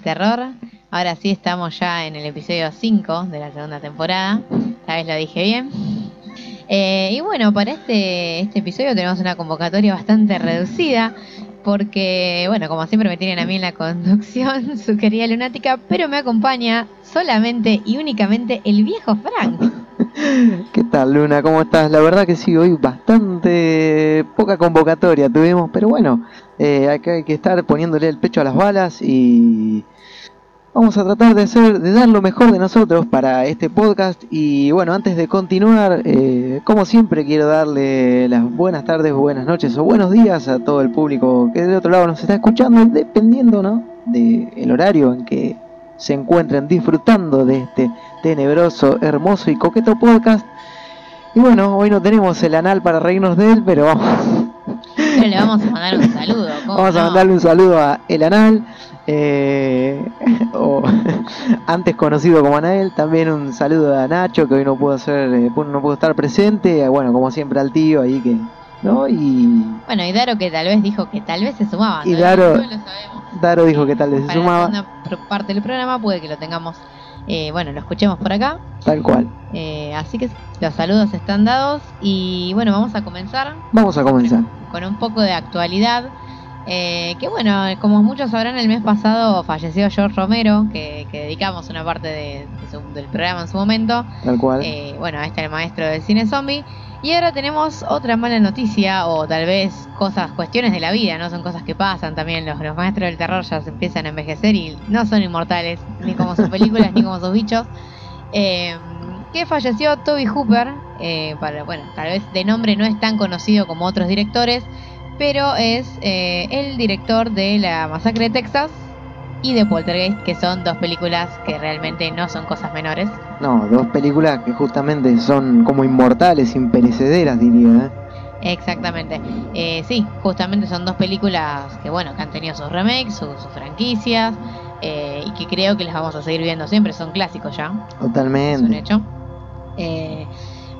terror. Ahora sí estamos ya en el episodio 5 de la segunda temporada. Esta vez lo dije bien. Eh, y bueno, para este, este episodio tenemos una convocatoria bastante reducida. Porque, bueno, como siempre me tienen a mí en la conducción, su querida lunática, pero me acompaña solamente y únicamente el viejo Frank. ¿Qué tal, Luna? ¿Cómo estás? La verdad que sí, hoy bastante poca convocatoria tuvimos, pero bueno, eh, que, hay que estar poniéndole el pecho a las balas y vamos a tratar de hacer, de dar lo mejor de nosotros para este podcast. Y bueno, antes de continuar, eh, como siempre, quiero darle las buenas tardes, buenas noches o buenos días a todo el público que del otro lado nos está escuchando, dependiendo, ¿no? del horario en que se encuentren disfrutando de este tenebroso, hermoso y coqueto podcast. Y bueno, hoy no tenemos el anal para reírnos de él, pero vamos. Pero le vamos a mandar un saludo. ¿cómo Vamos a mandarle un saludo a El Anal, eh, o antes conocido como Anael. También un saludo a Nacho, que hoy no pudo, ser, eh, no pudo estar presente. Bueno, como siempre al tío ahí que. ¿no? Y Bueno, y Daro que tal vez dijo que tal vez se sumaba. Y. Daro- No lo sabemos. Daro dijo que tal vez se Para sumaba. pro- parte del programa puede que lo tengamos, eh, bueno, lo escuchemos por acá. Tal cual. Eh, así que los saludos están dados y bueno, vamos a comenzar Vamos a comenzar. con un poco de actualidad. Eh, que bueno, como muchos sabrán, el mes pasado falleció George Romero, que, que dedicamos una parte de- de su- del programa en su momento. Tal cual. Eh, bueno, ahí está el maestro del cine zombie. Y ahora tenemos otra mala noticia, o tal vez cosas, cuestiones de la vida, ¿no? Son cosas que pasan también. Los, maestros del terror ya se empiezan a envejecer y no son inmortales, ni como sus películas, ni como sus bichos. Eh, que falleció Toby Hooper, eh, para, bueno, tal vez de nombre no es tan conocido como otros directores, pero es eh, el director de La Masacre de Texas y de Poltergeist, que son dos películas que realmente no son cosas menores. No, dos películas que justamente son como inmortales, imperecederas, diría. ¿eh? Exactamente. Eh, sí, justamente son dos películas que bueno, que han tenido sus remakes, sus, sus franquicias, eh, y que creo que las vamos a seguir viendo siempre, son clásicos ya, es un Totalmente. hecho. Eh,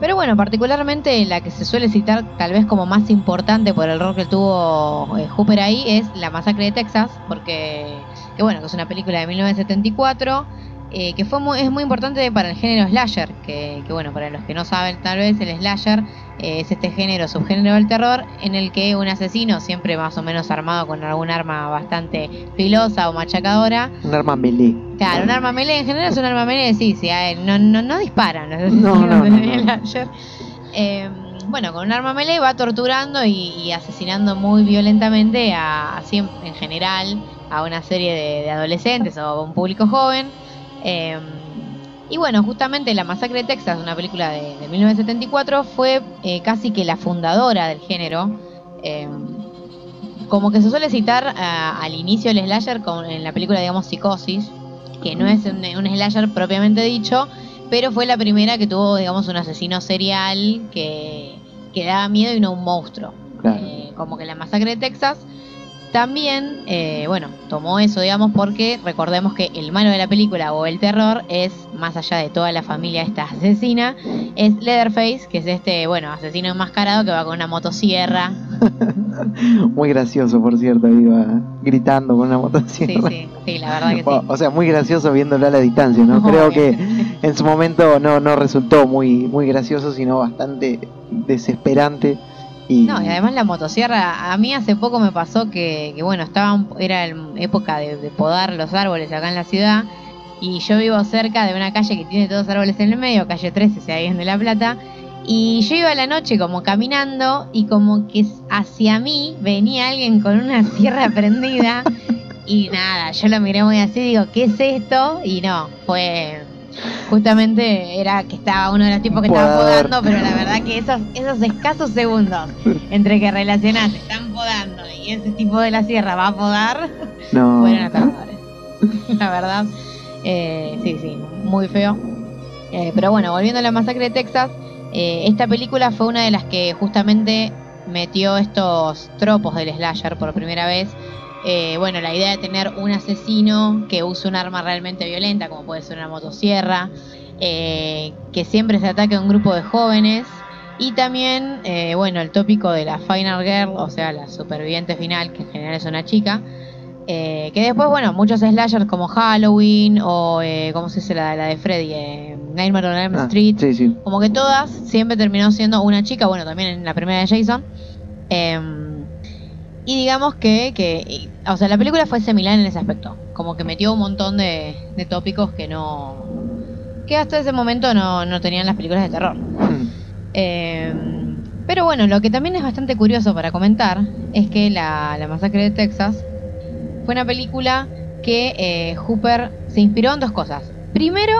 pero bueno, particularmente la que se suele citar tal vez como más importante por el rol que tuvo eh, Hooper ahí es La Masacre de Texas, porque que bueno, que es una película de 1974. eh, que fue muy, es muy importante para el género slasher, que, que bueno, para los que no saben tal vez el slasher eh, es este género, subgénero del terror, en el que un asesino, siempre más o menos armado con algún arma bastante filosa o machacadora, Un arma melee. Claro, un arma melee en general es un arma melee, sí, sí, a él no, no, no disparan. los no, no, slasher. Eh, bueno, con un arma melee va torturando y, y asesinando muy violentamente a, en, en general a una serie de, de adolescentes o a un público joven. Eh, y bueno, justamente La Masacre de Texas, una película de, de 1974, fue eh, casi que la fundadora del género. Eh, como que se suele citar al inicio del slasher con, en la película, digamos, Psicosis, que no es un, un slasher propiamente dicho, pero fue la primera que tuvo, digamos, un asesino serial que, que daba miedo y no un monstruo. Claro. Eh, como que la masacre de Texas también, eh, bueno, tomó eso, digamos, porque recordemos que el malo de la película o el terror es, más allá de toda la familia esta asesina, es Leatherface, que es este, bueno, asesino enmascarado que va con una motosierra. Muy gracioso, por cierto, iba gritando con una Sí, motosierra. sí, sí, la verdad que sí. O, o sea, muy gracioso viéndolo a la distancia, ¿no? Creo que en su momento no, no resultó muy, muy gracioso, sino bastante desesperante. No, y además la motosierra, a mí hace poco me pasó que, que bueno, estaba, era época de, podar los árboles acá en la ciudad y yo vivo cerca de una calle que tiene todos árboles en el medio, calle 13, si alguien de La Plata, y yo iba a la noche como caminando y como que hacia mí venía alguien con una sierra prendida y nada, yo lo miré muy así, digo, ¿qué es esto? Y no, fue... Justamente era que estaba uno de los tipos que estaba Podador. podando, pero la verdad que esos, esos escasos segundos entre que relacionás, están podando y ese tipo de la sierra va a podar, no, fueron aterradores. la verdad, eh, sí, sí, muy feo. Eh, pero bueno, volviendo a la masacre de Texas, eh, esta película fue una de las que justamente metió estos tropos del slasher por primera vez. Eh, bueno, la idea de tener un asesino que use un arma realmente violenta, como puede ser una motosierra, eh, que siempre se ataque a un grupo de jóvenes. Y también, eh, bueno, el tópico de la Final Girl, o sea, la superviviente final, que en general es una chica, Eh, que después, bueno, muchos slashers como Halloween o, eh, ¿cómo se dice la, la de Freddy? Eh, Nightmare on Elm Ah, Street. sí, sí. Como que todas siempre terminó siendo una chica, bueno, también en la primera de Jason. Em, y digamos que, que, y- o sea, la película fue similar en ese aspecto. Como que metió un montón de, de tópicos que no. que hasta ese momento no, no tenían las películas de terror. Eh, pero bueno, lo que también es bastante curioso para comentar es que la, la masacre de Texas fue una película que eh, Hooper se inspiró en dos cosas. Primero,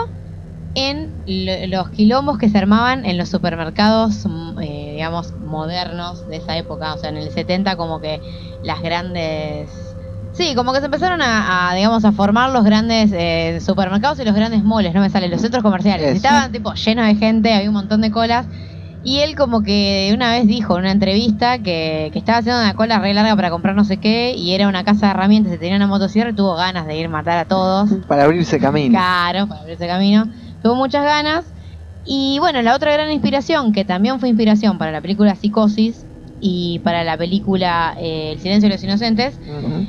en lo- los quilombos que se armaban en los supermercados, mm, eh, digamos, modernos de esa época. O sea, en el 70 como que las grandes... Sí, como que se empezaron a, a, digamos, a formar los grandes eh, supermercados y los grandes moles, no me salen, los centros comerciales. Eso. Estaban tipo llenos de gente, había un montón de colas. Y él como que una vez dijo en una entrevista que, que estaba haciendo una cola re larga para comprar no sé qué y era una casa de herramientas y tenía una motosierra y tuvo ganas de ir a matar a todos. Para abrirse camino. Claro, para abrirse camino. Tuvo muchas ganas. Y bueno, la otra gran inspiración, que también fue inspiración para la película Psicosis y para la película eh, El silencio de los inocentes,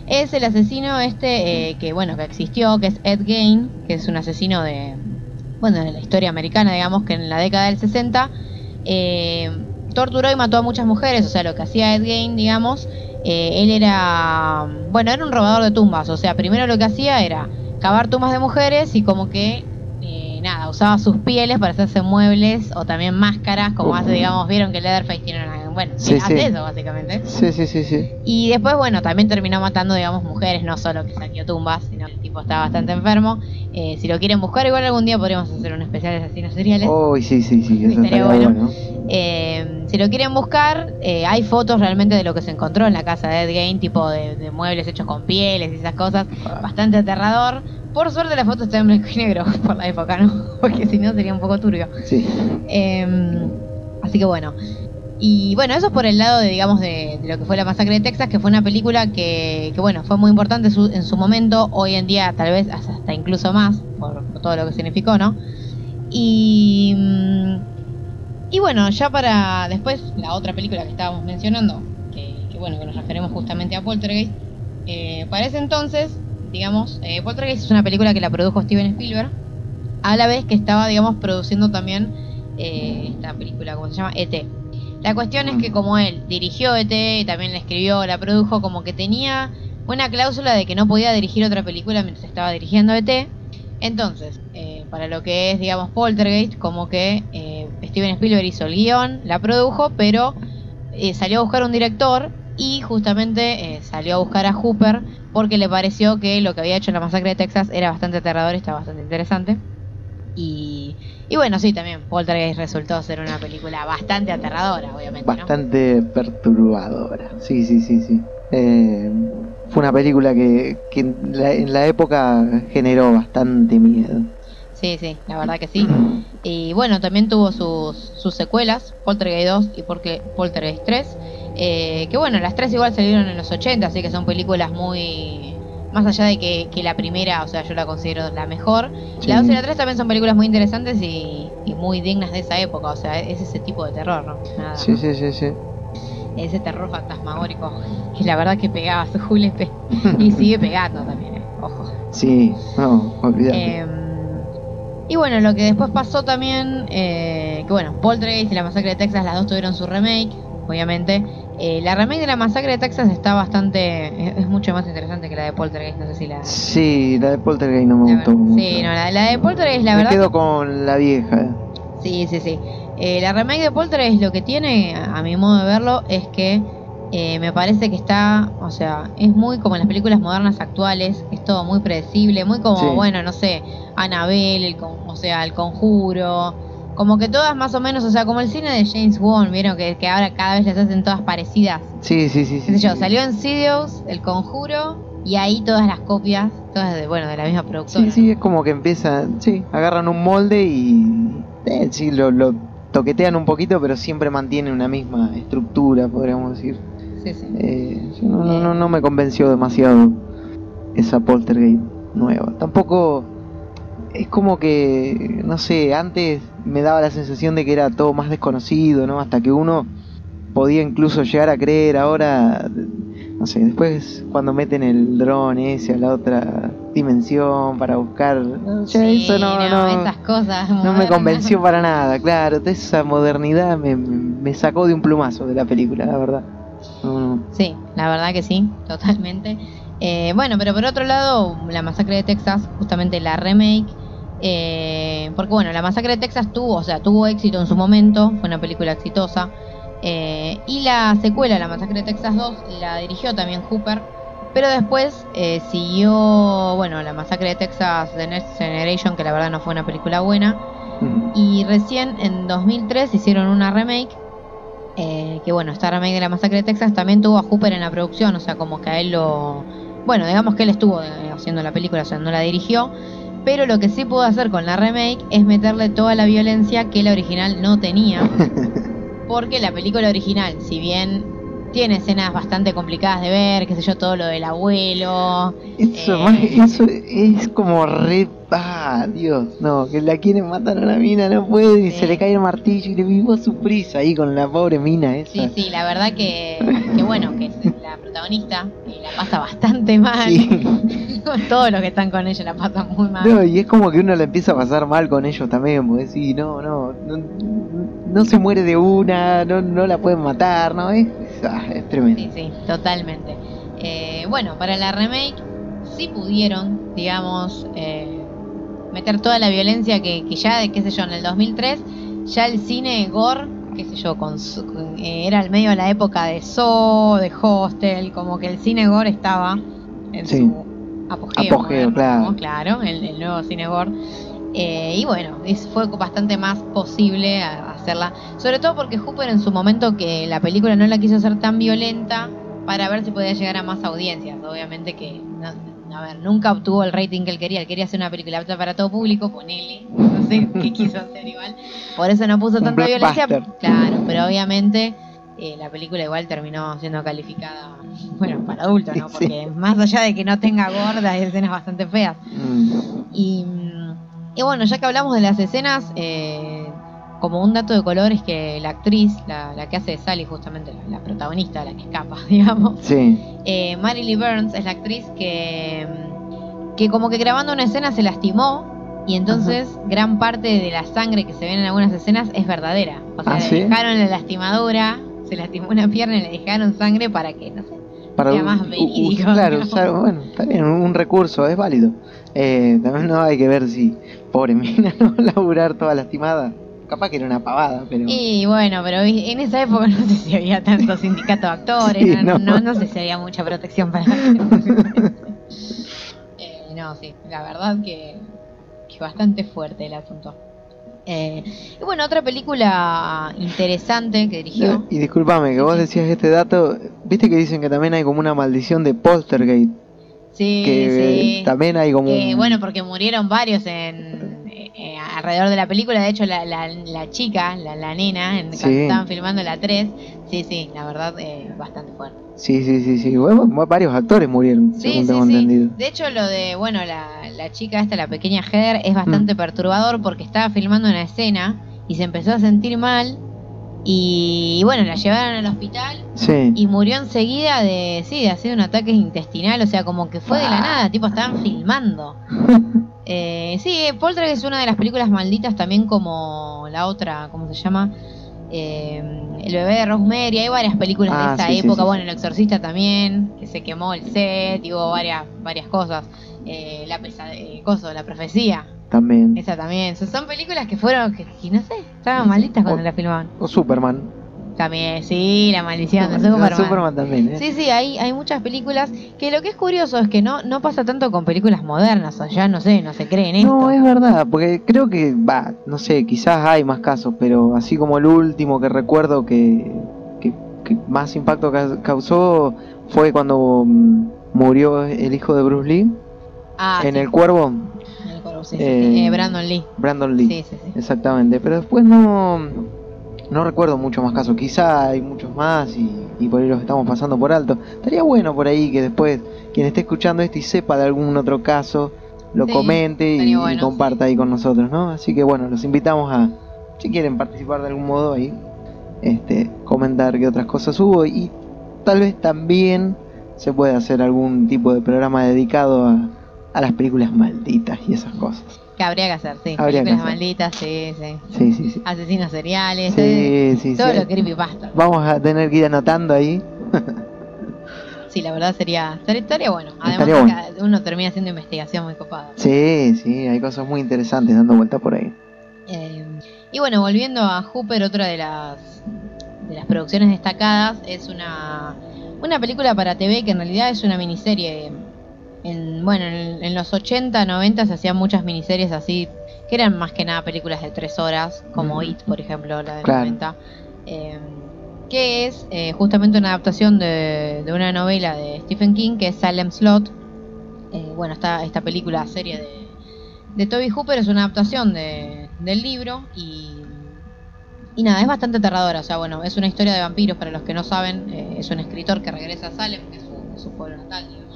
es el asesino este eh, que bueno que existió, que es Ed Gein, que es un asesino de bueno de la historia americana, digamos que en la década del 60 eh, torturó y mató a muchas mujeres, o sea lo que hacía Ed Gein, digamos, eh, él era bueno era un robador de tumbas, o sea primero lo que hacía era cavar tumbas de mujeres y como que nada usaba sus pieles para hacerse muebles o también máscaras, como Uf. hace digamos vieron que Leatherface tiene una bueno Sí, hace sí. eso básicamente. Sí, sí, sí, sí. Y después, bueno, también terminó matando, digamos, mujeres, no solo que saqueó tumbas, sino que el tipo estaba bastante enfermo. Eh, si lo quieren buscar, igual algún día podríamos hacer un especial de asesinos seriales. Oh, sí, sí, sí, eso Estaría bueno. bueno. Eh, si lo quieren buscar, eh, hay fotos realmente de lo que se encontró en la casa de Ed Gein, tipo de, de muebles hechos con pieles y esas cosas. Ah. Bastante aterrador. Por suerte la foto está en blanco y negro por la época, ¿no? Porque si no sería un poco turbio. Sí. Eh, así que bueno. Y bueno, eso es por el lado de, digamos, de, de lo que fue la masacre de Texas, que fue una película que, que, bueno, fue muy importante su- en su momento, hoy en día tal vez hasta incluso más, por, por todo lo que significó, ¿no? Y, mm, y bueno, ya para después, la otra película que estábamos mencionando, que, que bueno, que nos referimos justamente a Poltergeist, eh, para ese entonces, digamos, eh, Poltergeist es una película que la produjo Steven Spielberg, a la vez que estaba, digamos, produciendo también eh, esta película, como se llama? ET. La cuestión es que como él dirigió ET y también la escribió, la produjo, como que tenía una cláusula de que no podía dirigir otra película mientras estaba dirigiendo ET. Entonces, eh, para lo que es, digamos, Poltergeist, como que eh, Steven Spielberg hizo el guion, la produjo, pero eh, salió a buscar un director y justamente eh, salió a buscar a Hooper porque le pareció que lo que había hecho en la masacre de Texas era bastante aterrador estaba bastante interesante. Y, y bueno, sí, también Poltergeist resultó ser una película bastante aterradora, obviamente. Bastante perturbadora. Sí, sí, sí, sí. Eh, fue una película que, que en, la, en la época generó bastante miedo. Sí, sí, la verdad que sí. Y bueno, también tuvo sus, sus secuelas, Poltergeist 2 y Poltergeist 3. eh, que bueno, las tres igual salieron en los 80, así que son películas muy... Más allá de que, que la primera, o sea, yo la considero la mejor. Sí. La 2 y la 3 también son películas muy interesantes y, y muy dignas de esa época, o sea, es ese tipo de terror, ¿no? Nada Sí, sí, sí, sí. Ese terror fantasmagórico, que la verdad que pegaba su julepe y sigue pegando también, eh, ojo. Sí, no, olvidate. Eh, y bueno, lo que después pasó también, eh, que bueno, Poltergeist y la masacre de Texas, las dos tuvieron su remake, obviamente. Eh, la remake de la masacre de Texas está bastante, es, es mucho más interesante que la de Poltergeist, no sé si la... sí, la de Poltergeist no me gustó mucho. sí, no, la, la de Poltergeist, la me verdad... quedo con la vieja. Sí, sí, sí. Eh, la remake de Poltergeist lo que tiene, a mi modo de verlo, es que eh, me parece que está, o sea, es muy como en las películas modernas actuales, es todo muy predecible, muy como, Sí. bueno, no sé, Annabelle, el, con- o sea, el conjuro, como que todas más o menos, o sea, como el cine de James Wan, vieron que, que ahora cada vez las hacen todas parecidas. Sí, sí, sí. sí, yo, salió Insidious, el conjuro, y ahí todas las copias, todas de, bueno, de la misma productora. Sí, sí, es como que empiezan, sí, agarran un molde y eh, sí, lo, lo toquetean un poquito, pero siempre mantienen una misma estructura, podríamos decir. Sí, sí. Eh, no, no, no, no me convenció demasiado esa Poltergeist nueva. Tampoco es como que, no sé, antes me daba la sensación de que era todo más desconocido, ¿no? Hasta que uno podía incluso llegar a creer, ahora, no sé, después cuando meten el dron ese a la otra dimensión para buscar, no, ya Sí, eso no, no, esas cosas. no me convenció para nada, claro, esa modernidad me, me sacó de un plumazo de la película, la verdad. No. Sí, la verdad que sí, totalmente. Eh, bueno, pero por otro lado, la masacre de Texas, justamente la remake, eh, porque bueno, la masacre de Texas tuvo, o sea, tuvo éxito en su momento, fue una película exitosa, eh, y la secuela, la masacre de Texas 2, la dirigió también Hooper, pero después eh, siguió, bueno, la masacre de Texas The Next Generation, que la verdad no fue una película buena, Mm. y recién en 2003 hicieron una remake. Eh, que bueno, esta remake de la masacre de Texas también tuvo a Hooper en la producción, o sea, como que a él lo. Bueno, digamos que él estuvo eh, haciendo la película, o sea, no la dirigió. Pero lo que sí pudo hacer con la remake es meterle toda la violencia que la original no tenía. Porque la película original, si bien tiene escenas bastante complicadas de ver, qué sé yo, todo lo del abuelo. Eso, Eh. eso es como re. Ah, Dios, no, que la quieren matar a la mina, no puede, y Sí. se le cae el martillo y le vivó su prisa ahí con la pobre mina esa. Sí, sí, la verdad que, que bueno, que es la protagonista y la pasa bastante mal. Sí. Todos los que están con ella la pasan muy mal. No, y es como que uno la empieza a pasar mal con ellos también, porque sí, no, no, no, no se muere de una, no, no la pueden matar, ¿no? Es, ah, es tremendo. Sí, sí, totalmente. Eh, bueno, para la remake sí pudieron, digamos, eh, meter toda la violencia que, que ya, de qué sé yo, en el 2003, ya el cine gore, qué sé yo, con, eh, era el medio de la época de Saw, de Hostel, como que el cine gore estaba en Sí. su apogeo. Apogeo, moderno, claro. Claro, el, el nuevo cine gore. Y bueno, fue bastante más posible a- hacerla. Sobre todo porque Hooper en su momento que la película no la quiso hacer tan violenta para ver si podía llegar a más audiencias. Obviamente que, no- a ver, nunca obtuvo el rating que él quería. Él quería hacer una película apta para todo público, ponele. No sé qué quiso hacer igual. Por eso no puso tanta violencia. Claro, pero obviamente eh, la película igual terminó siendo calificada, bueno, para adultos, ¿no? Sí. Porque más allá de que no tenga gorda, hay escenas bastante feas. Mm. Y, y bueno, ya que hablamos de las escenas, eh, como un dato de color es que la actriz, la, la que hace de Sally, justamente la, la protagonista, la que escapa, digamos, Sí, eh, Burns es la actriz que, mm, que como que grabando una escena se lastimó y entonces gran parte de la sangre que se ve en algunas escenas es verdadera. O sea, Ah, le ¿sí? dejaron la lastimadura, se lastimó una pierna y le dejaron sangre para que, no sé, para sea más verídico, claro, ¿no? usar- bueno, está bien, un, recurso, es válido. Eh, también no hay que ver si, pobre mina, no va a laburar toda lastimada. Capaz que era una pavada, pero. Y bueno, pero en esa época no sé si había tanto sindicato de actores, Sí, no, no. no, no sé si había mucha protección para eh, No, sí, la verdad que, que bastante fuerte el asunto. Eh, y bueno, otra película interesante que dirigió. Y discúlpame, que vos decías este dato, viste que dicen que también hay como una maldición de Poltergeist, Sí, que sí. también hay como Que, un- bueno, porque murieron varios en eh, alrededor de la película. De hecho, la, la, la chica, la, la nena, en, cuando estaban filmando la 3, sí, sí, la verdad, eh, bastante fuerte. Sí, sí, sí, sí, bueno, varios actores murieron, Sí, según sí, tengo sí. entendido. De hecho, lo de, bueno, la, la chica esta, la pequeña Heather, es Mm. bastante perturbador porque estaba filmando una escena y se empezó a sentir mal. Y bueno, la llevaron al hospital Sí, y murió enseguida de, sí, de hacer un ataque intestinal, o sea, como que fue de la nada, tipo, estaban filmando. Eh, sí, Poltergeist es una de las películas malditas también como la otra, ¿cómo se llama? Eh, el bebé de Rosemary, hay varias películas Ah, de esa sí, sí, época, sí, bueno, El Exorcista también, que se quemó el set, y hubo varias, varias cosas. Eh, la coso, la profecía, también. esa también. So- son películas que fueron, que, que no sé, estaban malditas cuando O- la filmaban. O Superman. También, sí, la maldición de No, Superman. También, ¿eh? Sí, sí, hay, hay muchas películas que lo que es curioso es que no, no pasa tanto con películas modernas, o ya no sé, no se cree en esto. No, es verdad, porque creo que, va, no sé, quizás hay más casos, pero así como el último que recuerdo que, que, que más impacto ca- causó fue cuando mm, murió el hijo de Bruce Lee Ah, en sí, El Cuervo, en el cuervo, sí, sí, eh, sí. Eh, Brandon Lee. Brandon Lee. Sí, sí, sí. Exactamente, pero después no, no recuerdo muchos más casos, quizá hay muchos más y, y por ahí los estamos pasando por alto. Estaría bueno por ahí que después quien esté escuchando esto y sepa de algún otro caso, lo Sí, comente y, comparta ahí con nosotros, ¿no? Así que bueno, los invitamos a, si quieren participar de algún modo ahí, este, comentar qué otras cosas hubo y tal vez también se puede hacer algún tipo de programa dedicado a, a las películas malditas y esas cosas. Que habría que hacer, sí. Habría que Películas hacer. malditas, sí, sí. Sí, sí, sí. Asesinos seriales, Sí, sí, todo sí. lo creepypasta. Vamos a tener que ir anotando ahí. Sí, la verdad sería, estaría bueno. Además, Estaría bueno. acá uno termina haciendo investigación muy copada. Sí, sí, hay cosas muy interesantes dando vuelta por ahí. Eh, y bueno, volviendo a Hooper, otra de las de las producciones destacadas es una, una película para TV que en realidad es una miniserie. En, bueno, en, en los 80, 90 se hacían muchas miniseries así, que eran más que nada películas de tres horas, como. It, por ejemplo, la de Claro. 90. eh, que es eh, justamente una adaptación de, de una novela de Stephen King, que es Salem Slot. Eh, bueno, esta, esta película, serie de, de Toby Hooper es una adaptación de, del libro y, y nada, es bastante aterradora. O sea, bueno, es una historia de vampiros para los que no saben. eh, es un escritor que regresa a Salem, que es su, su pueblo natal, digamos.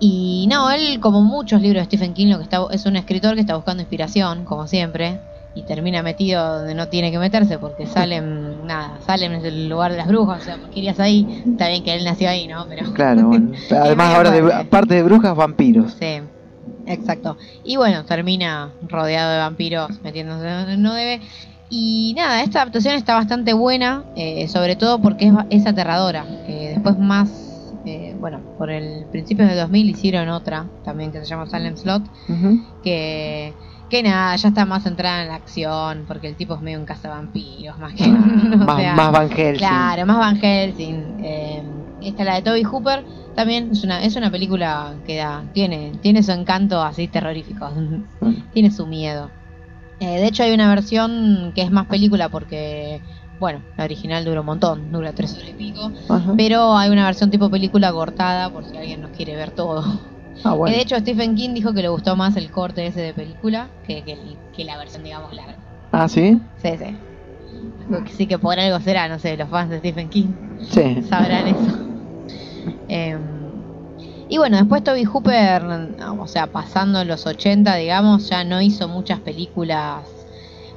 Y no, él, como muchos libros de Stephen King, lo que está, es un escritor que está buscando inspiración, como siempre, y termina metido donde no tiene que meterse, porque Salem, nada, Salem es el lugar de las brujas, o sea, ¿por qué irías ahí? Está bien que él nació ahí, ¿no? Pero Claro, bueno. Además ahora de, aparte de brujas, vampiros. Sí, exacto. Y bueno, termina rodeado de vampiros metiéndose donde no debe. Y nada, esta adaptación está bastante buena, eh, sobre todo porque es, es aterradora. Eh, después más, bueno, por el principio del 2000 hicieron otra también que se llama Salem Slot, que, que nada, ya está más centrada en la acción, porque el tipo es medio un cazavampiros más que... más, sea, más Van Helsing. Claro, más Van Helsing. Eh, esta la de Toby Hooper también es una es una película que da tiene tiene su encanto así terrorífico, tiene su miedo. Eh, de hecho hay una versión que es más película porque bueno, la original dura un montón, dura tres horas y pico, Ajá. pero hay una versión tipo película cortada por si alguien no quiere ver todo. Ah, bueno. de hecho Stephen King dijo que le gustó más el corte ese de película que, que, el- que la versión digamos larga. Ah, sí. Sí, sí. Sí que por algo será, no sé, los fans de Stephen King Sí. sabrán eso. Eh, y bueno, después Toby Hooper, o sea, pasando los 80, digamos, ya no hizo muchas películas.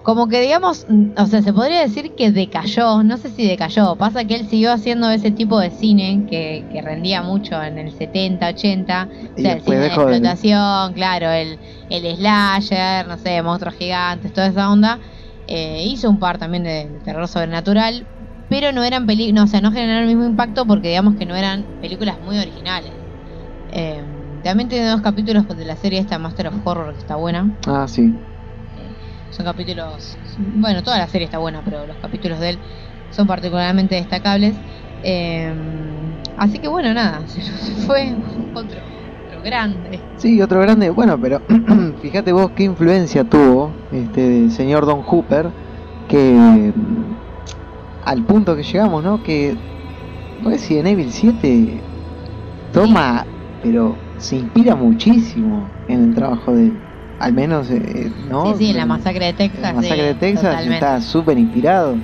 Como que, digamos, o sea, se podría decir que decayó, no sé si decayó, pasa que él siguió haciendo ese tipo de cine que, que rendía mucho en el 70, 80, o sea, el cine de explotación, claro, el, el slasher, no sé, monstruos gigantes, toda esa onda. Eh, hizo un par también de, de terror sobrenatural, pero no eran películas, no, o sea, no generaron el mismo impacto porque digamos que no eran películas muy originales. Eh, también tiene dos capítulos de la serie esta Master of Horror que está buena. Ah, sí. Son capítulos, bueno, toda la serie está buena, pero los capítulos de él son particularmente destacables. Eh, así que bueno, nada, se fue otro, otro grande. Sí, otro grande. Bueno, pero fíjate vos qué influencia tuvo este señor Don Hooper, que al punto que llegamos, ¿no? Que Resident Evil 7 toma, pero se inspira muchísimo en el trabajo de él. Al menos, eh, ¿no? Sí, sí, en la masacre de Texas. La masacre sí, de Texas totalmente. está súper inspirado.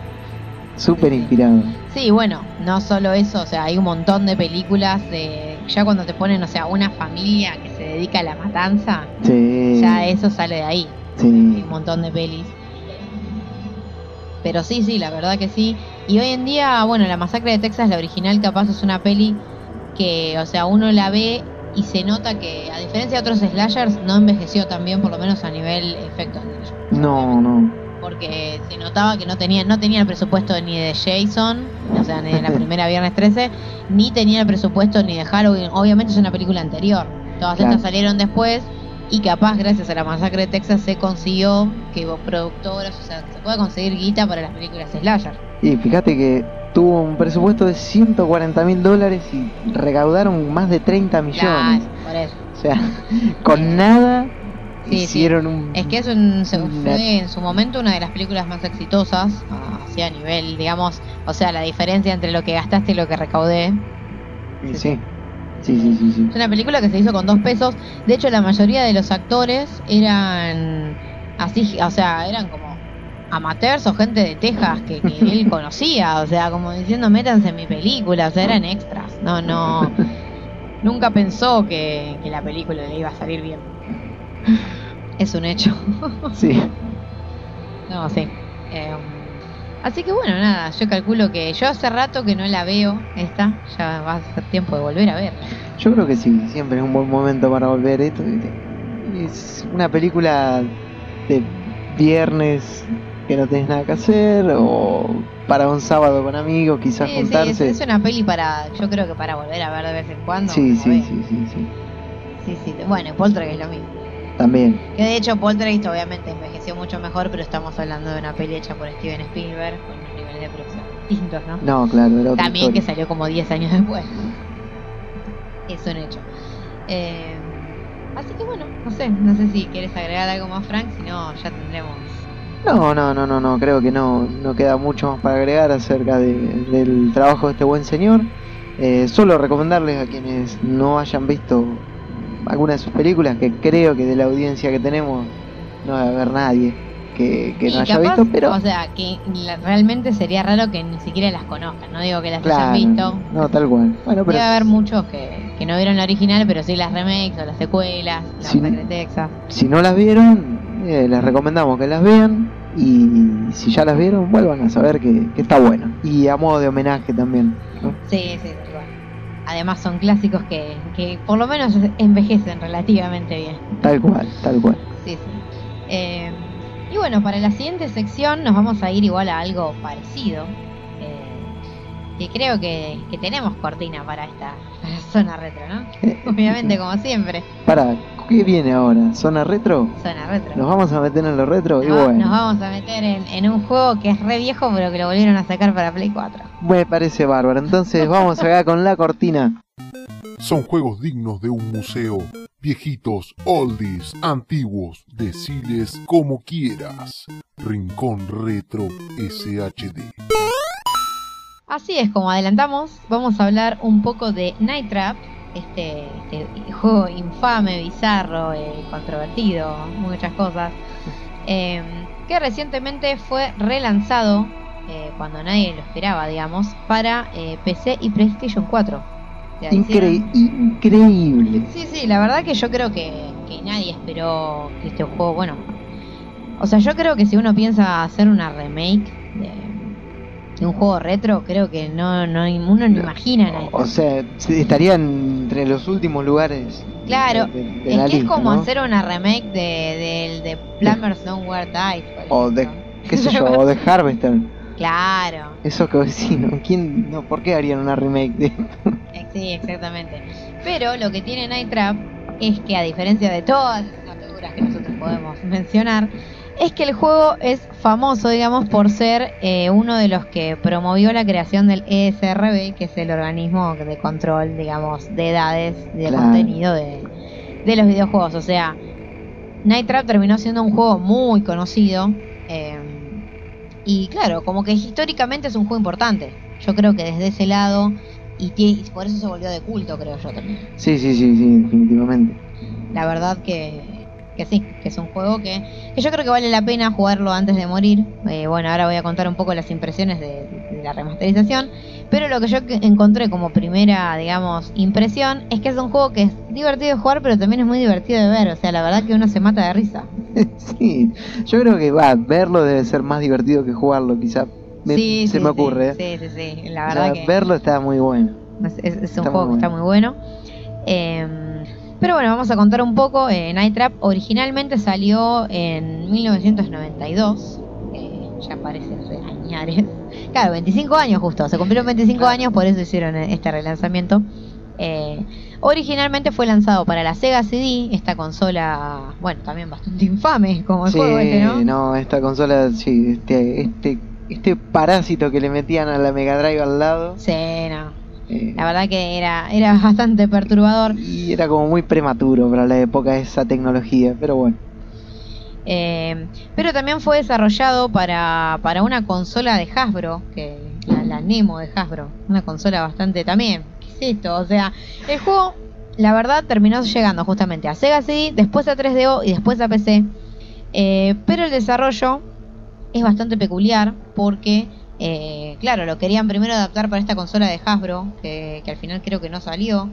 Súper inspirado. Sí, bueno, no solo eso, o sea, hay un montón de películas de ya cuando te ponen, o sea, una familia que se dedica a la matanza, Sí. ya eso sale de ahí. Hay Sí. un montón de pelis. Pero sí, sí, la verdad que sí. Y hoy en día, bueno, la masacre de Texas, la original capaz es una peli que, o sea, uno la ve y se nota que, a diferencia de otros slashers, no envejeció tan bien, por lo menos a nivel efectos. No, no. porque se notaba que no tenía no tenía el presupuesto ni de Jason, o sea, ni de la primera Viernes 13, ni tenía el presupuesto ni de Halloween. Obviamente es una película anterior. Todas Claro. estas salieron después y capaz gracias a la masacre de Texas se consiguió que hubo productoras, o sea, se puede conseguir guita para las películas slasher. Y fíjate que tuvo un presupuesto de 140 mil dólares y recaudaron más de 30 millones. Claro, por eso. O sea, con nada Sí, sí. hicieron un... Es que es un, fue en su momento una de las películas más exitosas, así a nivel, digamos, o sea, la diferencia entre lo que gastaste y lo que recaudé. Sí, sí, sí, sí, sí, sí. Es una película que se hizo con dos pesos. De hecho, la mayoría de los actores eran así, o sea, eran como amateurs o gente de Texas que, que él conocía. O sea, como diciendo, métanse en mi película. O sea, eran extras. No, no. Nunca pensó que, que la película le iba a salir bien. Es un hecho. Sí, No, sí. Eh, Así que bueno, nada, yo calculo que yo hace rato que no la veo, esta, ya va a ser tiempo de volver a verla. Yo creo que sí, siempre es un buen momento para volver esto. Es una película de viernes que no tenés nada que hacer o para un sábado con amigos, quizás Sí, sí, juntarse. es, es una peli para, yo creo que para volver a ver de vez en cuando. sí, sí, sí, sí, sí. sí, sí. Bueno, Poltergeist es lo mismo. También. Que de hecho Poltergeist obviamente envejeció mucho mejor, pero estamos hablando de una peli hecha por Steven Spielberg con unos niveles de producción distintos, ¿no? No, claro, era También que salió como 10 años después. Es un hecho. Eh, así que bueno, no sé, no sé si quieres agregar algo más, Frank, si no, ya tendremos. No, no, no, no, no, creo que no, no queda mucho más para agregar acerca de- del trabajo de este buen señor. Eh, solo recomendarles a quienes no hayan visto alguna de sus películas, que creo que de la audiencia que tenemos no va a haber nadie que, que Y no haya capaz, visto, pero O sea, que realmente sería raro que ni siquiera las conozcan, no digo que las claro, hayan visto. no, tal cual. Bueno, pero Debe haber muchos que, que no vieron la original, pero sí las remakes o las secuelas, la Sí. masacre de Texas. si no las vieron, eh, les recomendamos que las vean y si ya las vieron, vuelvan a saber que, que está bueno. Y a modo de homenaje también. ¿no? Sí, sí. Además son clásicos que, que por lo menos envejecen relativamente bien. Tal cual, tal cual. Sí, sí. Eh, y bueno, para la siguiente sección nos vamos a ir igual a algo parecido. Eh, que creo que, que tenemos cortina para esta para zona retro, ¿no? Eh, Obviamente, como siempre, Para, ¿qué viene ahora? ¿Zona retro? zona retro. ¿Nos vamos a meter en lo retro? Y Nos va- bueno, Nos vamos a meter en, en un juego que es re viejo, pero que lo volvieron a sacar para Play 4. me parece bárbaro. Entonces vamos acá con la cortina. Son juegos dignos de un museo. Viejitos, oldies, antiguos, deciles como quieras. Rincón Retro SHD. Así es, como adelantamos, vamos a hablar un poco de Night Trap, este, este juego infame, bizarro, eh, controvertido, muchas cosas, eh, que recientemente fue relanzado, eh, cuando nadie lo esperaba, digamos, para eh, PC y PlayStation 4. O sea, hicieron- Incre- increíble. Sí, sí, la verdad que yo creo que, que nadie esperó que este juego, bueno, o sea, yo creo que si uno piensa hacer una remake de, de un juego retro, creo que no, no uno no imagina nada. O sea, estaría entre los últimos lugares. Claro, de, de- de es que es como ¿no? hacer una remake de, del de Plumbers Don't Wear Ties. O de, qué sé yo, o de Harvester. Claro, Eso que sí, ¿no? ¿Quién, no, ¿Por qué harían una remake de eh, sí, exactamente. Pero lo que tiene Night Trap es que a diferencia de todas las aventuras que nosotros podemos mencionar, es que el juego es famoso, digamos, por ser eh, uno de los que promovió la creación del ESRB, que es el organismo de control, digamos, de edades y de Claro. contenido de, de los videojuegos. O sea, Night Trap terminó siendo un juego muy conocido. eh, y claro, como que históricamente es un juego importante. Yo creo que desde ese lado, y, y por eso se volvió de culto, creo yo también. Sí, sí, sí, sí, definitivamente. La verdad que, que sí, que es un juego que, que yo creo que vale la pena jugarlo antes de morir. Eh, bueno, ahora voy a contar un poco las impresiones de, de la remasterización. Pero lo que yo encontré como primera, digamos, impresión es que es un juego que es divertido de jugar, pero también es muy divertido de ver. O sea, la verdad que uno se mata de risa. Sí, yo creo que va, verlo debe ser más divertido que jugarlo, quizá. Me- sí, se sí, me ocurre. Sí, sí, sí. La O verdad sea, que... verlo está muy bueno. Es, un Está juego que está muy bueno. Eh, pero bueno, vamos a contar un poco. Eh, Night Trap originalmente salió en 1992. eh, ya parece re añares. Claro, 25 años justo. Se cumplieron 25 Claro. años, por eso hicieron eh, este relanzamiento. Eh, originalmente fue lanzado para la Sega CD, esta consola, bueno, también bastante infame como el Sí, juego este, ¿no? no, esta consola, sí, este, este, este parásito que le metían a la Mega Drive al lado. Sí, no. Eh, La verdad que era, era bastante perturbador. y era como muy prematuro para la época de esa tecnología, pero bueno. Eh, pero también fue desarrollado para, para una consola de Hasbro, que la, la Nemo de Hasbro, una consola bastante también. ¿Qué es esto? O sea, el juego, la verdad, terminó llegando justamente a Sega CD, después a 3DO y después a PC. Eh, pero el desarrollo es bastante peculiar porque, eh, claro, lo querían primero adaptar para esta consola de Hasbro, que, que al final creo que no salió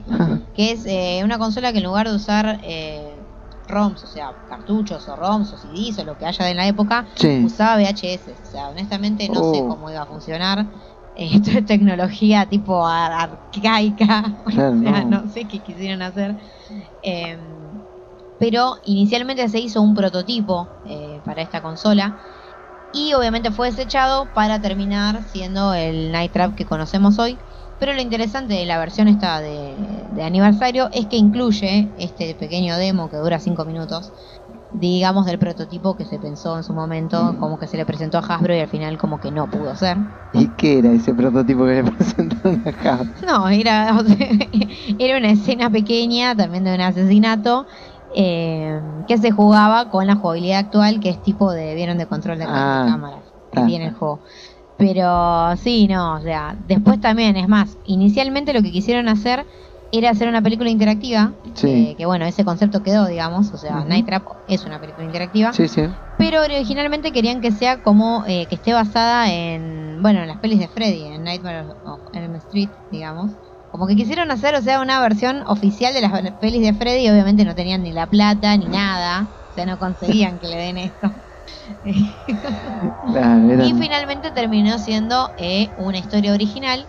que es eh, una consola que en lugar de usar eh, ROMs, o sea, cartuchos o ROMs o CDs o lo que haya de la época, Sí. usaba VHS. O sea, honestamente no sé Oh. cómo iba a funcionar. Esto es tecnología tipo ar- arcaica. Claro, o sea, no. no sé qué quisieron hacer. Eh, pero inicialmente se hizo un prototipo eh, para esta consola y obviamente fue desechado para terminar siendo el Night Trap que conocemos hoy. Pero lo interesante de la versión esta de, de aniversario es que incluye este pequeño demo que dura 5 minutos, digamos del prototipo que se pensó en su momento, como que se le presentó a Hasbro y al final como que no pudo ser. ¿Y qué era ese prototipo que le presentaron acá? No, era, o sea, era una escena pequeña también de un asesinato eh, que se jugaba con la jugabilidad actual, que es tipo de, vieron, de control de Ah, cámaras que tiene el juego. Pero sí, no, o sea, después también, es más, inicialmente lo que quisieron hacer era hacer una película interactiva, Sí. eh, que bueno, ese concepto quedó, digamos, o sea, Ujú. Night Trap es una película interactiva, Sí, sí. pero originalmente querían que sea como eh, que esté basada en, bueno, en las pelis de Freddy, en Nightmare of Elm Street, digamos. Como que quisieron hacer, o sea, una versión oficial de las pelis de Freddy y obviamente no tenían ni la plata ni nada, o sea, no conseguían que le den esto. Y finalmente terminó siendo eh, una historia original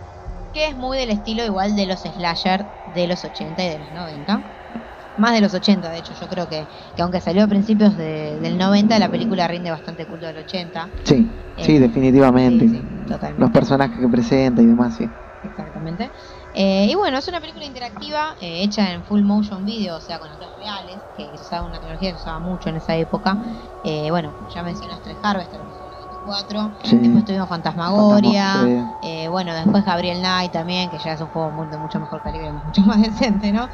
que es muy del estilo igual de los slasher de los 80 y de los 90. Más de los 80, de hecho, yo creo que, que aunque salió a principios de- del 90, la película rinde bastante culto del 80. Sí, sí, Eh, definitivamente. Sí. Los personajes que presenta y demás, sí. Exactamente. Eh, y bueno, es una película interactiva eh, hecha en full motion video, o sea, con actores reales, que se usaba una tecnología que se usaba mucho en esa época. Eh, bueno, ya mencionaste el Harvester, que es el 94. Sí. Después tuvimos Fantasmagoria. Fantasma- eh, bueno, después Gabriel Knight también, que ya es un juego muy- de mucho mejor calibre, mucho más decente, ¿no?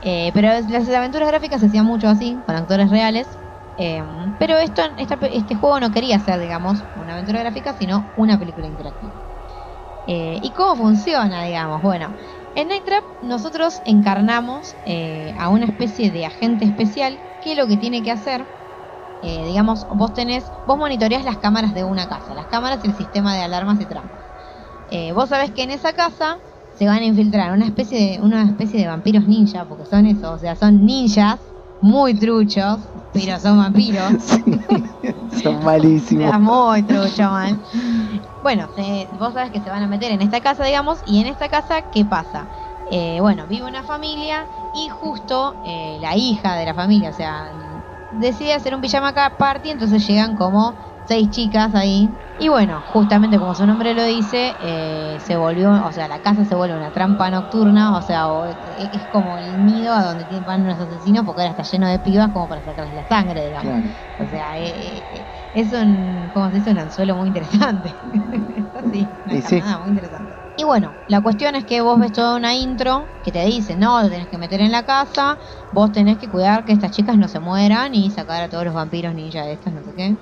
Eh, pero las aventuras gráficas se hacían mucho así, con actores reales. Eh, pero esto, esta este juego no quería ser, digamos, una aventura gráfica, sino una película interactiva. Eh, ¿Y cómo funciona, digamos? Bueno, en Night Trap nosotros encarnamos eh, a una especie de agente especial que lo que tiene que hacer, eh, digamos, vos tenés, vos monitoreás las cámaras de una casa, las cámaras y el sistema de alarmas y trampas. Eh, vos sabés que en esa casa se van a infiltrar una especie de, una especie de vampiros ninja, porque son eso, o sea, son ninjas muy truchos, pero son vampiros. Sí, son malísimos. Muy trucho, man. Bueno, se- vos sabes que se van a meter en esta casa, digamos, y en esta casa, ¿qué pasa? Eh, bueno, vive una familia y justo eh, la hija de la familia, o sea, decide hacer un pijama party, entonces llegan como seis chicas ahí. Y bueno, justamente como su nombre lo dice, eh, se volvió, o sea, la casa se vuelve una trampa nocturna, o sea, o- es es como el nido a donde tienen- van los asesinos, porque ahora está lleno de pibas como para sacarles la sangre, digamos. Claro. O sea, eh, eh, eh, es un, ¿cómo se dice? Un anzuelo muy interesante. sí, una Y sí. muy interesante. Y bueno, la cuestión es que vos ves toda una intro que te dice, no, lo tenés que meter en la casa, vos tenés que cuidar que estas chicas no se mueran y sacar a todos los vampiros ninja de estas, no sé qué.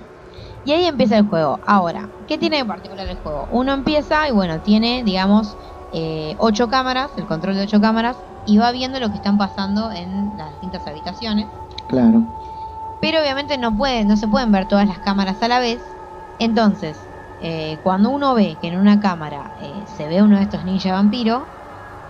Y ahí empieza el juego. Ahora, ¿qué tiene de particular el juego? Uno empieza y bueno, tiene, digamos, eh, ocho cámaras, el control de ocho cámaras, y va viendo lo que están pasando en las distintas habitaciones Claro. Pero obviamente no puede, no se pueden ver todas las cámaras a la vez. Entonces, eh, cuando uno ve que en una cámara eh, se ve uno de estos ninja vampiro,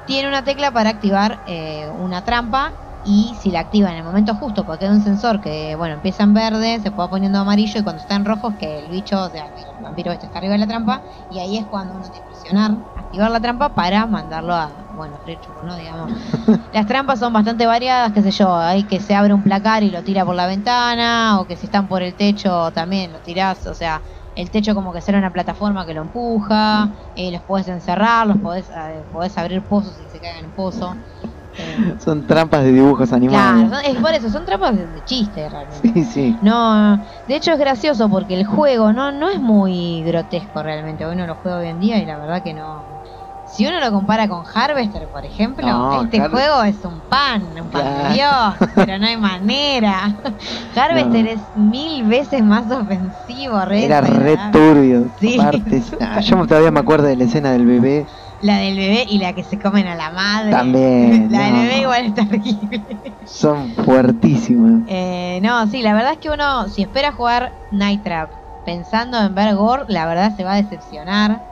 tiene una tecla para activar eh, una trampa y si la activa en el momento justo, porque hay un sensor que, bueno, empieza en verde, se va poniendo amarillo y cuando está en rojo es que el bicho, o sea, el vampiro este está arriba de la trampa y ahí es cuando uno tiene que presionar, activar la trampa para mandarlo a, bueno, churro, ¿no? Digamos. Las trampas son bastante variadas, qué sé yo, hay que se abre un placar y lo tira por la ventana, o que si están por el techo también lo tirás, o sea, el techo como que será una plataforma que lo empuja, eh, los podés encerrar, los podés, eh, podés abrir pozos y se caen en pozo. Son trampas de dibujos claro, animados. son- es por eso, son trampas de, chiste realmente. Sí, sí. No, de hecho es gracioso porque el juego no, no es muy grotesco realmente. Uno lo juega hoy en día y la verdad que no. Si uno lo compara con Harvester, por ejemplo, No, este Har- juego es un pan, un pan de Claro. Dios, pero no hay manera. Harvester No. es mil veces más ofensivo, re Era re turbio. Sí, ah, yo todavía me acuerdo de la escena del bebé. La del bebé y la que se comen a la madre. También, La del no. bebé igual es terrible. Son fuertísimas. Eh, no, sí, la verdad es que uno, si espera jugar Night Trap pensando en ver gore, la verdad se va a decepcionar.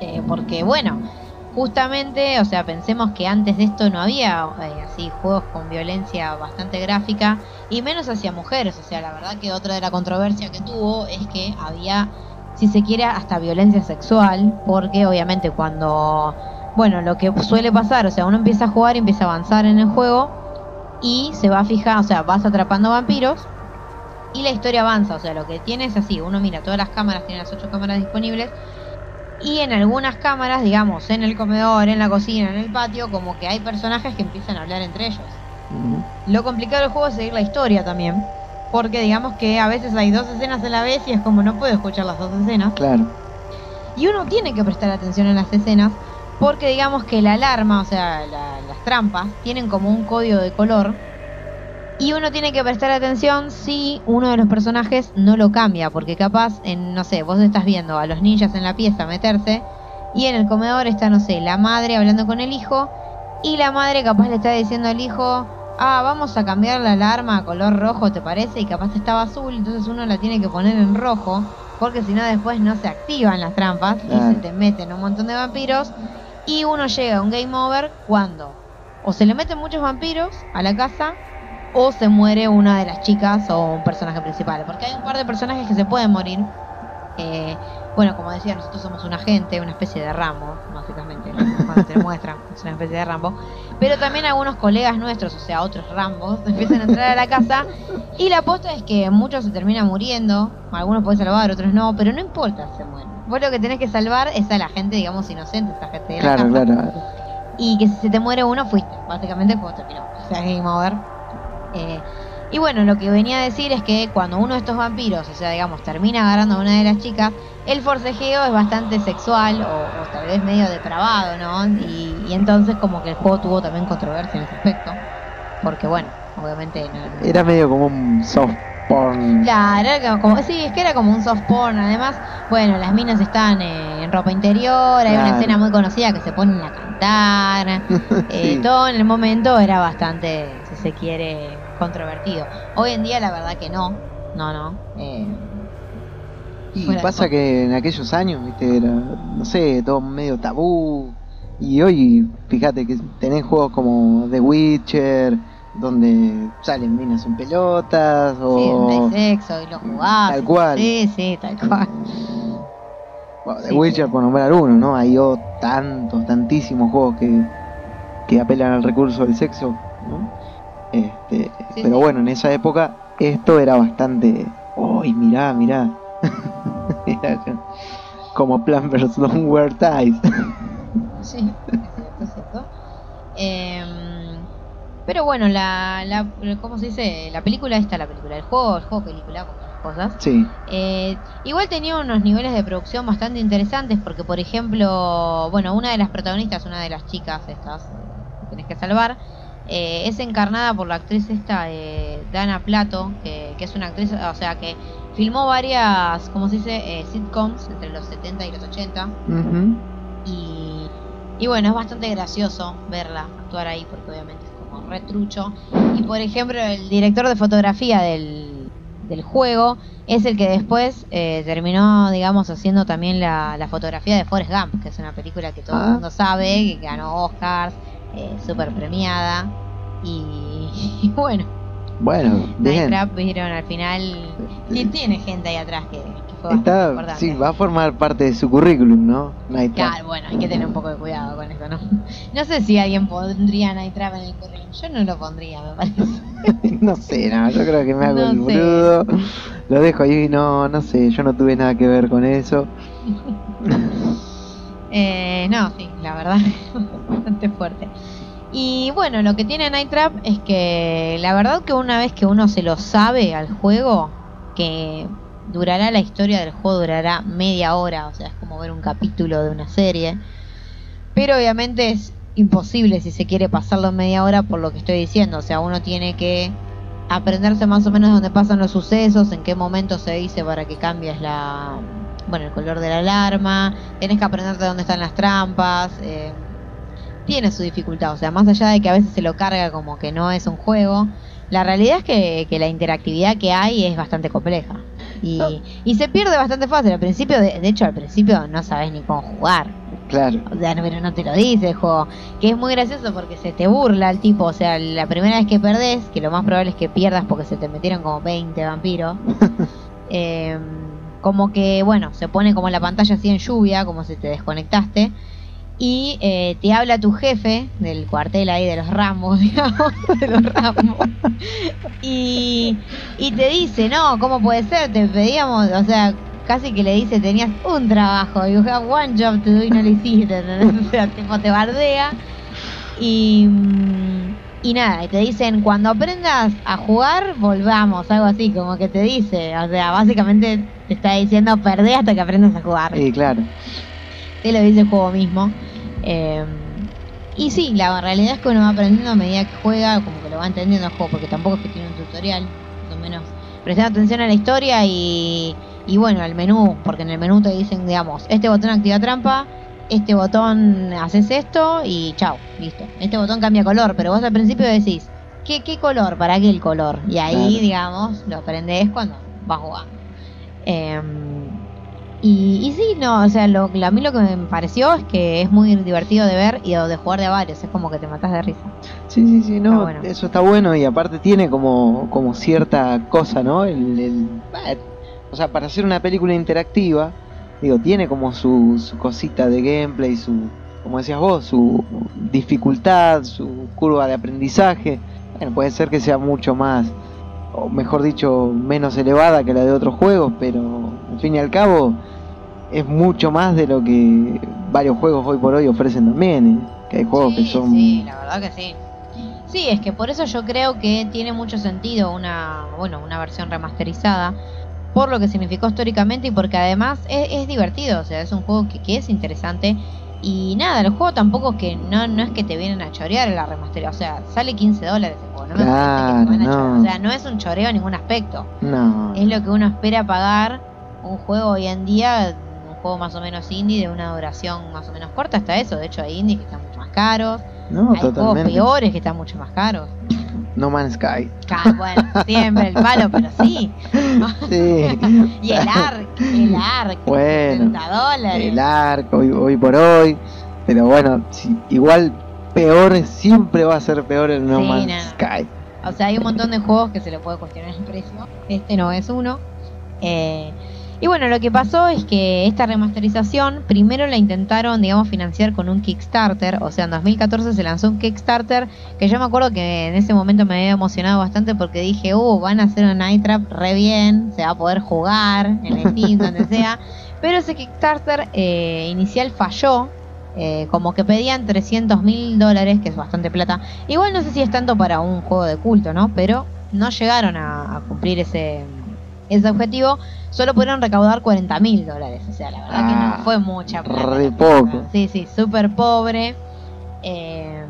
Eh, porque, bueno, justamente, o sea, pensemos que antes de esto no había eh, así juegos con violencia bastante gráfica y menos hacia mujeres, o sea, la verdad que otra de la controversia que tuvo es que había, si se quiere, hasta violencia sexual, porque obviamente cuando, bueno, lo que suele pasar, o sea, uno empieza a jugar y empieza a avanzar en el juego y se va a fijar, o sea, vas atrapando vampiros y la historia avanza, o sea, lo que tiene es así, uno mira todas las cámaras, tiene las ocho cámaras disponibles y en algunas cámaras, digamos, en el comedor, en la cocina, en el patio, como que hay personajes que empiezan a hablar entre ellos. Lo complicado del juego es seguir la historia también, porque digamos que a veces hay dos escenas a la vez y es como no puedo escuchar las dos escenas. Claro. Y uno tiene que prestar atención en las escenas, porque digamos que la alarma, o sea, la- las trampas, tienen como un código de color. Y uno tiene que prestar atención si uno de los personajes no lo cambia, porque capaz, en, no sé, vos estás viendo a los ninjas en la pieza meterse y en el comedor está, no sé, la madre hablando con el hijo y la madre capaz le está diciendo al hijo, ah, vamos a cambiar la alarma a color rojo, ¿te parece? Y capaz estaba azul, entonces uno la tiene que poner en rojo, porque si no después no se activan las trampas y se te meten un montón de vampiros y uno llega a un game over cuando o se le meten muchos vampiros a la casa o se muere una de las chicas o un personaje principal. Porque hay un par de personajes que se pueden morir. Eh, bueno, como decía, nosotros somos un agente, una especie de Rambo, básicamente. Cuando te muestran, es una especie de Rambo. Pero también algunos colegas nuestros, o sea, otros Rambos, empiezan a entrar a la casa. Y la aposta es que muchos se terminan muriendo. Algunos pueden salvar, otros no. Pero no importa se mueren. Vos lo que tenés que salvar es a la gente, digamos, inocente, esa gente de la Claro, casa. claro. Y que si se te muere uno, fuiste. Básicamente juego terminó. O sea, game over. Eh, y bueno, lo que venía a decir es que cuando uno de estos vampiros, o sea, digamos, termina agarrando a una de las chicas, el forcejeo es bastante sexual o, o tal vez medio depravado, ¿no? Y, y entonces como que el juego tuvo también controversia en ese aspecto. Porque bueno, obviamente no, Era medio como un soft porn. Claro, era como, sí, es que era como un soft porn. Además, bueno, las minas están eh, en ropa interior. Hay una escena muy conocida que se ponen a cantar. eh, Sí. Todo en el momento era bastante, si se quiere, controvertido. Hoy en día, la verdad que no. No, no. eh, Y pasa que en aquellos años, viste, era, no sé, todo medio tabú. Y hoy, fíjate que tenés juegos como The Witcher, donde salen minas en pelotas, sí, o hay sexo y lo jugás. Tal cual. Sí, sí, tal cual. bueno, The sí, Witcher sí. por nombrar uno, ¿no? Hay oh, tantos, tantísimos juegos que, que apelan al recurso del sexo, ¿no? Este, Sí, pero sí. bueno, en esa época esto era bastante... ¡Uy, mirá, mirá! Era como Plan vs. Don't Wear Ties. Sí, es cierto. Em, pero bueno, la, la, ¿cómo se dice? La película esta, la película, el juego, el juego película, como las cosas. sí, Eh, igual tenía unos niveles de producción bastante interesantes porque, por ejemplo, bueno, una de las protagonistas, una de las chicas estas que tenés que salvar, eh, es encarnada por la actriz esta eh, Dana Plato, que, que es una actriz, o sea, que filmó varias, ¿cómo se dice? Eh, sitcoms entre los 70 y los 80. Ujú. Y, y bueno, es bastante gracioso verla actuar ahí porque obviamente es como retrucho. Y por ejemplo, el director de fotografía del, del juego es el que después eh, terminó, digamos, haciendo también la, la fotografía de Forrest Gump, que es una película que todo Ah. el mundo sabe, que ganó Oscars, eh, súper premiada. Y, y bueno, bueno. Minecraft, vieron, al final sí, tiene gente ahí atrás que, que fue Está, importante. sí, va a formar parte de su currículum, ¿no? Night Trap. Claro, bueno, hay que tener un poco de cuidado con eso, ¿no? No sé si alguien pondría Night Trap en el currículum. Yo no lo pondría, me parece. no sé, no, yo creo que me hago No el sé. boludo. Lo dejo ahí, no, no sé, yo no tuve nada que ver con eso. Eh, no, sí, la verdad, bastante fuerte. Y bueno, lo que tiene Night Trap es que la verdad que una vez que uno se lo sabe al juego, que durará la historia del juego, durará media hora, o sea, es como ver un capítulo de una serie. Pero obviamente es imposible si se quiere pasarlo en media hora por lo que estoy diciendo, o sea, uno tiene que aprenderse más o menos dónde pasan los sucesos, en qué momento se dice para que cambies la bueno, el color de la alarma, tenés que aprenderte dónde están las trampas, eh, tiene su dificultad, o sea, más allá de que a veces se lo carga como que no es un juego, la realidad es que, que la interactividad que hay es bastante compleja. Y, y se pierde bastante fácil. Al principio, de, de hecho, al principio no sabes ni cómo jugar. Claro. O sea, no, pero no te lo dice el juego. Que es muy gracioso porque se te burla el tipo. O sea, la primera vez que perdés, que lo más probable es que pierdas porque se te metieron como 20 vampiros. eh, como que, bueno, se pone como la pantalla así en lluvia, como si te desconectaste. Y eh, te habla tu jefe del cuartel ahí de los ramos, digamos, de los ramos. Y, y te dice, no, ¿cómo puede ser? Te pedíamos, o sea, casi que le dice, tenías un trabajo, you have one job to do y no lo hiciste. O sea, tipo te bardea. Y, y nada, y te dicen, cuando aprendas a jugar, volvamos, algo así, como que te dice, o sea, básicamente te está diciendo, perdé hasta que aprendas a jugar. Y claro. Te lo dice el juego mismo. Eh, y sí, la realidad es que uno va aprendiendo a medida que juega, como que lo va entendiendo el juego, porque tampoco es que tiene un tutorial, más o menos prestando atención a la historia y, y bueno, al menú, porque en el menú te dicen, digamos, este botón activa trampa, este botón haces esto y chao, listo. Este botón cambia color, pero vos al principio decís, ¿qué, qué color? ¿Para qué el color? Y ahí, Claro. digamos, lo aprendés cuando vas jugando. Eh, y, y sí, no, o sea, lo, a mí lo que me pareció es que es muy divertido de ver y de jugar de a varios, es como que te matas de risa. Sí, sí, sí, no, Está bueno. eso está bueno y aparte tiene como, como cierta cosa, ¿no? El, el- eh, o sea, para hacer una película interactiva, digo, tiene como su, su cosita de gameplay, su, como decías vos, su dificultad, su curva de aprendizaje. Bueno, puede ser que sea mucho más, o mejor dicho, menos elevada que la de otros juegos, pero al fin y al cabo es mucho más de lo que varios juegos hoy por hoy ofrecen también. ¿eh? Que hay juegos que son... sí, la verdad que sí. Sí, es que por eso yo creo que tiene mucho sentido una, bueno, una versión remasterizada, por lo que significó históricamente y porque además es, es divertido, o sea, es un juego que, que es interesante. Y nada, el juego tampoco es que no, no es que te vienen a chorear en la remasterizada, o sea, sale 15 dólares el juego, no me parece que te Claro, van a chorear, no. o sea, no es un choreo en ningún aspecto. No. Es lo que uno espera pagar un juego hoy en día, juego más o menos indie de una duración más o menos corta, hasta eso, de hecho hay indies que están mucho más caros. No, Hay juegos peores que están mucho más caros. No Man's Sky. Ca- Bueno, siempre el palo, pero sí. Sí. Y el ARC, el ARC, Bueno, 60 dólares. El arco, hoy, hoy por hoy. Pero bueno, si- igual peor siempre va a ser peor el No Sí, Man's no. Sky. O sea, hay un montón de juegos que se le puede cuestionar el precio. Este no es uno. Eh, y bueno, lo que pasó es que esta remasterización primero la intentaron, digamos, financiar con un Kickstarter. O sea, en 2014 se lanzó un Kickstarter que yo me acuerdo que en ese momento me había emocionado bastante porque dije, uh, van a hacer un Night Trap re bien, se va a poder jugar en el Steam, donde sea. Pero ese Kickstarter eh, inicial falló. eh, como que pedían 300 mil dólares, que es bastante plata. Igual no sé si es tanto para un juego de culto, ¿no? Pero no llegaron a, a cumplir ese, ese objetivo. Solo pudieron recaudar 40 mil dólares. O sea, la verdad que Ah, no fue mucha plata. re poco. Sí, sí, súper pobre. Eh,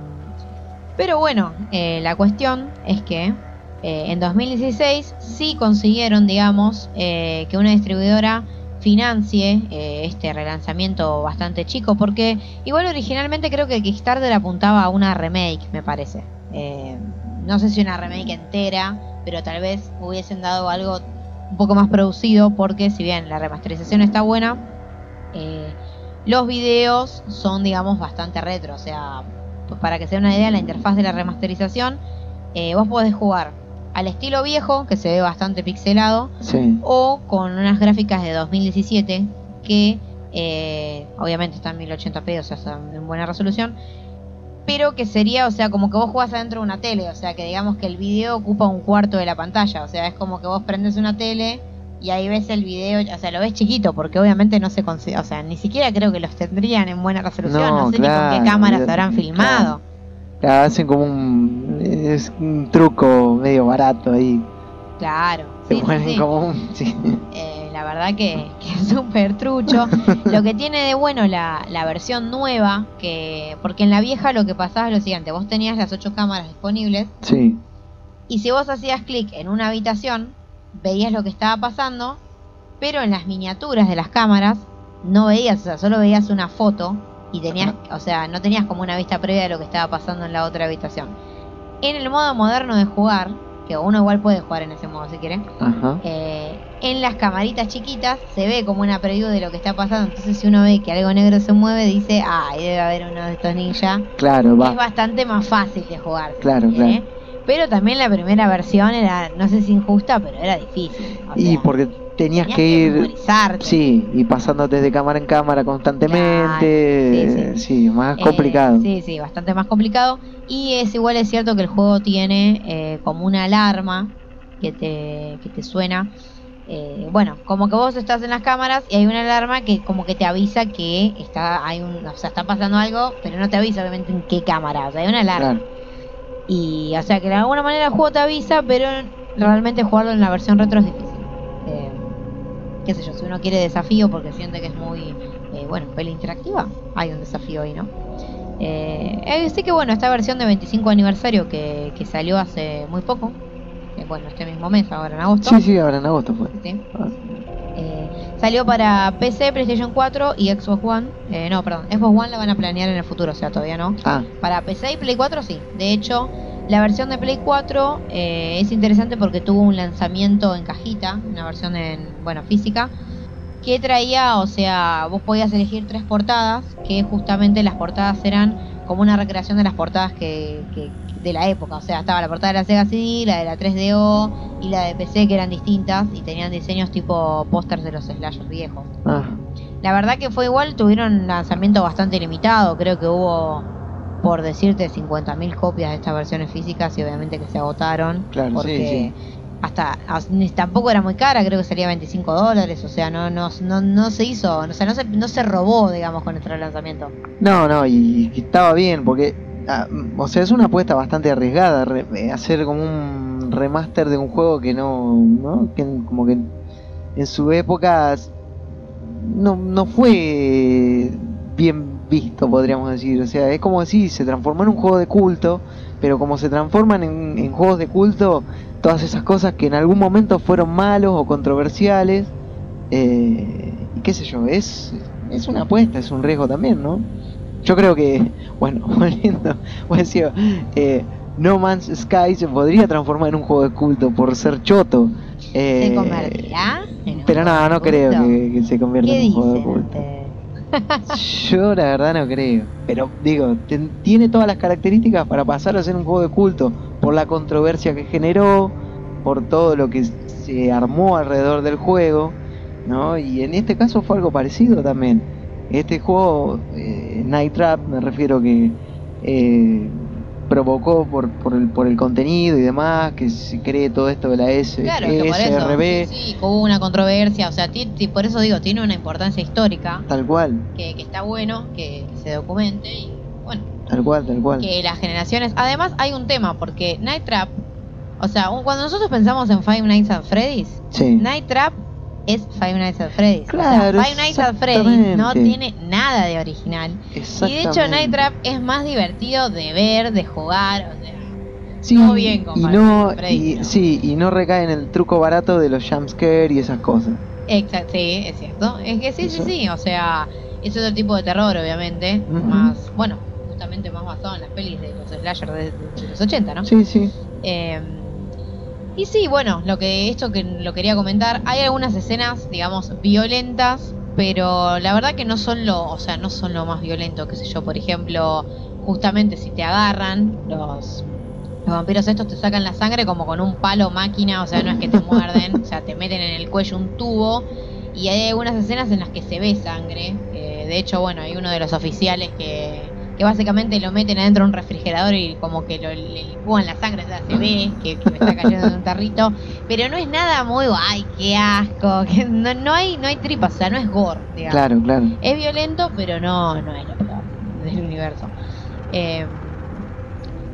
pero bueno, eh, la cuestión es que eh, en 2016 sí consiguieron, digamos, eh, que una distribuidora financie eh, este relanzamiento bastante chico, porque igual originalmente creo que Kickstarter apuntaba a una remake, me parece. Eh, no sé si una remake entera, pero tal vez hubiesen dado algo un poco más producido, porque si bien la remasterización está buena, eh, los videos son, digamos, bastante retro. O sea, pues para que se den una idea, la interfaz de la remasterización, eh, vos podés jugar al estilo viejo, que se ve bastante pixelado, Sí. o con unas gráficas de 2017 que eh, obviamente están en 1080p, o sea, están en buena resolución, pero que sería, o sea, como que vos jugás adentro de una tele, o sea, que digamos que el video ocupa un cuarto de la pantalla, o sea, es como que vos prendes una tele y ahí ves el video, o sea, lo ves chiquito, porque obviamente no se consigue, o sea, ni siquiera creo que los tendrían en buena resolución, no, No, sé ni con qué cámaras habrán filmado. Claro, hacen como un, es un truco medio barato ahí. Claro, Se sí, ponen sí. como un. Sí. Eh, la verdad que, que es súper trucho. lo que tiene de bueno la, la versión nueva, que porque en la vieja lo que pasaba es lo siguiente, vos tenías las ocho cámaras disponibles Sí. y si vos hacías clic en una habitación, veías lo que estaba pasando, pero en las miniaturas de las cámaras no veías, o sea, solo veías una foto y tenías, o sea, no tenías como una vista previa de lo que estaba pasando en la otra habitación. En el modo moderno de jugar, que uno igual puede jugar en ese modo si quiere. Ajá. Eh, en las camaritas chiquitas se ve como una preview de lo que está pasando. Entonces, si uno ve que algo negro se mueve, dice, ah, ahí debe haber uno de estos ninjas. Claro, Es va. bastante más fácil de jugar. Claro, quiere. claro. Pero también la primera versión era, no sé si injusta, pero era difícil. O Y sea, porque tenías tenías que ir, sí, y pasándote de cámara en cámara constantemente, Claro, sí, sí, más Eh, complicado. sí, sí, bastante más complicado. Y es igual es cierto que el juego tiene eh, como una alarma que te, que te suena. Eh, bueno, como que vos estás en las cámaras y hay una alarma que como que te avisa que está, hay un, o sea, está pasando algo, pero no te avisa obviamente en qué cámara, o sea, hay una alarma. Claro. Y, o sea, que de alguna manera el juego te avisa, pero realmente jugarlo en la versión retro es difícil. Eh, qué sé yo, si uno quiere desafío porque siente que es muy, eh, bueno, peli interactiva, hay un desafío ahí, ¿no? Eh, eh, sí que bueno, esta versión de 25 aniversario que, que salió hace muy poco, eh, bueno, este mismo mes, ahora en agosto. Sí, sí, ahora en agosto fue. Sí. Eh, salió para PC, PlayStation 4 y Xbox One. Eh, no, perdón, Xbox One la van a planear en el futuro, o sea, todavía no. Ah, Para PC y Play 4 sí. De hecho, la versión de Play 4 eh, es interesante porque tuvo un lanzamiento en cajita, una versión en, bueno, física, que traía, o sea, vos podías elegir tres portadas, que justamente las portadas eran como una recreación de las portadas que, que- de la época. O sea, estaba la portada de la Sega CD, la de la 3DO y la de PC que eran distintas y tenían diseños tipo pósters de los slashers viejos. ah, La verdad que fue igual, tuvieron un lanzamiento bastante limitado, creo que hubo, por decirte, 50.000 copias de estas versiones físicas y obviamente que se agotaron. Claro, sí, porque hasta tampoco era muy cara, creo que salía 25 dólares, o sea, no no, no, no se hizo, o sea, no se, no se robó, digamos, con nuestro lanzamiento. no, no, y, estaba bien, porque, ah, mm, o sea, es una apuesta bastante arriesgada re- eh, hacer como un remaster de un juego que no, ¿no? Que como que en, su época no, no fue bien visto, podríamos decir. O sea, es como decir, se transformó en un juego de culto, pero como se transforman en juegos de culto, todas esas cosas que en algún momento fueron malos o controversiales, eh, y qué sé yo, es, es una apuesta, es un riesgo también, ¿no? Yo creo que, bueno, volviendo, eh, No Man's Sky se podría transformar en un juego de culto por ser choto. eh, ¿Se convertirá? en un Pero juego no creo que, que se convierta ¿Qué en un juego de culto. Yo la verdad no creo. Pero digo, ten- tiene todas las características para pasar a ser un juego de culto por la controversia que generó, por todo lo que se armó alrededor del juego, ¿no? Y en este caso fue algo parecido también. Este juego, eh, Night Trap, me refiero que eh, provocó por, por, el, por el contenido y demás, que se cree todo esto de la S, Claro, que por eso. SRB, Sí, sí, hubo una controversia, o sea, por eso digo, tiene una importancia histórica tal cual, que, que está bueno que, que se documente y bueno, tal cual, tal cual. que las generaciones. Además, hay un tema, porque Night Trap, o sea, cuando nosotros pensamos en Five Nights at Freddy's, Sí. Night Trap es Five Nights at Freddy's. Claro, o sea, Five Nights at Freddy's no tiene nada de original. Y de hecho. Night Trap es más divertido de ver, de jugar, o sea. Sí, bien y no, Freddy's, y, ¿no? sí, y no recae en el truco barato de los jumpscare y esas cosas. Exacto, sí, es cierto. Es que sí, sí, Eso. sí, o sea, es otro tipo de terror, obviamente. Más, bueno, justamente más basado en las pelis de los slasher de, de los 80, ¿no? Sí, sí. Eh, y sí, bueno, lo que esto que lo quería comentar, hay algunas escenas, digamos, violentas, pero la verdad que no son lo, o sea, no son lo más violento, qué sé yo, por ejemplo, justamente si te agarran los los vampiros estos te sacan la sangre como con un palo máquina, o sea, no es que te muerden, o sea, te meten en el cuello un tubo y hay algunas escenas en las que se ve sangre. eh, de hecho, bueno, hay uno de los oficiales que, que básicamente lo meten adentro de un refrigerador y como que lo, le licúan la sangre, o sea, se ve que, que me está cayendo de un tarrito, pero no es nada muy, ay, qué asco, que no, no hay no hay tripas, o sea, no es gore, digamos. Claro, claro. Es violento, pero no, no es lo peor del universo. Eh,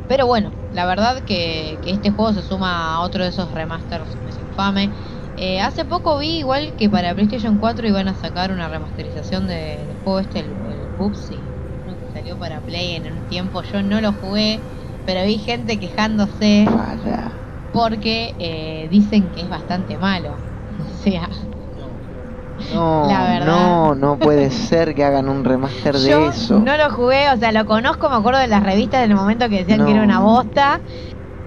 pero bueno, la verdad que, que este juego se suma a otro de esos remasters es infame. Eh, hace poco vi igual que para PlayStation 4 iban a sacar una remasterización de- del juego este, el, el Pupsi, salió para Play en un tiempo. Yo no lo jugué, pero vi gente quejándose porque eh, dicen que es bastante malo. O sea, No, La verdad. no, no puede ser que hagan un remaster de Yo eso. no lo jugué, o sea, lo conozco, me acuerdo de las revistas del momento que decían No. que era una bosta.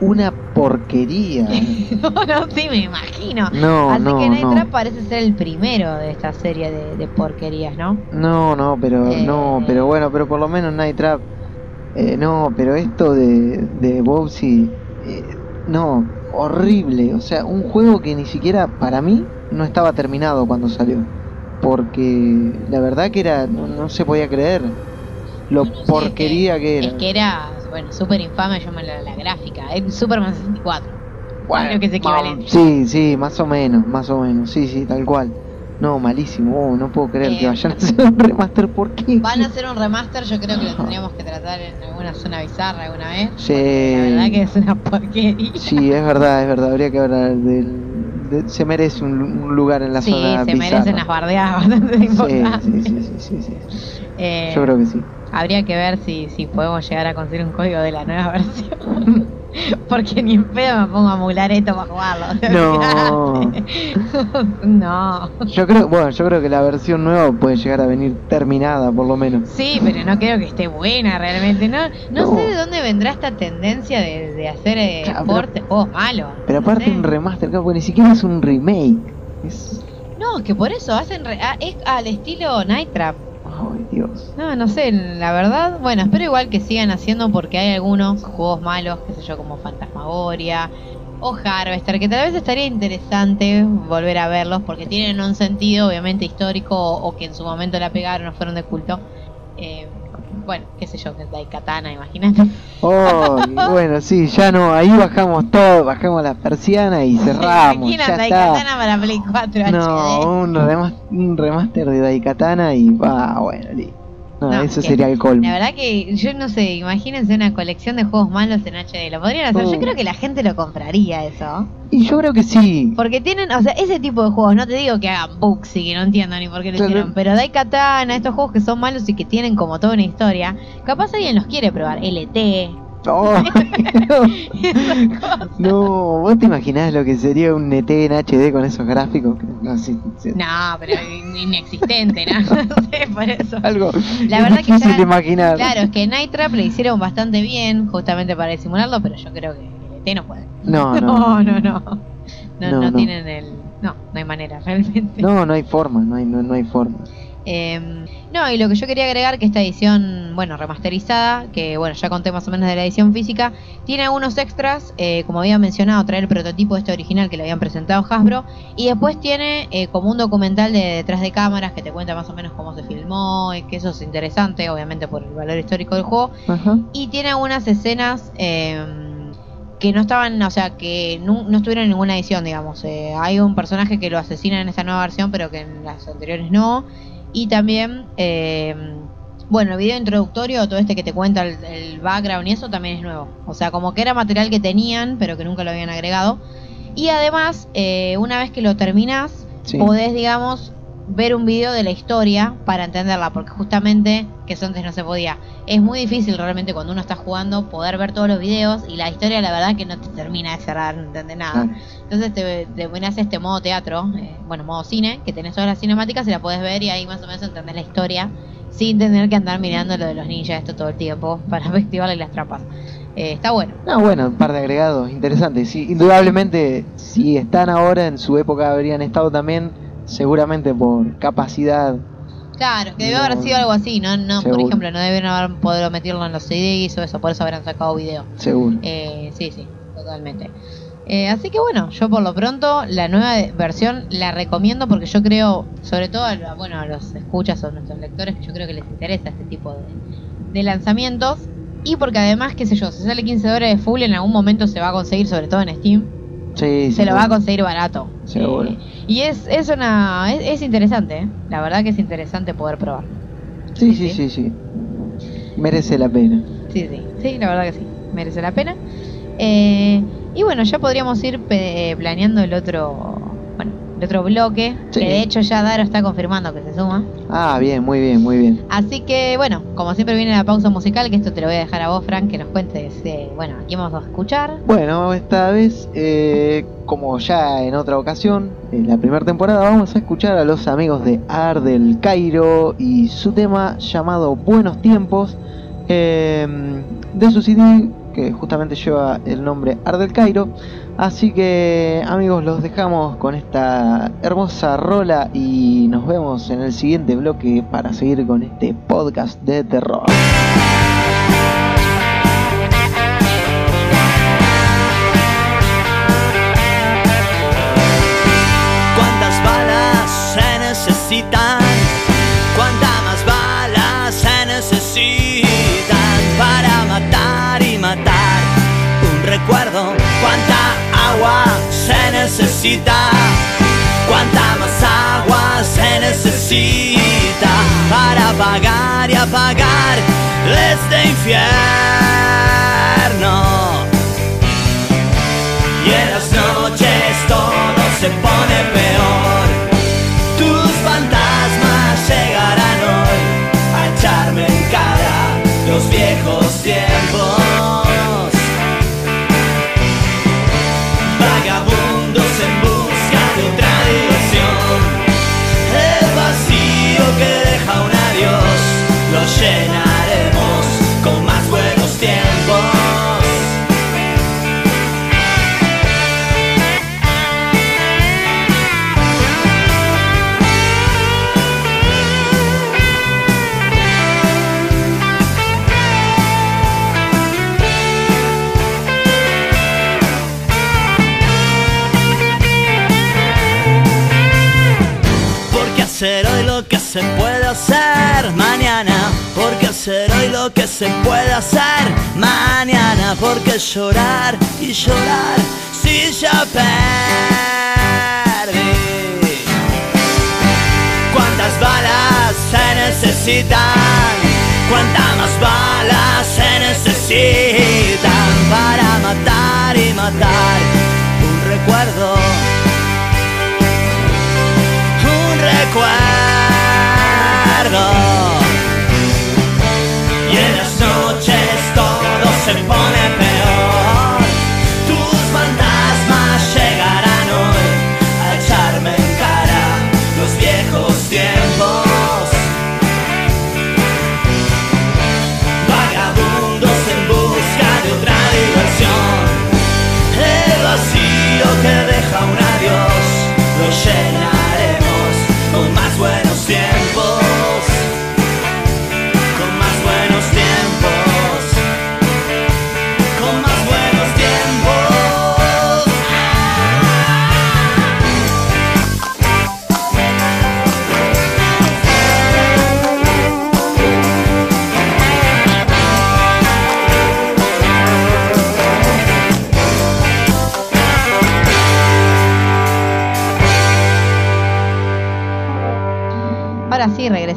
Una porquería. no, no, sí, me imagino. No, Así no, que Night no. Trap parece ser el primero de esta serie de, de porquerías, ¿no? No, no, pero Eh. no, pero bueno, pero por lo menos Night Trap. eh, no, pero esto de, de Bowsy, eh, no, horrible. O sea, un juego que ni siquiera para mí no estaba terminado cuando salió. Porque la verdad que era, no, no se podía creer lo No, no, sí, porquería es que, Es era. que era, bueno, súper infame, yo me la, la gráfica. Es Superman 64. Bueno, que es equivalente. ma- Sí, sí, más o menos, más o menos. Sí, sí, tal cual. No, malísimo. Oh, no puedo creer que Eh, vayan a hacer un remaster. ¿Por qué? Van a hacer un remaster, yo creo que lo tendríamos que tratar en alguna zona bizarra alguna vez. Sí. La verdad que es una porquería. Sí, es verdad, es verdad. Habría que hablar del. de- se merece un, un lugar en la Sí, zona se bizarra. merecen unas bardeadas bastante Sí, sí, sí, sí, sí, sí. Eh, Yo creo que sí. Habría que ver si, si podemos llegar a conseguir un código de la nueva versión. Porque ni en pedo me pongo a emular esto para jugarlo. No. no. Yo creo, bueno, yo creo que la versión nueva puede llegar a venir terminada, por lo menos. Sí, pero no creo que esté buena realmente. No, no, No. sé de dónde vendrá esta tendencia de, de hacer eh, Claro, ports de juegos malos. Pero No aparte sé. un remaster, porque ni siquiera es un remake. Es. No, es que por eso hacen re- ah, es al estilo Night Trap. No, no sé, la verdad, bueno, espero igual que sigan haciendo porque hay algunos juegos malos, qué sé yo, como Fantasmagoria o Harvester, que tal vez estaría interesante volver a verlos porque tienen un sentido obviamente histórico o, o que en su momento la pegaron o fueron de culto. Eh, bueno, qué sé yo, que es Daikatana, imagínate. Oh, bueno, sí, ya no, ahí bajamos todo, bajamos la persiana y cerramos. Imagina ya Daikatana para Play 4 No, HD. un remaster, un remaster de Daikatana y va, bueno, li- No, No, eso que- sería el colmo. La verdad que yo no sé, imagínense una colección de juegos malos en HD. Lo podrían hacer. Oh. Yo creo que la gente lo compraría eso. Y yo creo que sí. Porque tienen, o sea, ese tipo de juegos, no te digo que hagan bugs y que no entiendo ni por qué lo Claro. hicieron, pero Daikatana, estos juegos que son malos y que tienen como toda una historia, capaz alguien los quiere probar, LT. Cosas. no, vos te imaginás lo que sería un ET en HD con esos gráficos. No, sí, sí. No, pero in- inexistente, ¿no? no sé, por eso. Algo La verdad que difícil ya- de imaginar. Claro, es que Night Trap le hicieron bastante bien, justamente para disimularlo, pero yo creo que LT no puede. No, no. No, no, no. No, No, no no. tienen el. No, no hay manera, realmente. No, no hay forma, no hay, no, no hay forma. Eh, no, y lo que yo quería agregar que esta edición, bueno, remasterizada, que bueno, ya conté más o menos de la edición física, tiene algunos extras, eh, como había mencionado, traer el prototipo este original que le habían presentado Hasbro, y después tiene eh, como un documental de detrás de cámaras que te cuenta más o menos cómo se filmó, y que eso es interesante, obviamente por el valor histórico del juego, y tiene algunas escenas eh, que no estaban, o sea, que no, no estuvieron en ninguna edición, digamos. Eh, hay un personaje que lo asesina en esta nueva versión, pero que en las anteriores no. Y también, eh, bueno, el video introductorio, todo este que te cuenta el, el background y eso también es nuevo. O sea, como que era material que tenían, pero que nunca lo habían agregado. Y además, eh, una vez que lo terminás, Sí. podés, digamos, ver un video de la historia para entenderla, porque justamente, que eso antes no se podía, es muy difícil realmente cuando uno está jugando poder ver todos los videos y la historia la verdad que no te termina de cerrar, no entendés nada. Entonces te, te pones este modo teatro, eh, bueno, modo cine, que tenés todas las cinemáticas y la podés ver y ahí más o menos entendés la historia sin tener que andar mirando lo de los ninjas esto todo el tiempo para activarle las trampas. Eh, está bueno. No, bueno, un par de agregados interesantes. Sí, indudablemente, si están ahora, en su época habrían estado también, seguramente por capacidad. Claro, que debe No. haber sido algo así, no, no por ejemplo, no deben haber podido meterlo en los CDs o eso, por eso habrán sacado video. Seguro. Eh, sí, sí, totalmente. Eh, así que bueno, yo por lo pronto la nueva de- versión la recomiendo porque yo creo, sobre todo a, bueno, a los escuchas o nuestros lectores, que yo creo que les interesa este tipo de, de lanzamientos. Y porque además, qué sé yo, si sale 15 dólares full, en algún momento se va a conseguir, sobre todo en Steam, Sí, se lo va a conseguir barato. Seguro. Eh, y es, es una es, es interesante, ¿eh? la verdad que es interesante poder probar. Sí, sí, sí, sí. Merece la pena. Sí, sí, sí, la verdad que sí, merece la pena. Eh, y bueno, ya podríamos ir planeando el otro, el otro bloque, Sí. que de hecho ya Daro está confirmando que se suma. Ah, bien, muy bien, muy bien. Así que bueno, como siempre viene la pausa musical, que esto te lo voy a dejar a vos, Frank, que nos cuentes, eh, bueno, aquí vamos a escuchar. Bueno, esta vez, eh, como ya en otra ocasión, en la primera temporada, vamos a escuchar a los amigos de Ar del Cairo y su tema llamado Buenos Tiempos, eh, de su CD que justamente lleva el nombre Ardel Cairo. Así que amigos, los dejamos con esta hermosa rola y nos vemos en el siguiente bloque para seguir con este podcast de terror. ¿Cuántas balas se necesitan? Necesita? ¿Cuánta más agua se necesita para apagar y apagar este infierno? Y en las noches todo se pone peor. Se puede hacer mañana. Porque hacer hoy lo que se puede hacer mañana. Porque llorar y llorar si ya perdí. ¿Cuántas balas se necesitan? ¿Cuántas más balas se necesitan para matar y matar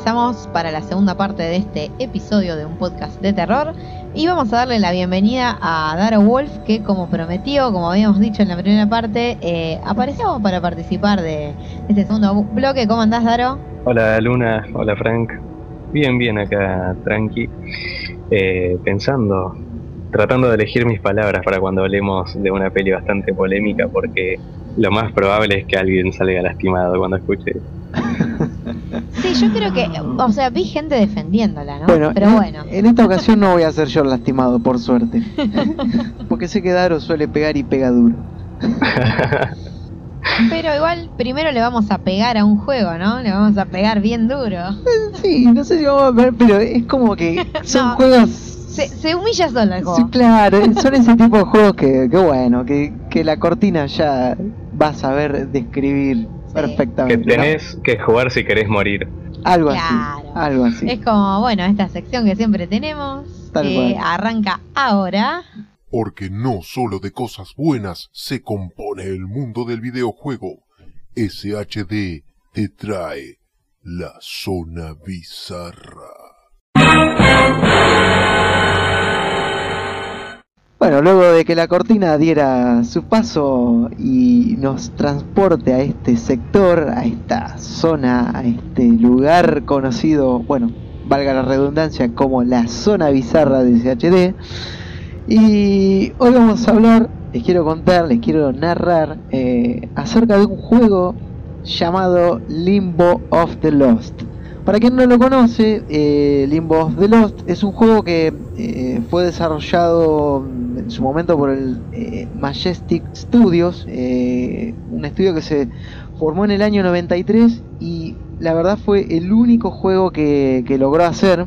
regresamos para la segunda parte de este episodio de un podcast de terror y vamos a darle la bienvenida a Daro Wolf que como prometió, como habíamos dicho en la primera parte, eh, apareció para participar de este segundo bloque. ¿Cómo andás, Daro? Hola Luna, hola Frank. Bien, bien acá, tranqui. Eh, pensando, tratando de elegir mis palabras para cuando hablemos de una peli bastante polémica, porque lo más probable es que alguien salga lastimado cuando escuche. Sí, yo creo que, o sea, vi gente defendiéndola, ¿no? Bueno, Pero en- bueno. en esta ocasión no voy a ser yo el lastimado, por suerte. Porque sé que Daro suele pegar y pega duro. Pero igual primero le vamos a pegar a un juego, ¿no? Le vamos a pegar bien duro. Sí, no sé si vamos a ver, pero es como que son No. juegos. Se, se humilla solo el Sí, juego. claro, son ese tipo de juegos que, que bueno, que, que la cortina ya va a saber describir que perfectamente. ¿no? tenés que jugar si querés morir. Algo Claro. así, algo así. Es como, bueno, esta sección que siempre tenemos, Tal que cual. arranca ahora. Porque no solo de cosas buenas se compone el mundo del videojuego. SHD te trae la zona bizarra. Bueno, luego de que la cortina diera su paso y nos transporte a este sector, a esta zona, a este lugar conocido, bueno, valga la redundancia, como la zona bizarra de SHD. Y hoy vamos a hablar, les quiero contar, les quiero narrar eh, acerca de un juego llamado Limbo of the Lost. Para quien no lo conoce, eh, Limbo of the Lost es un juego que eh, fue desarrollado en su momento por el eh, Majestic Studios, eh, un estudio que se formó en el año 93 y la verdad fue el único juego que, logró hacer.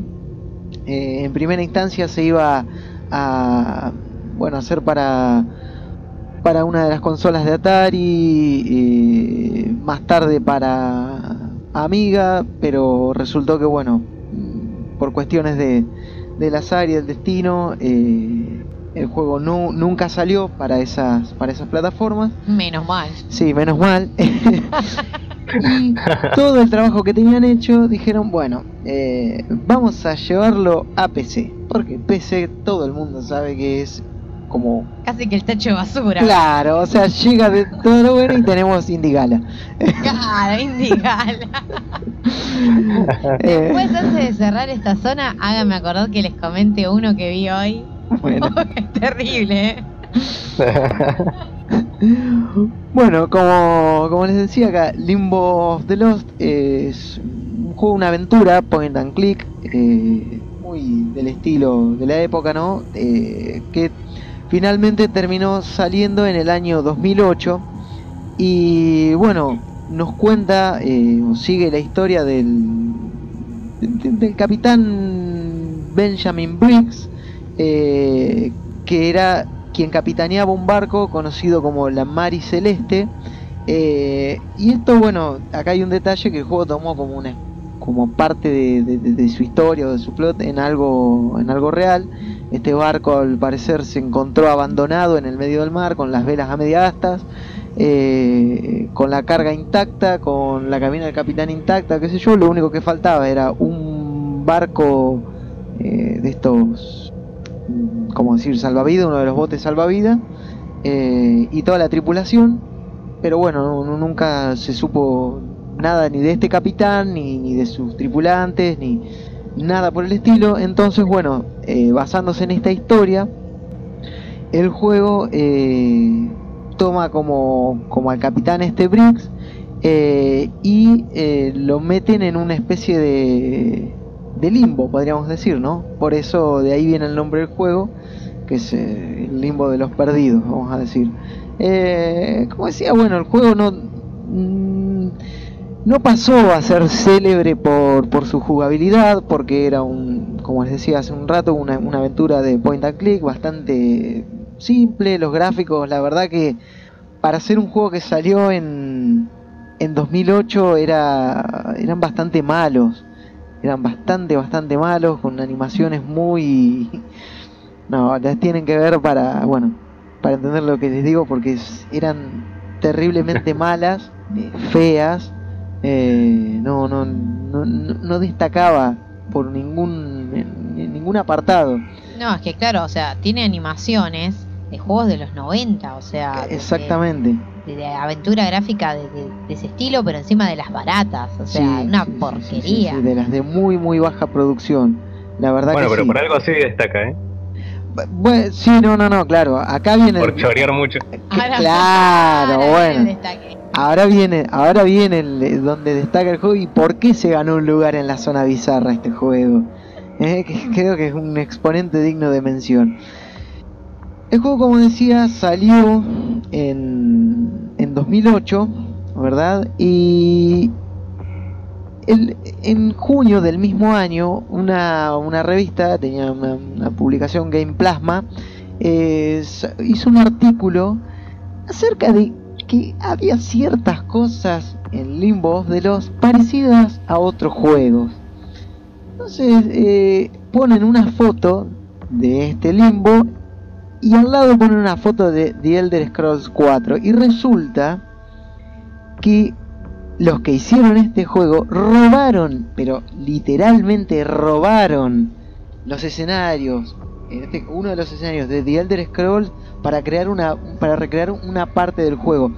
En primera instancia se iba a bueno hacer para para una de las consolas de Atari, más tarde para Amiga, pero resultó que bueno, por cuestiones de, del azar y del destino, eh, el juego no, nunca salió para esas, para esas plataformas. Menos mal. Sí, menos mal. y todo el trabajo que tenían hecho dijeron, bueno, eh, vamos a llevarlo a PC. Porque PC todo el mundo sabe que es como... Casi que el tacho de basura. Claro, o sea, llega de todo lo bueno y tenemos Indigala. Claro, Indigala. Eh, Después, antes de cerrar esta zona, háganme acordar que les comente uno que vi hoy. bueno. es terrible, ¿eh? Bueno, como, como les decía acá, Limbo of the Lost es un juego, una aventura, point and click, eh, muy del estilo de la época, ¿no? Eh, que finalmente terminó saliendo en el año 2008 y bueno, nos cuenta eh, o sigue la historia del, del, capitán Benjamin Briggs, eh, que era quien capitaneaba un barco conocido como la Mari Celeste. eh, y esto, bueno, acá hay un detalle que el juego tomó como una como parte de- de su historia o de su plot en algo en algo real. Este barco al parecer se encontró abandonado en el medio del mar con las velas a media astas, eh, con la carga intacta, con la cabina del capitán intacta, qué sé yo. Lo único que faltaba era un barco eh, de estos mm, como decir salvavidas, uno de los botes salvavidas eh, y toda la tripulación, pero bueno, no- nunca se supo nada ni de este capitán, ni, ni de sus tripulantes, ni nada por el estilo. Entonces, bueno, eh, basándose en esta historia, el juego eh, toma como, como al capitán este Briggs eh, y lo meten en una especie de, de limbo, podríamos decir, ¿no? Por eso de ahí viene el nombre del juego, que es el limbo de los perdidos, vamos a decir. Como decía, bueno, el juego no, mm, no pasó a ser célebre por, por su jugabilidad, porque era un, como les decía hace un rato, una, una aventura de point and click bastante simple, los gráficos, la verdad que para hacer un juego que salió en, en 2008 era, eran bastante malos, eran bastante, bastante malos, con animaciones muy... No, las tienen que ver para, bueno, para entender lo que les digo, porque eran terriblemente malas, eh, feas, eh, no, no, no, no no destacaba por ningún, en- ningún apartado. No, es que claro, o sea, tiene animaciones de juegos de los 90, o sea, de- Exactamente. De, de aventura gráfica de, de- de ese estilo, pero encima de las baratas, o sea, Sí, una sí, sí, sí, porquería. sí, sí, de las de muy, muy baja producción. La verdad Bueno, que pero sí. por algo así destaca, ¿eh? Bueno, sí, no, no, no, claro. Acá viene. Por chorear mucho. Ahora- Claro, ahora bueno. Ahora viene, ahora viene el- eh, donde destaca el juego y por qué se ganó un lugar en la zona bizarra este juego. Eh, que creo que es un exponente digno de mención. El juego, como decía, salió en, en 2008, ¿verdad? Y el- en junio del mismo año, una, una revista, tenía una, una publicación Game Plasma, eh, hizo un artículo acerca de que había ciertas cosas en Limbo the Lost parecidas a otros juegos. Entonces eh, ponen una foto de este Limbo y al lado ponen una foto de The Elder Scrolls 4 y resulta que los que hicieron este juego robaron, pero literalmente robaron los escenarios, este, uno de los escenarios de The Elder Scrolls para crear una para recrear una parte del juego.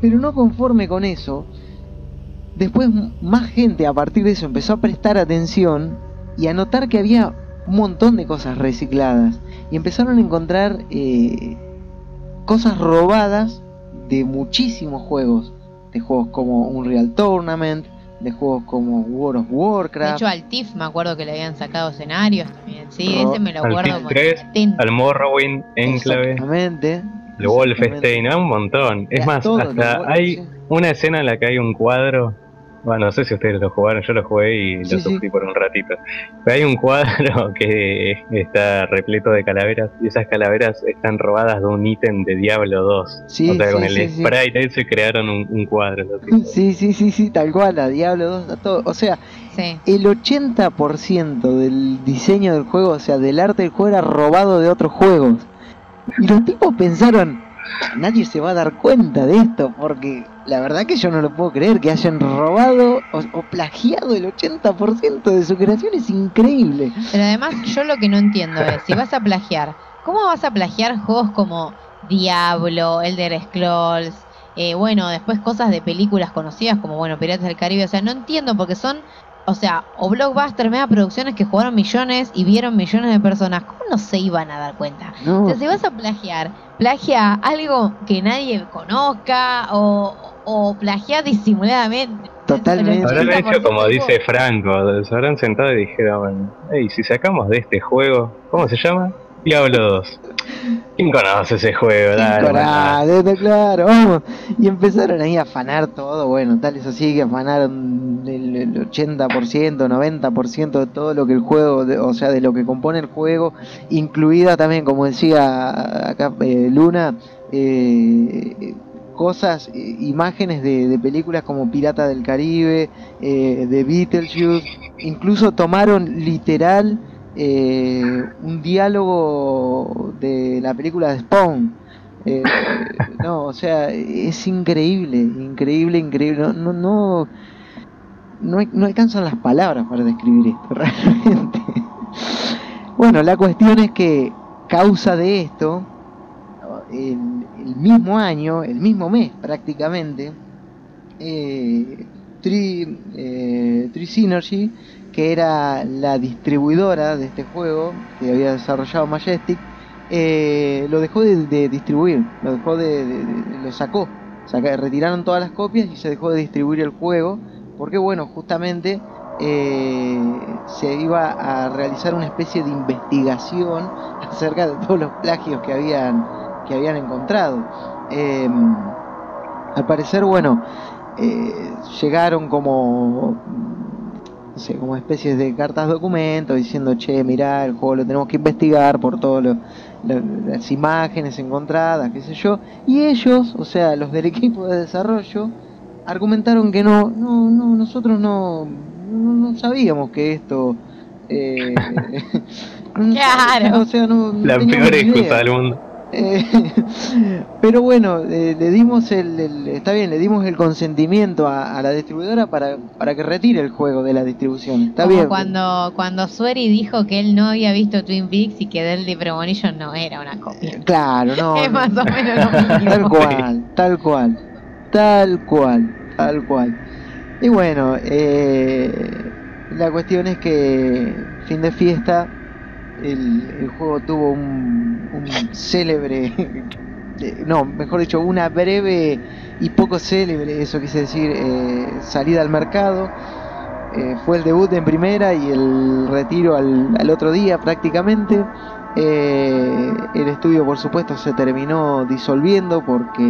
Pero no conforme con eso, después más gente a partir de eso empezó a prestar atención y a notar que había un montón de cosas recicladas y empezaron a encontrar eh, cosas robadas de muchísimos juegos, de juegos como Unreal Tournament, de juegos como World of De Warcraft. hecho, al TIF me acuerdo que le habían sacado escenarios también. Sí, No, ese me lo al acuerdo TIF como 3, atento. Al Morrowind, Enclave, Exactamente. el Wolfenstein, un montón. Es Ya, más, hasta hay una escena en la que hay un cuadro. Bueno, no sé si ustedes lo jugaron, yo lo jugué y lo Sí, sí. sufrí por un ratito. Pero hay un cuadro que está repleto de calaveras y esas calaveras están robadas de un ítem de Diablo 2. Sí, o sea, sí, con el sí, sí. sprite ese crearon un, un cuadro. Sí, sí, sí, sí, tal cual, a Diablo 2, a todo. O sea, Sí. el 80% del diseño del juego, o sea, del arte del juego era robado de otros juegos. Y los tipos pensaron, nadie se va a dar cuenta de esto, porque la verdad que yo no lo puedo creer, que hayan robado o, o plagiado el 80% de su creación, es increíble. Pero además, yo lo que no entiendo es, si vas a plagiar, ¿cómo vas a plagiar juegos como Diablo, Elder Scrolls, eh, bueno, después cosas de películas conocidas como, bueno, Piratas del Caribe? O sea, no entiendo porque son, o sea, o blockbuster, mega producciones que jugaron millones y vieron millones de personas. ¿Cómo no se iban a dar cuenta? No, O sea, si vas a plagiar, plagia algo que nadie conozca o, o plagia disimuladamente. Totalmente. Habrán 80% hecho como dice Franco, se habrán sentado y dijeron, hey, si sacamos de este juego, ¿cómo se llama? Diablo 2. ¿Quién conoce ese juego? Dale, claro, vamos. Y empezaron ahí a afanar todo, bueno, tal es así que afanaron el, el 80%, 90% de todo lo que el juego, de- o sea, de lo que compone el juego, incluida también, como decía acá eh, Luna, eh, cosas, imágenes de, películas como Pirata del Caribe, eh, de Beetlejuice, incluso tomaron literal eh, un diálogo de la película de Spawn. Eh, no, o sea, es increíble, increíble, increíble. No, no, no, no alcanzan las palabras para describir esto, realmente. Bueno, la cuestión es que causa de esto, el, el mismo año, el mismo mes prácticamente, eh, Tri, eh, Synergy, que era la distribuidora de este juego que había desarrollado Majestic, eh, lo dejó de, distribuir, lo dejó de, lo sacó, retiraron todas las copias y se dejó de distribuir el juego, porque bueno, justamente eh, se iba a realizar una especie de investigación acerca de todos los plagios que habían que habían encontrado. Eh, al parecer, bueno, eh, llegaron como no sé, como especies de cartas documentos diciendo, che, mirá, el juego lo tenemos que investigar por todas las imágenes encontradas, qué sé yo. Y ellos, o sea, los del equipo de desarrollo, argumentaron que no, no, no, nosotros no, no, no sabíamos que esto... eh, no- Claro. O sea, no, no La peor excusa del mundo. Eh, pero bueno, eh, le dimos el, el- está bien, le dimos el consentimiento a, a la distribuidora para, para que retire el juego de la distribución. Está Como bien. cuando, cuando Sueri dijo que él no había visto Twin Peaks y que Deadly Premonition no era una Eh, copia. Claro, no. es más o menos lo mismo. Tal cual, tal cual, tal cual, tal cual. Y bueno, eh, la cuestión es que fin de fiesta el, juego tuvo un, célebre, no, mejor dicho, una breve y poco célebre, eso quise decir, eh, salida al mercado. Eh, fue el debut en primera y el retiro al, al otro día prácticamente. Eh, el estudio, por supuesto, se terminó disolviendo porque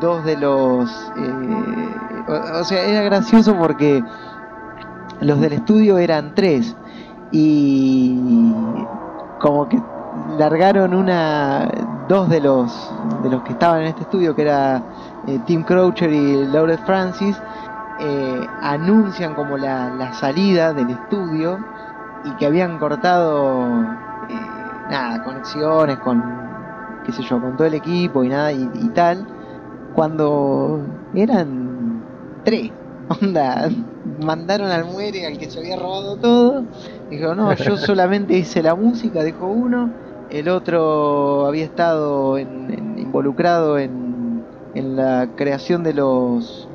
dos de los... eh, o sea, era gracioso porque los del estudio eran tres y como que largaron una dos de los de los que estaban en este estudio que era eh, Tim Croucher y Laurel Francis eh, anuncian como la, la salida del estudio y que habían cortado eh, nada conexiones con qué sé yo con todo el equipo y nada y, y tal cuando eran tres onda mandaron al muere al que se había robado todo dijo no yo solamente hice la música dijo uno. El otro había estado en- en- involucrado en, en la creación de los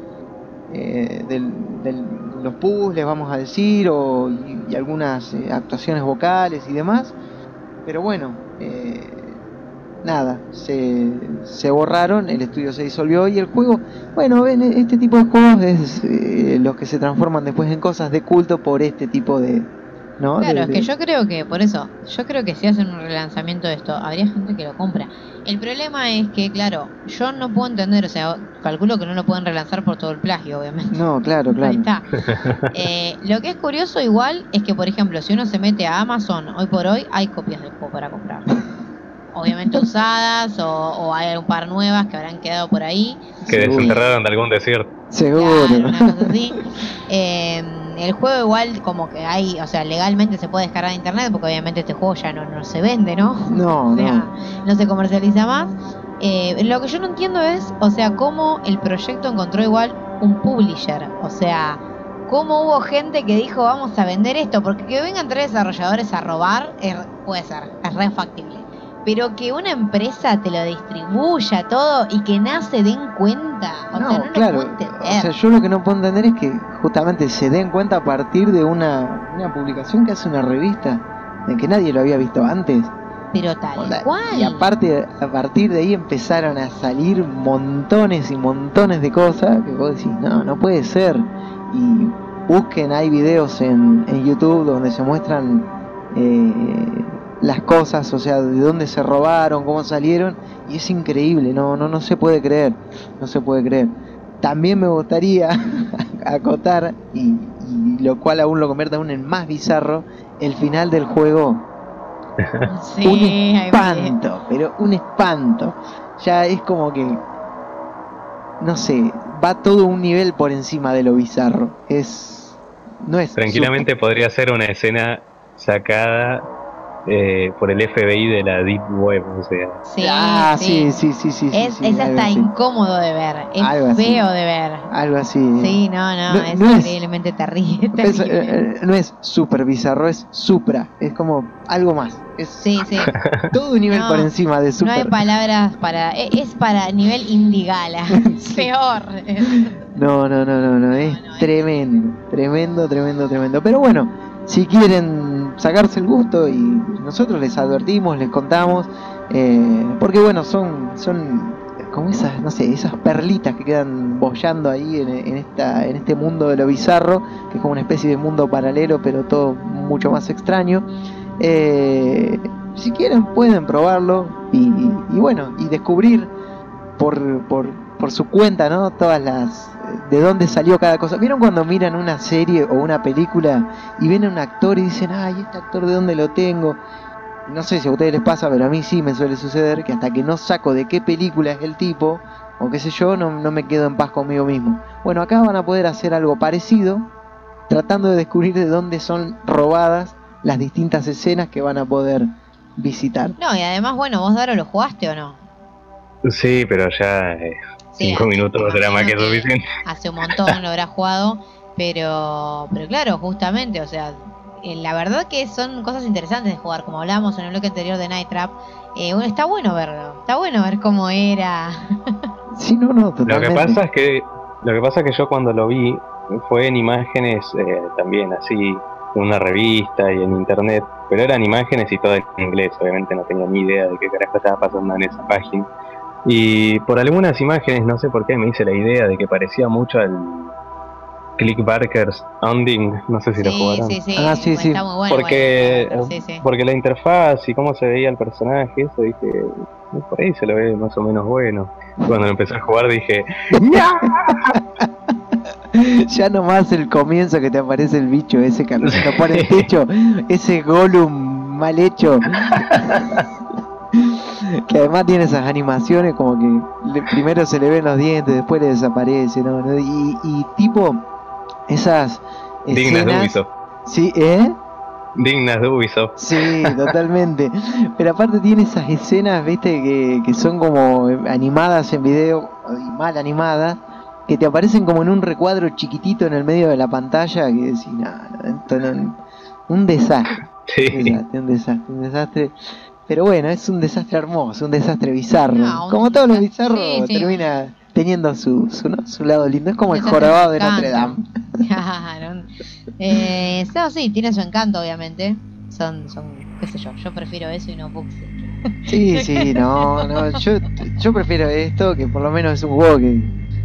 eh, del, del- los puzzles vamos a decir o y, y algunas eh, actuaciones vocales y demás. Pero bueno eh, nada, se, se borraron, el estudio se disolvió y el juego, bueno, ven, este tipo de juegos es eh, los que se transforman después en cosas de culto por este tipo de... ¿no? Claro, De- es que de- yo creo que, por eso, yo creo que si hacen un relanzamiento de esto, habría gente que lo compra. El problema es que, claro, yo no puedo entender, o sea, calculo que no lo pueden relanzar por todo el plagio, obviamente. No, claro, claro. Ahí está. Eh, lo que es curioso igual es que, por ejemplo, si uno se mete a Amazon, hoy por hoy hay copias del juego para comprar. Obviamente usadas o, o hay un par nuevas que habrán quedado por ahí. Que desenterraron de algún desierto. Seguro. Claro, una cosa así. Eh, el juego igual como que hay, o sea, legalmente se puede descargar de internet porque obviamente este juego ya no, no se vende, ¿no? No, O sea, no. no se comercializa más. Eh, lo que yo no entiendo es, o sea, cómo el proyecto encontró igual un publisher. O sea, cómo hubo gente que dijo, vamos a vender esto. Porque que vengan tres desarrolladores a robar, es- puede ser, es re factible. Pero que una empresa te lo distribuya todo y que nada se den cuenta. O No, sea, no lo claro. puedo entender. O sea, yo lo que no puedo entender es que justamente se den cuenta a partir de una, una publicación que hace una revista, de que nadie lo había visto antes. Pero tal Onda, cual. Y aparte, a partir de ahí empezaron a salir montones y montones de cosas que vos decís, no, no puede ser. Y busquen, hay videos en, en YouTube donde se muestran eh, las cosas, o sea, de dónde se robaron, cómo salieron, y es increíble, no, no, no se puede creer, no se puede creer. También me gustaría acotar, y, y lo cual aún lo convierte aún en más bizarro, el final del juego Sí, un espanto, pero un espanto. Ya es como que, no sé, va todo un nivel por encima de lo bizarro. Es, no es. Tranquilamente podría ser una escena sacada eh, por el FBI de la Deep Web, o sea. Sí, ah, sí. sí, sí, sí, sí, Es, sí, es hasta así. incómodo de ver, es Algo así. feo de ver. Algo así. Sí, no, no, No- es no es- increíblemente terrible. Es, terrible. eh, eh, no es super bizarro, es supra. Es como algo más. Es Sí, sí. todo un nivel No, por encima de No super. hay palabras para. e- Es para nivel indigala. Sí. Peor. No, no, no, no, no, es no, es- tremendo, tremendo, tremendo, tremendo. Pero bueno, si quieren sacarse el gusto y nosotros les advertimos, les contamos, eh, porque bueno, son, son como esas, no sé, esas perlitas que quedan bollando ahí en, esta, en este mundo de lo bizarro, que es como una especie de mundo paralelo, pero todo mucho más extraño. Eh, si quieren pueden probarlo y, y- y bueno, y descubrir por, por, por su cuenta, ¿no? Todas las... de dónde salió cada cosa. ¿Vieron cuando miran una serie o una película y ven a un actor y dicen, ay, este actor de dónde lo tengo? No sé si a ustedes les pasa, pero a mí sí me suele suceder que hasta que no saco de qué película es el tipo, o qué sé yo, no, no me quedo en paz conmigo mismo. Bueno, acá van a poder hacer algo parecido, tratando de descubrir de dónde son robadas las distintas escenas que van a poder visitar. No, y además, bueno, vos Daro lo jugaste o no? Sí, pero ya eh, Sí, cinco minutos será más que suficiente. Hace un montón lo habrás jugado, pero, pero claro, justamente, o sea, eh, la verdad que son cosas interesantes de jugar, como hablamos en el bloque anterior de Night Trap. Eh, bueno, está bueno verlo, está bueno ver cómo era. Sí, no, no, Lo que pasa es que lo que pasa es que yo cuando lo vi fue en imágenes eh, también así en una revista y en internet, pero eran imágenes y todo en inglés, obviamente no tenía ni idea de qué carajo estaba pasando en esa página. Y por algunas imágenes, no sé por qué, me hice la idea de que parecía mucho al Click Barkers Ending, no sé si lo jugaron. sí, sí, Ah, sí, bueno, sí. está muy bueno. Porque, sí, sí. porque la interfaz y cómo se veía el personaje, eso dije, "Eh, por ahí se lo ve más o menos bueno. Cuando lo empecé a jugar dije, Ya nomás el comienzo que te aparece el bicho ese lo pone el techo, ese Gollum mal hecho. que además tiene esas animaciones como que le- primero se le ven los dientes, después le desaparece, ¿no? ¿no? Y, y tipo esas dignas de escenas... Ubisoft. Sí, ¿eh? Dignas de Ubisoft. Sí, totalmente. Pero aparte tiene esas escenas, viste, que, que son como animadas en video, y mal animadas, que te aparecen como en un recuadro chiquitito en el medio de la pantalla, que decís, no, no, un desastre, Sí. un desastre, un desastre, un desastre. Pero bueno, es un desastre hermoso, un desastre bizarro. No, un como todos los bizarros, sí, sí. termina teniendo su, su, ¿no? su lado lindo. Es como el jorobado de Notre. Dame. Claro. Eh, no, sí, tiene su encanto, obviamente. Son, son, qué sé yo, yo prefiero eso y no Bugsy. Sí, sí, no, no, yo, yo prefiero esto que por lo menos es un juego que,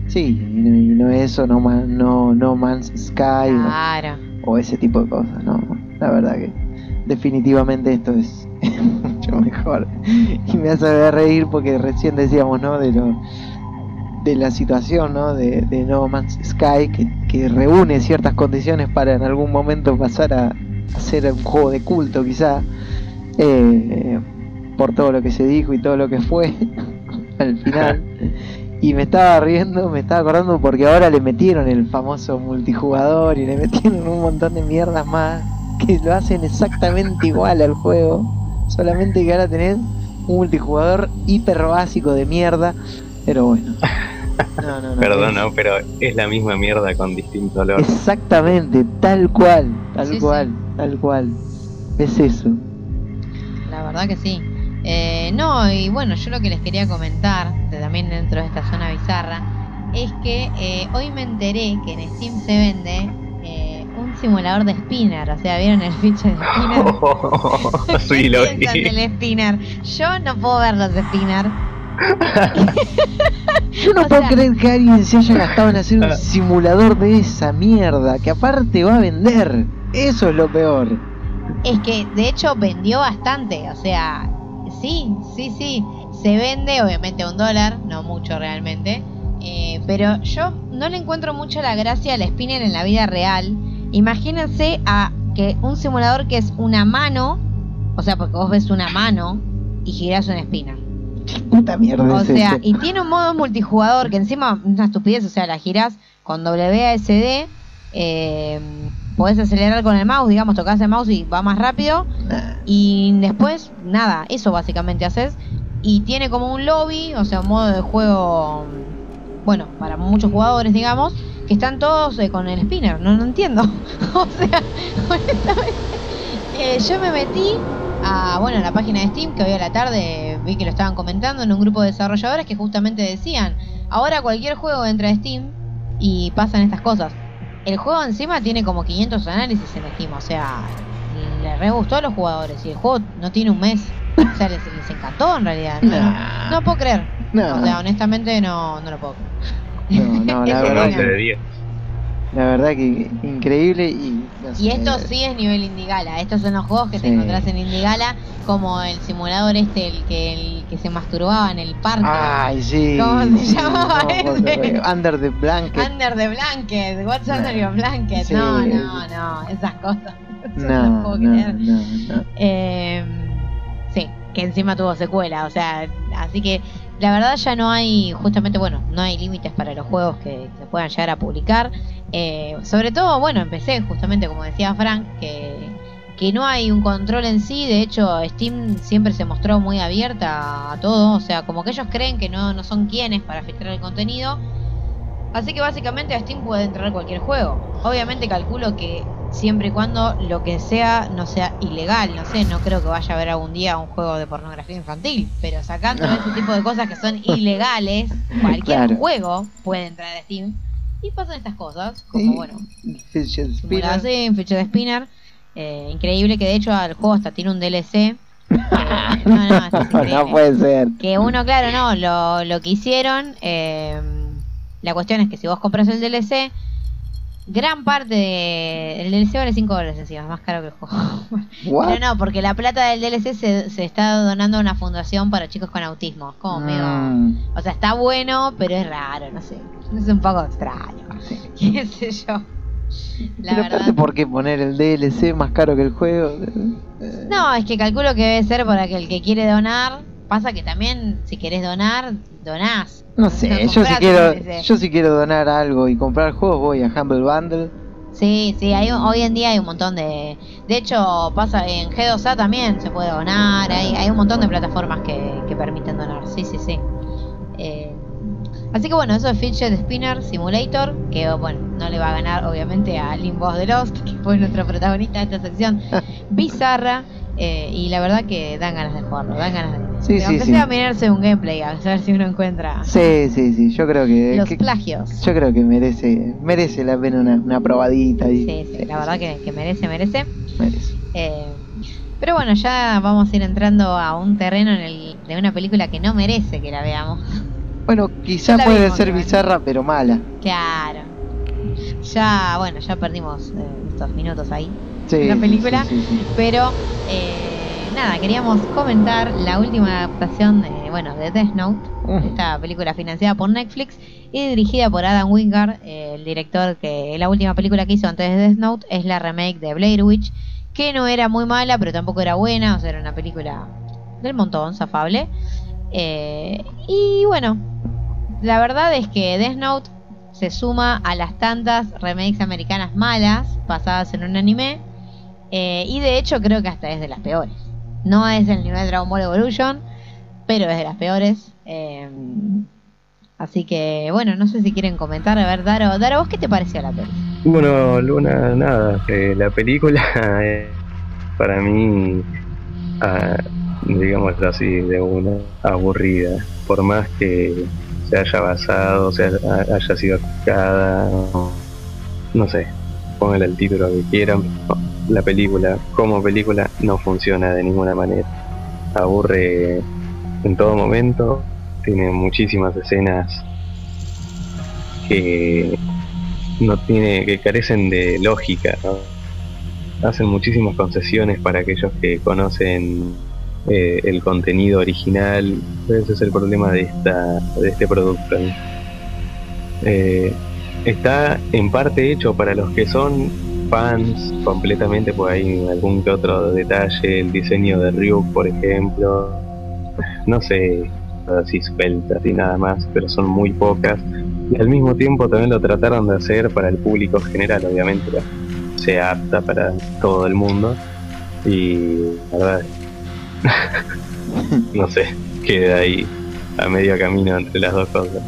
sí, y no, y no eso, no, Man- no, no Man's Sky o- Claro. o, ese tipo de cosas, no, la verdad que definitivamente esto es mucho mejor y me hace reír porque recién decíamos, ¿no? De lo de la situación, ¿no? De, de No Man's Sky que, que reúne ciertas condiciones para en algún momento pasar a, a ser un juego de culto, quizá. eh, por todo lo que se dijo y todo lo que fue al final. Y me estaba riendo, me estaba acordando porque ahora le metieron el famoso multijugador y le metieron un montón de mierdas más que lo hacen exactamente igual al juego. Solamente que ahora tenés un multijugador hiper básico de mierda. Pero bueno. No, no, no, Perdón, ¿no? Pero es la misma mierda con distinto olor. Exactamente, tal cual, tal Sí, sí. cual, tal cual. Es eso. La verdad que sí. Eh, no, y bueno, yo lo que les quería comentar, de- también dentro de esta zona bizarra, es que eh, hoy me enteré que en Steam se vende simulador de spinner. O sea, ¿vieron el fiche de spinner? sí, lo ¿Qué piensan vi. del spinner? Yo no puedo ver los spinner. Yo no O puedo sea- creer que alguien se haya gastado en hacer un simulador de esa mierda, que aparte va a vender. Eso es lo peor. Es que de hecho vendió bastante, o sea, sí, sí, sí, se vende obviamente a un dólar, no mucho realmente, eh, pero yo no le encuentro mucho la gracia al spinner en la vida real. Imagínense a que un simulador que es una mano, o sea, porque vos ves una mano y girás un spinner. ¿Qué puta mierda O es sea, eso? y tiene un modo multijugador que encima una estupidez, o sea, la girás con WASD, eh, podés acelerar con el mouse, digamos, tocas el mouse y va más rápido. Y después, nada, eso básicamente haces. Y tiene como un lobby, o sea, un modo de juego, bueno, para muchos jugadores, digamos, están todos eh, con el spinner. No, no entiendo. o sea, honestamente, eh, yo me metí a, bueno, a la página de Steam, que hoy a la tarde vi que lo estaban comentando en un grupo de desarrolladores que justamente decían, ahora cualquier juego entra a Steam y pasan estas cosas. El juego encima tiene como 500 análisis en Steam, o sea, le re gustó a los jugadores y el juego no tiene un mes. O sea, les, les encantó en realidad. No, no puedo creer. No. O sea, honestamente no, no lo puedo creer. No, no, la verdad no. 11 de 10. La verdad que increíble y... no sé. Y esto sí es nivel Indigala. Estos son los juegos que te Sí. encontrás en Indigala, como el simulador este, el que, el que se masturbaba en el parque. Ay, sí. ¿Cómo se sí, llamaba no, ese? Under the Blanket. Under the Blanket, What's Under. Your Blanket. Sí. No, no, no, esas cosas. No, no puedo no, creer. no, no. Eh, sí, que encima tuvo secuela, o sea, así que la verdad ya no hay, justamente, bueno, no hay límites para los juegos que se puedan llegar a publicar. Eh, sobre todo, bueno, empecé justamente como decía Frank, que, que no hay un control en sí, de hecho Steam siempre se mostró muy abierta a todo, o sea, como que ellos creen que no, no son quienes para filtrar el contenido. Así que básicamente a Steam puede entrar cualquier juego. Obviamente calculo que siempre y cuando lo que sea no sea ilegal, no sé, no creo que vaya a haber algún día un juego de pornografía infantil, pero sacando ese tipo de cosas que son ilegales, cualquier Claro. juego puede entrar a Steam y pasan estas cosas, como Sí. bueno, Fidget ficha de spinner, eh, increíble que de hecho al juego hasta tiene un DLC. eh, no, no, es no puede ser. que uno, claro, no, lo, lo que hicieron, eh, la cuestión es que si vos compras el DLC, gran parte de... El DLC vale 5 dólares encima, es más caro que el juego. What? Pero no, porque la plata del DLC se, se está donando a una fundación para chicos con autismo. Como medio... Mm, O sea, está bueno, pero es raro, no sé. Es un poco extraño. ¿Qué sé yo? La Pero verdad... ¿por qué poner el DLC más caro que el juego? Eh, No, es que calculo que debe ser para que el que quiere donar. Pasa que también, si querés donar, donás. No sé, yo si quiero, yo si quiero donar algo y comprar juegos voy a Humble Bundle. Sí, sí, hay, un- hoy en día hay un montón de... De hecho, pasa en G2A también se puede donar, hay, hay un montón de plataformas que, que permiten donar, sí, sí, sí. Así que bueno, eso es Fidget Spinner Simulator, que bueno, no le va a ganar obviamente a Limbo de Lost, que fue nuestro protagonista de esta sección bizarra, eh, y la verdad que dan ganas de jugarlo, dan ganas de... Sí, de sí, sí. sea mirarse un gameplay, a ver si uno encuentra Sí, sí, sí, yo creo que, los que- plagios. yo creo que merece merece la pena una, una probadita y Sí, sí, la verdad que, que merece, merece. merece. Eh, Pero bueno, ya vamos a ir entrando a un terreno en el, de una película que no merece que la veamos. Bueno, quizás la puede vimos, ser bizarra, pero mala. Claro. Ya, bueno, ya perdimos eh, estos minutos ahí. Sí, La película. sí, sí, sí. Pero eh, nada, queríamos comentar la última adaptación de, bueno, de Death Note, esta película financiada por Netflix y dirigida por Adam Wingard, eh, el director que la última película que hizo antes de Death Note es la remake de Blair Witch, que no era muy mala, pero tampoco era buena, o sea, era una película del montón, zafable. Eh, y bueno, la verdad es que Death Note se suma a las tantas remakes americanas malas basadas en un anime. eh, y de hecho creo que hasta es de las peores. No es del nivel de Dragon Ball Evolution, pero es de las peores. eh, así que bueno, no sé si quieren comentar. A ver, Daro, Daro, ¿vos qué te pareció la peli? Bueno, Luna, nada, la película para mí, ah, digámoslo así, de una aburrida, por más que se haya basado, se haya, sido aplicada, no sé, pónganle el título que quieran, la película como película no funciona de ninguna manera, aburre en todo momento, tiene muchísimas escenas que no tiene que carecen de lógica hacen muchísimas concesiones para aquellos que conocen eh, el contenido original. Ese es el problema de esta de este producto. Eh, está en parte hecho para los que son fans completamente pues hay algún que otro detalle el diseño de Ryuk por ejemplo. No sé así sueltas y nada más pero son muy pocas. Y al mismo tiempo también lo trataron de hacer para el público general, obviamente se apta para todo el mundo. Y la verdad no sé, queda ahí a medio camino entre las dos cosas.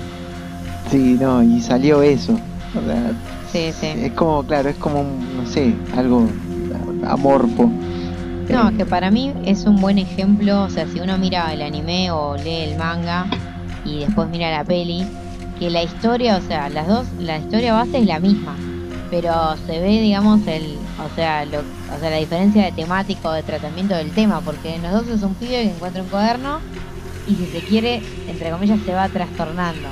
Sí, no, y salió eso. O sea, Sí, sí. es como, claro, es como, un, no sé, algo amorfo. No, que para mí es un buen ejemplo, o sea, si uno mira el anime o lee el manga y después mira la peli, que la historia, o sea, las dos, la historia base es la misma, pero se ve, digamos, el, o sea, lo, o sea, la diferencia de temático, de tratamiento del tema, porque en los dos es un pibe que encuentra un cuaderno y si se quiere, entre comillas, se va trastornando.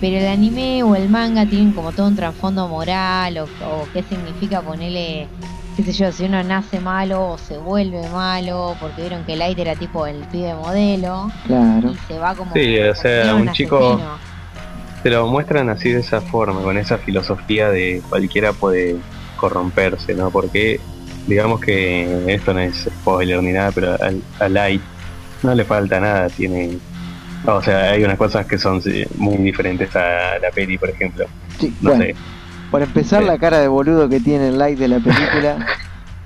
Pero el anime o el manga tienen como todo un trasfondo moral o, o qué significa ponerle qué sé yo, si uno nace malo o se vuelve malo, porque vieron que Light era tipo el pibe modelo, Claro. y se va como... Sí, o sea, como un chico-. Te lo muestran así de esa forma, con esa filosofía de cualquiera puede corromperse, ¿no? Porque digamos que esto no es spoiler ni nada, pero al, a Light no le falta nada, tiene... O sea, hay unas cosas que son muy diferentes a la peli, por ejemplo. Sí, No bueno, sé. por empezar, Sí. la cara de boludo que tiene el like de la película.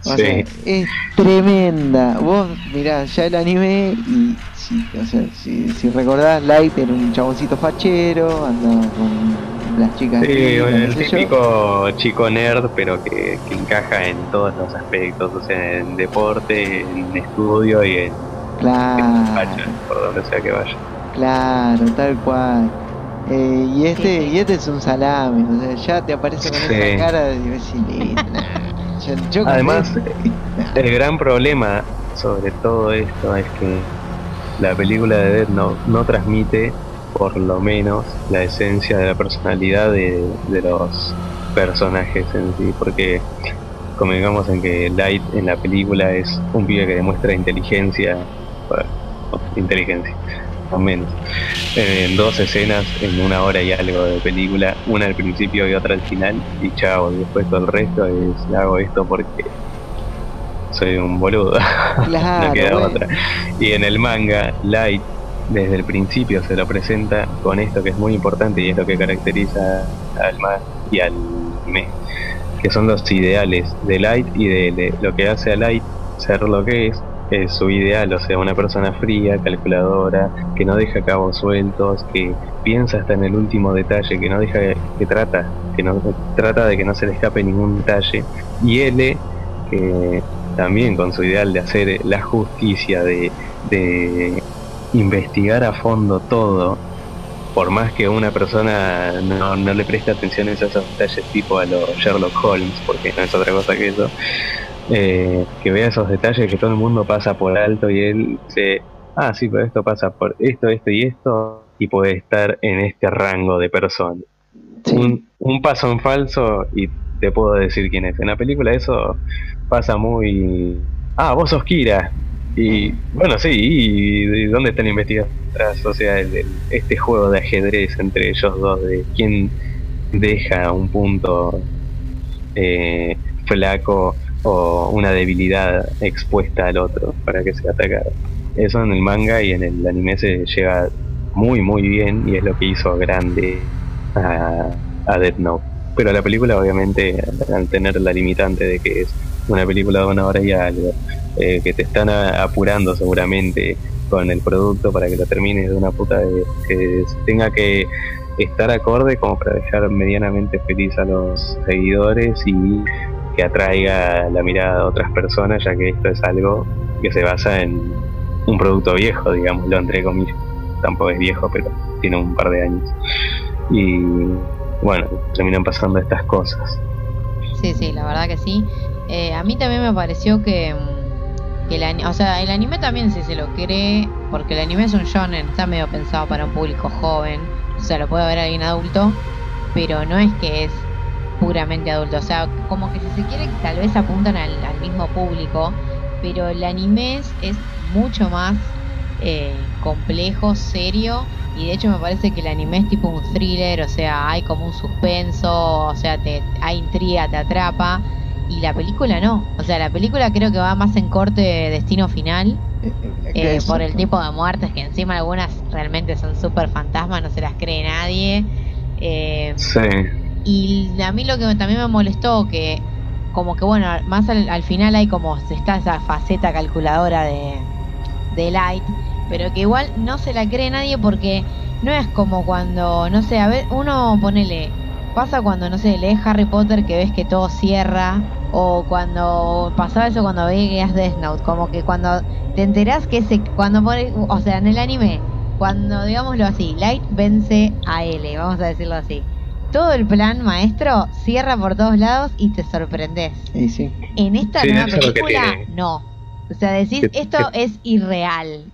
O Sí. sea, es tremenda. Vos mirá ya el anime y o sea, si, si recordás, Light era un chaboncito fachero, andaba con las chicas. Sí, el yo. típico chico nerd, pero que, que encaja en todos los aspectos, o sea, en deporte, en estudio y en, en Claro, por donde sea que vaya. claro, tal cual. Eh, y este y este es un salame, o sea, ya te aparece con Sí. esa cara de decir, yo, yo con Además, el gran problema sobre todo esto es que la película de Death Note no transmite, por lo menos, la esencia de la personalidad de, de los personajes en sí, porque convengamos en que Light en la película es un pibe que demuestra inteligencia, bueno, inteligencia, o menos, en dos escenas en una hora y algo de película, una al principio y otra al final, y chao, y después todo el resto es hago esto porque soy un boludo, claro, no queda bueno. otra. Y en el manga, Light desde el principio se lo presenta con esto que es muy importante y es lo que caracteriza al manga y al anime, que son los ideales de Light y de, de lo que hace a Light ser lo que es, es su ideal, o sea, una persona fría, calculadora, que no deja cabos sueltos, que piensa hasta en el último detalle, que no deja, que trata, que no trata de que no se le escape ningún detalle, y L, que también con su ideal de hacer la justicia, de, de investigar a fondo todo, por más que una persona no, no le preste atención a esos detalles tipo a los Sherlock Holmes, porque no es otra cosa que eso, eh, que vea esos detalles que todo el mundo pasa por alto y él dice, ah, sí, pero esto pasa por esto, esto y esto, y puede estar en este rango de personas. Sí. Un, un paso en falso y te puedo decir quién es. En la película eso pasa muy... Ah, vos sos Kira. Y bueno, sí, ¿y de dónde está la investigación atrás? O sea, el- este juego de ajedrez entre ellos dos, de quién deja un punto eh, flaco o una debilidad expuesta al otro para que sea atacado. Eso en el manga y en el anime se lleva muy muy bien y es lo que hizo grande a, a Death Note. Pero la película obviamente al tener la limitante de que es una película de una hora y algo, eh, que te están apurando seguramente con el producto para que lo termines de una puta vez, que tenga que estar acorde como para dejar medianamente feliz a los seguidores y que atraiga la mirada de otras personas, ya que esto es algo que se basa en un producto viejo, digámoslo entre comillas. Tampoco es viejo, pero tiene un par de años. Y bueno, terminan pasando estas cosas. Sí, sí, la verdad que sí. Eh, a mí también me pareció que, mm, que el, o sea, el anime también si se lo cree, porque el anime es un shonen, está medio pensado para un público joven, o sea, lo puede ver alguien adulto, pero no es que es puramente adulto, o sea, como que si se quiere tal vez apuntan al, al mismo público, pero el anime es, es mucho más eh, complejo, serio, y de hecho me parece que el anime es tipo un thriller, o sea, hay como un suspenso, o sea, te, hay intriga, te atrapa, y la película no, o sea, la película creo que va más en corte de destino final, Eh, eh, por el tipo de muertes, que encima algunas realmente son súper fantasmas, no se las cree nadie. Eh, Sí, y a mí lo que también me molestó, que como que bueno, más al, al final hay como está esa faceta calculadora de, de Light, pero que igual no se la cree nadie porque no es como cuando, no sé, a ver, uno ponele, pasa cuando, no sé, lees Harry Potter que ves que todo cierra, o cuando pasaba eso cuando veías Death Note, como que cuando te enterás que ese, cuando pone, o sea, en el anime, cuando digámoslo así, Light vence a L, vamos a decirlo así. Todo el plan maestro cierra por todos lados y te sorprendes. Y sí. En esta Sí, nueva película, no. O sea, decís, Que- esto es irreal.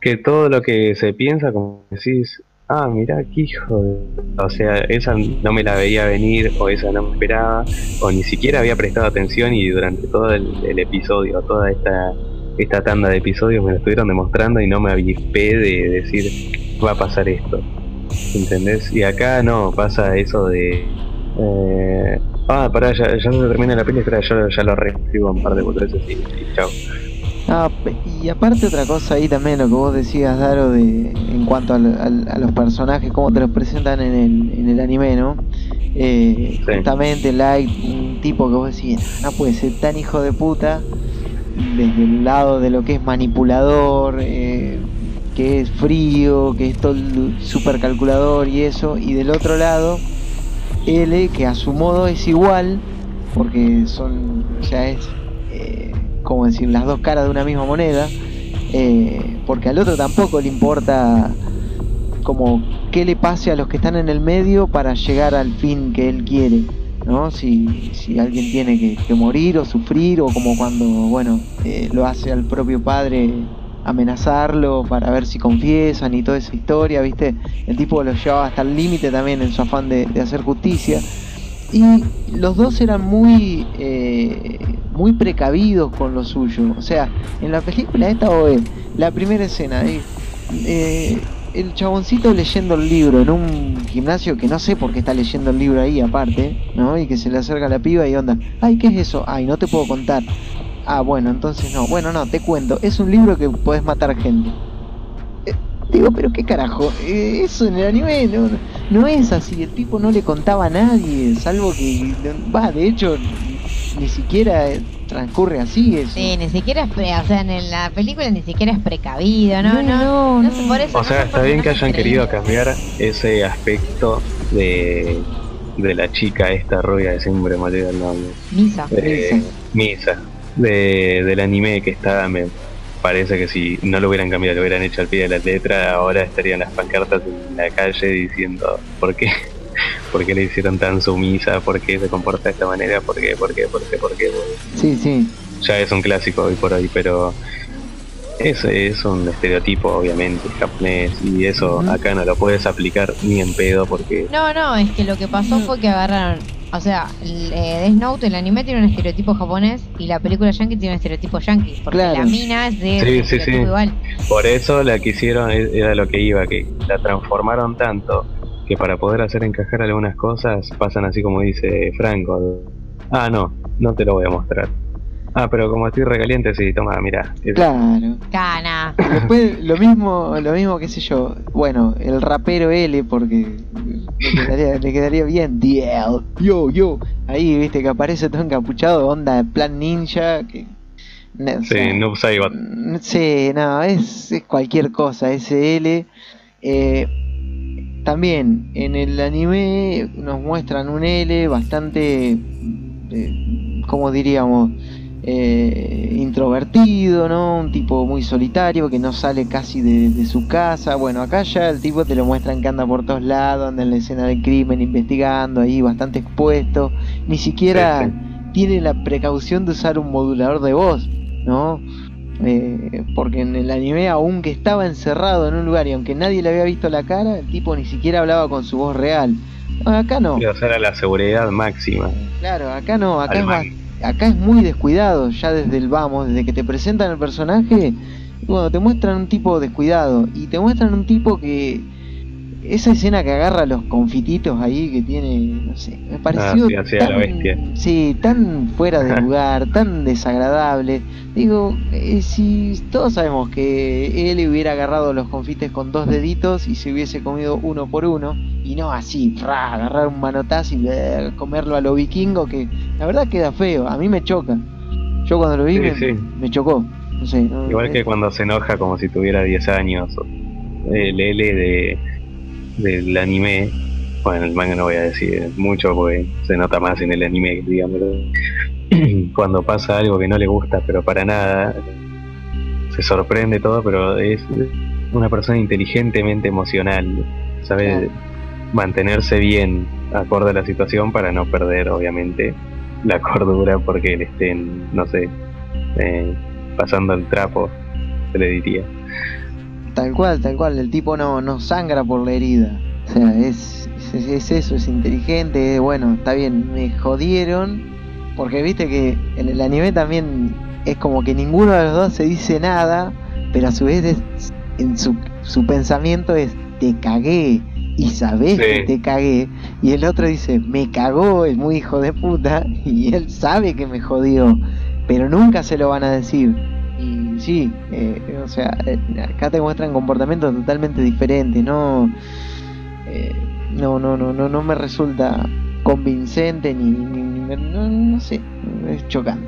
que todo lo que se piensa, como decís, ah, mirá, qué hijo de... O sea, esa no me la veía venir, o esa no me esperaba, o ni siquiera había prestado atención y durante todo el, episodio, toda esta, esta tanda de episodios me lo estuvieron demostrando y no me avispé de decir, va a pasar esto. ¿Entendés? Y acá no, pasa eso de... Eh, ah, pará, ya, ya se termina la peli, espera, yo ya lo reescribo un par de boludeces y, y chao. Ah, y aparte otra cosa ahí también, lo que vos decías, Daro, de, en cuanto a los personajes, cómo te los presentan en el, en el anime, ¿no? Eh, Sí. Justamente Light, un tipo que vos decís, no puede ser tan hijo de puta, desde el lado de lo que es manipulador, eh, que es frío, que es todo super calculador y eso, y del otro lado, L, que a su modo es igual, porque son, o sea, es, como decir, las dos caras de una misma moneda, eh, porque al otro tampoco le importa como qué le pase a los que están en el medio para llegar al fin que él quiere, ¿no? Si, si alguien tiene que, morir o sufrir, o como cuando, bueno, eh, lo hace al propio padre amenazarlo para ver si confiesan y toda esa historia, ¿viste? El tipo lo llevaba hasta el límite también en su afán de hacer justicia. Y los dos eran muy, eh, muy precavidos con lo suyo. O sea, en la película esta o en la primera escena, eh, el chaboncito leyendo el libro en un gimnasio que no sé por qué está leyendo el libro ahí aparte, ¿no? Y que se le acerca a la piba y onda, ay, ¿qué es eso? Ay, no te puedo contar. Ah, bueno, entonces no. Bueno, no, te cuento. Es un libro que podés matar gente. Digo, pero qué carajo. Eh, eso en el anime no, no es así. El tipo no le contaba a nadie, salvo que... Va, de hecho, ni siquiera eh, transcurre así eso. Sí, ni siquiera es, pre- o sea, en la película ni siquiera es precavido, ¿no? No, no, no, sé, por eso O no sea, está bien que hayan querido cambiar ese aspecto de, de la chica esta rubia de siempre me olvido el nombre. Misa. Eh, Misa. De, del anime que está, me parece que si no lo hubieran cambiado, lo hubieran hecho al pie de la letra, ahora estarían las pancartas en la calle diciendo, ¿por qué? por qué le hicieron tan sumisa, por qué se comporta de esta manera, por qué, por qué, por qué, por qué. Sí, sí. Ya es un clásico hoy por hoy, pero es, es un estereotipo, obviamente, japonés, y eso acá no lo puedes aplicar ni en pedo porque No, no, es que lo que pasó fue que agarraron. O sea, el, eh, Death Note, el anime tiene un estereotipo japonés y la película yankee tiene un estereotipo yankee. Porque Claro. la mina es de sí. igual. por eso la que hicieron e- era lo que iba, que la transformaron tanto que para poder hacer encajar algunas cosas pasan así como dice Franco. Ah, no, no te lo voy a mostrar. Ah, pero como estoy recaliente, sí, toma, mira. Claro. Cana. Después lo mismo, lo mismo qué sé yo, bueno, el rapero L porque le quedaría, le quedaría bien DL, yo, yo, ahí viste que aparece todo encapuchado, onda plan ninja, que no, o Sí, sea, Saibot. mm, sí, no, es, es cualquier cosa, ese L. Eh, también en el anime nos muestran un L bastante, eh, ¿cómo diríamos? Eh, introvertido, ¿no? Un tipo muy solitario que no sale casi de, de su casa. Bueno, acá ya el tipo te lo muestran que anda por todos lados, anda en la escena del crimen investigando, ahí bastante expuesto. Ni siquiera Sí, tiene la precaución de usar un modulador de voz, ¿no? Eh, porque en el anime, aunque estaba encerrado en un lugar y aunque nadie le había visto la cara, el tipo ni siquiera hablaba con su voz real. No, acá no. Quiero hacer a la seguridad máxima. Claro, acá no, acá al es, man. Acá es muy descuidado, ya desde el vamos, desde que te presentan el personaje, bueno, te muestran un tipo descuidado y te muestran un tipo que esa escena que agarra los confititos ahí que tiene, no sé, me pareció Ah, sí, la bestia. sí, tan fuera de lugar, tan desagradable. Digo, eh, si todos sabemos que él hubiera agarrado los confites con dos deditos y se hubiese comido uno por uno, y no así, fra, agarrar un manotazo y eh, comerlo a lo vikingo, que la verdad queda feo, a mí me choca. Yo cuando lo vi Sí, me, sí. me chocó. No sé, no- Igual que eh, cuando se enoja como si tuviera 10 años. El L de, del anime. Bueno, el manga no voy a decir mucho porque se nota más en el anime, digamos. Cuando pasa algo que no le gusta, pero para nada, se sorprende todo, pero es una persona inteligentemente emocional. Sabe mantenerse bien acorde a la situación para no perder, obviamente, la cordura porque le estén, no sé, eh, pasando el trapo, se le diría. Tal cual, tal cual, el tipo no, no sangra por la herida. O sea, es, es, es eso, es inteligente, bueno, está bien, me jodieron. Porque viste que en el anime también es como que ninguno de los dos se dice nada, pero a su vez es- en su, su pensamiento es te cagué y sabés Sí. que te cagué. Y el otro dice me cagó, es muy hijo de puta, y él sabe que me jodió, pero nunca se lo van a decir. Sí, eh, o sea, eh, acá te muestran comportamientos totalmente diferentes, no, eh, no, no, no, no, no me resulta convincente ni, ni- ni me- no, no sé, es chocante.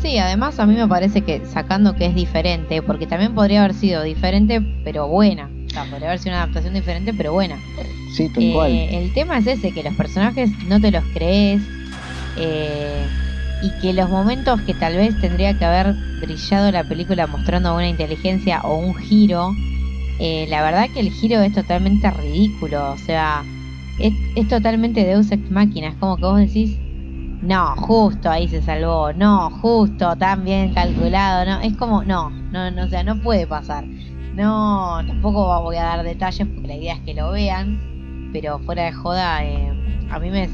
Sí, además a mí me parece que sacando que es diferente, porque también podría haber sido diferente pero buena. O sea, podría haber sido una adaptación diferente pero buena. Sí, tal Eh, cual. el tema es ese, que los personajes no te los crees eh, y que los momentos que tal vez tendría que haber brillado la película mostrando una inteligencia o un giro, eh, la verdad que el giro es totalmente ridículo, o sea, es, es totalmente Deus Ex Máquina, es como que vos decís, no, justo ahí se salvó, no, justo, tan bien calculado, no, es como, no, no, no, o sea, no puede pasar. No, tampoco voy a dar detalles porque la idea es que lo vean, pero fuera de joda, eh, a mí me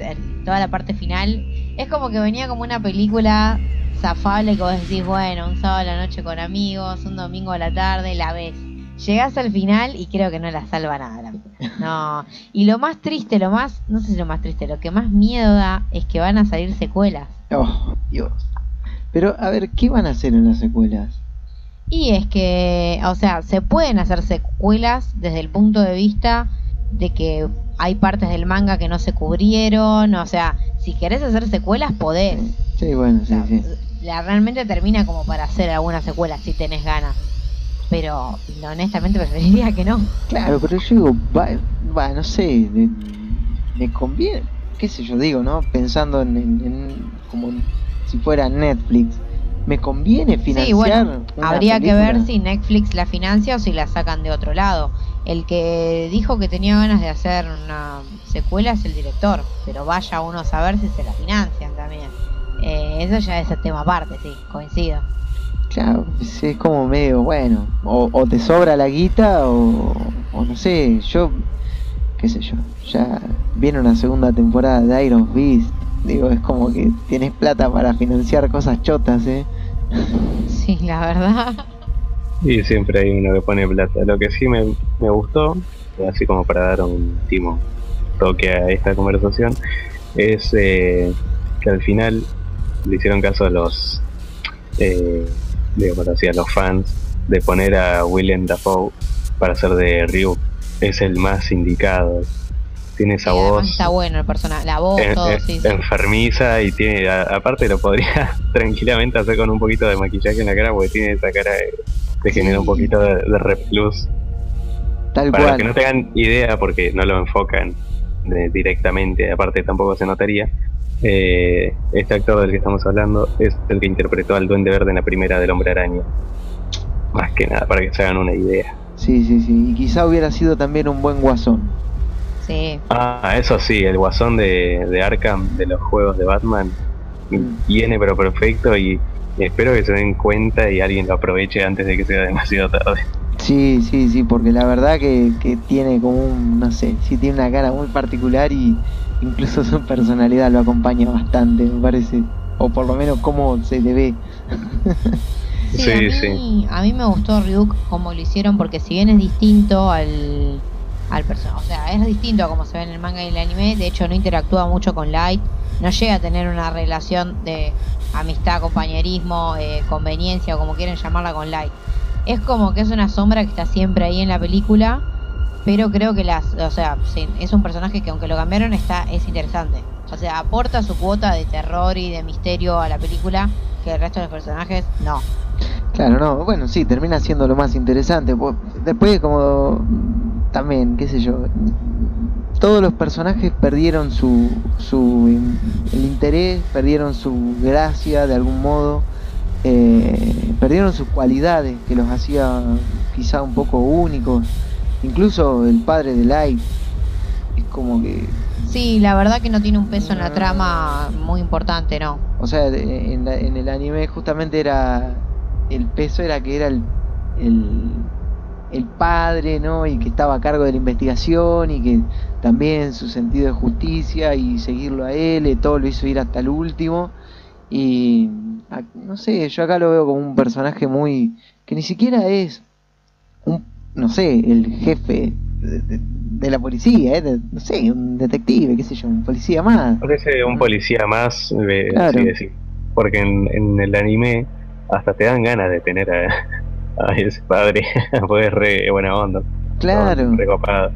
toda la parte final es como que venía como una película zafable que vos decís, bueno, un sábado a la noche con amigos, un domingo a la tarde, la ves. Llegás al final y creo que no la salva nada la película. No. Y lo más triste, lo más, no sé si lo más triste, lo que más miedo da es que van a salir secuelas. Oh, Dios. Pero, a ver, ¿qué van a hacer en las secuelas? Y es que, o sea, se pueden hacer secuelas desde el punto de vista de que hay partes del manga que no se cubrieron, o sea, si querés hacer secuelas podés. Sí, bueno, O sí, sea, sí. la realmente termina como para hacer alguna secuela si tenés ganas. Pero honestamente preferiría que no. Claro, pero yo digo, va, va, no sé, me, me conviene, qué sé yo, digo, ¿no? Pensando en, en- en- como si fuera Netflix, ¿me conviene financiar? Sí, bueno, habría que ver si Netflix la financia o si la sacan de otro lado. El que dijo que tenía ganas de hacer una secuela es el director, pero vaya uno a saber si se la financian también. Eh, eso ya es el tema aparte, sí, coincido. Claro, es, es como medio, bueno, o, o te sobra la guita o, o no sé, yo, qué sé yo, ya viene una segunda temporada de Iron Beast, digo, es como que tienes plata para financiar cosas chotas, ¿eh? Sí, la verdad. Y siempre hay uno que pone plata. Lo que sí me, me gustó, así como para dar un último toque a esta conversación, es eh, que al final le hicieron caso a los, eh, digamos así, a los fans de poner a Willem Dafoe para hacer de Ryu. Es el más indicado. Tiene esa Y voz está bueno el personaje, la voz, en- todo, en- sí, sí. enfermiza y tiene, a- aparte lo podría tranquilamente hacer con un poquito de maquillaje en la cara porque tiene esa cara de, de genera un poquito de, de repelús. Tal Para los cual. que no tengan idea, porque no lo enfocan de- directamente, aparte tampoco se notaría, eh, este actor del que estamos hablando es el que interpretó al Duende Verde en la primera del Hombre Araña. Más que nada, para que se hagan una idea. Sí, sí, sí, y quizá hubiera sido también un buen guasón. Sí. Ah, eso sí, el guasón de, de Arkham de los juegos de Batman viene pero perfecto y espero que se den cuenta y alguien lo aproveche antes de que sea demasiado tarde. Sí, sí, sí, porque la verdad que, que tiene como un, no sé, sí tiene una cara muy particular y incluso su personalidad lo acompaña bastante, me parece. O por lo menos cómo se le ve. Sí, Sí, a, mí, sí. a mí me gustó Ryuk como lo hicieron porque si bien es distinto al, al personaje, o sea, es distinto a como se ve en el manga y el anime, de hecho no interactúa mucho con Light, no llega a tener una relación de amistad, compañerismo, eh, conveniencia o como quieren llamarla con Light. Es como que es una sombra que está siempre ahí en la película, pero creo que las, o sea, es un personaje que aunque lo cambiaron está es interesante. O sea, aporta su cuota de terror y de misterio a la película que el resto de los personajes no. Claro, no, bueno, sí, termina siendo lo más interesante. Después como también, qué sé yo, todos los personajes perdieron su, su el interés, perdieron su gracia de algún modo, eh, perdieron sus cualidades que los hacía quizá un poco únicos. Incluso el padre de Light es como que Sí, la verdad que no tiene un peso en la trama muy importante, ¿no? O sea, en, la- en el anime justamente era. El peso era que era el, el, el padre, ¿no? Y que estaba a cargo de la investigación y que también su sentido de justicia y seguirlo a él, y todo lo hizo ir hasta el último. Y. No sé, yo acá lo veo como un personaje muy. que ni siquiera es. un no sé, el jefe de, de- de la policía, ¿eh? de- no sé, un detective, qué sé yo, un policía más. Parece un policía más, Claro. decir. Porque en, en el anime hasta te dan ganas de tener a, a ese padre, pues es re buena onda. Claro. Re copado.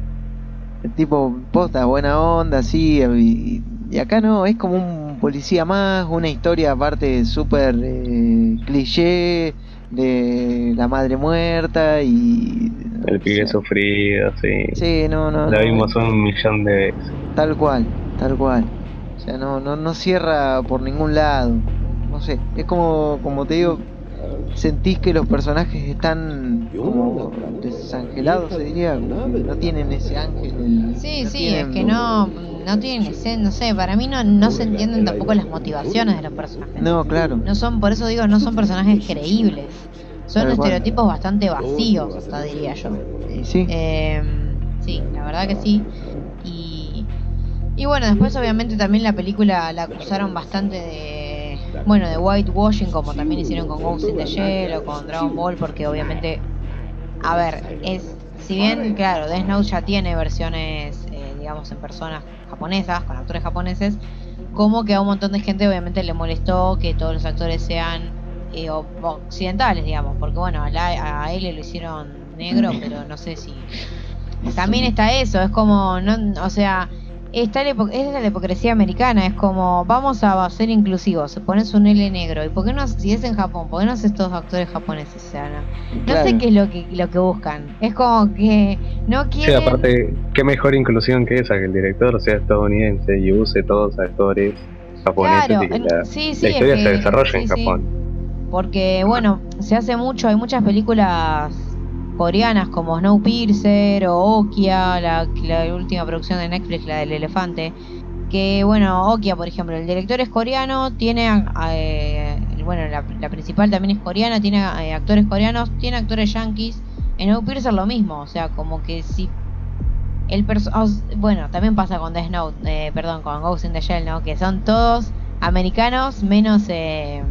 Tipo posta, buena onda, sí, y, y acá no, es como un policía más, una historia aparte súper eh, cliché de la madre muerta y... El o pibe sea, sufrido, sí. Sí, no, no, no, vimos un millón de veces. tal cual, tal cual. O sea, no, no, no cierra por ningún lado. No sé, es como, como te digo, sentís que los personajes están como desangelados, se diría, no tienen ese ángel. el- Sí, no sí, es que no, no tienen esen- no sé, para mí no, no se entienden tampoco las motivaciones de los personajes. No, claro. No son, por eso digo, no son personajes creíbles. Son estereotipos bastante vacíos, hasta diría yo. Sí. Eh, sí, la verdad que sí. Y, y bueno, después obviamente también la película la acusaron bastante de, bueno, de whitewashing, como también hicieron con Ghost in the Shell o con Dragon Ball, porque obviamente, a ver, es, si bien, claro, Death Note ya tiene versiones, eh, digamos, en personas japonesas, con actores japoneses, como que a un montón de gente obviamente le molestó que todos los actores sean eh, occidentales, digamos, porque bueno, a, la- a él lo hicieron negro, pero no sé si también está eso, es como, no, o sea, está la es la hipocresía americana, es como, vamos a ser inclusivos, pones un L negro, y por qué no, si es en Japón, por qué no haces todos actores japoneses, o sea, no, no Claro. sé qué es lo que, lo que buscan, es como que no Sí, quieren... aparte, qué mejor inclusión que esa, que el director sea estadounidense y use todos actores japoneses Claro, y la, sí, sí, la es historia que- se desarrolle en sí, sí. Japón. Porque, bueno, se hace mucho, hay muchas películas coreanas como Snowpiercer o Okia, la, la última producción de Netflix, la del elefante. Que bueno, Okia, por ejemplo, el director es coreano, tiene, eh, bueno, la, la principal también es coreana, tiene eh, actores coreanos, tiene actores yankees. En Snowpiercer lo mismo, o sea, como que si el bueno, también pasa con The Snow, eh, perdón, con Ghost in the Shell, ¿no? Que son todos americanos menos eh,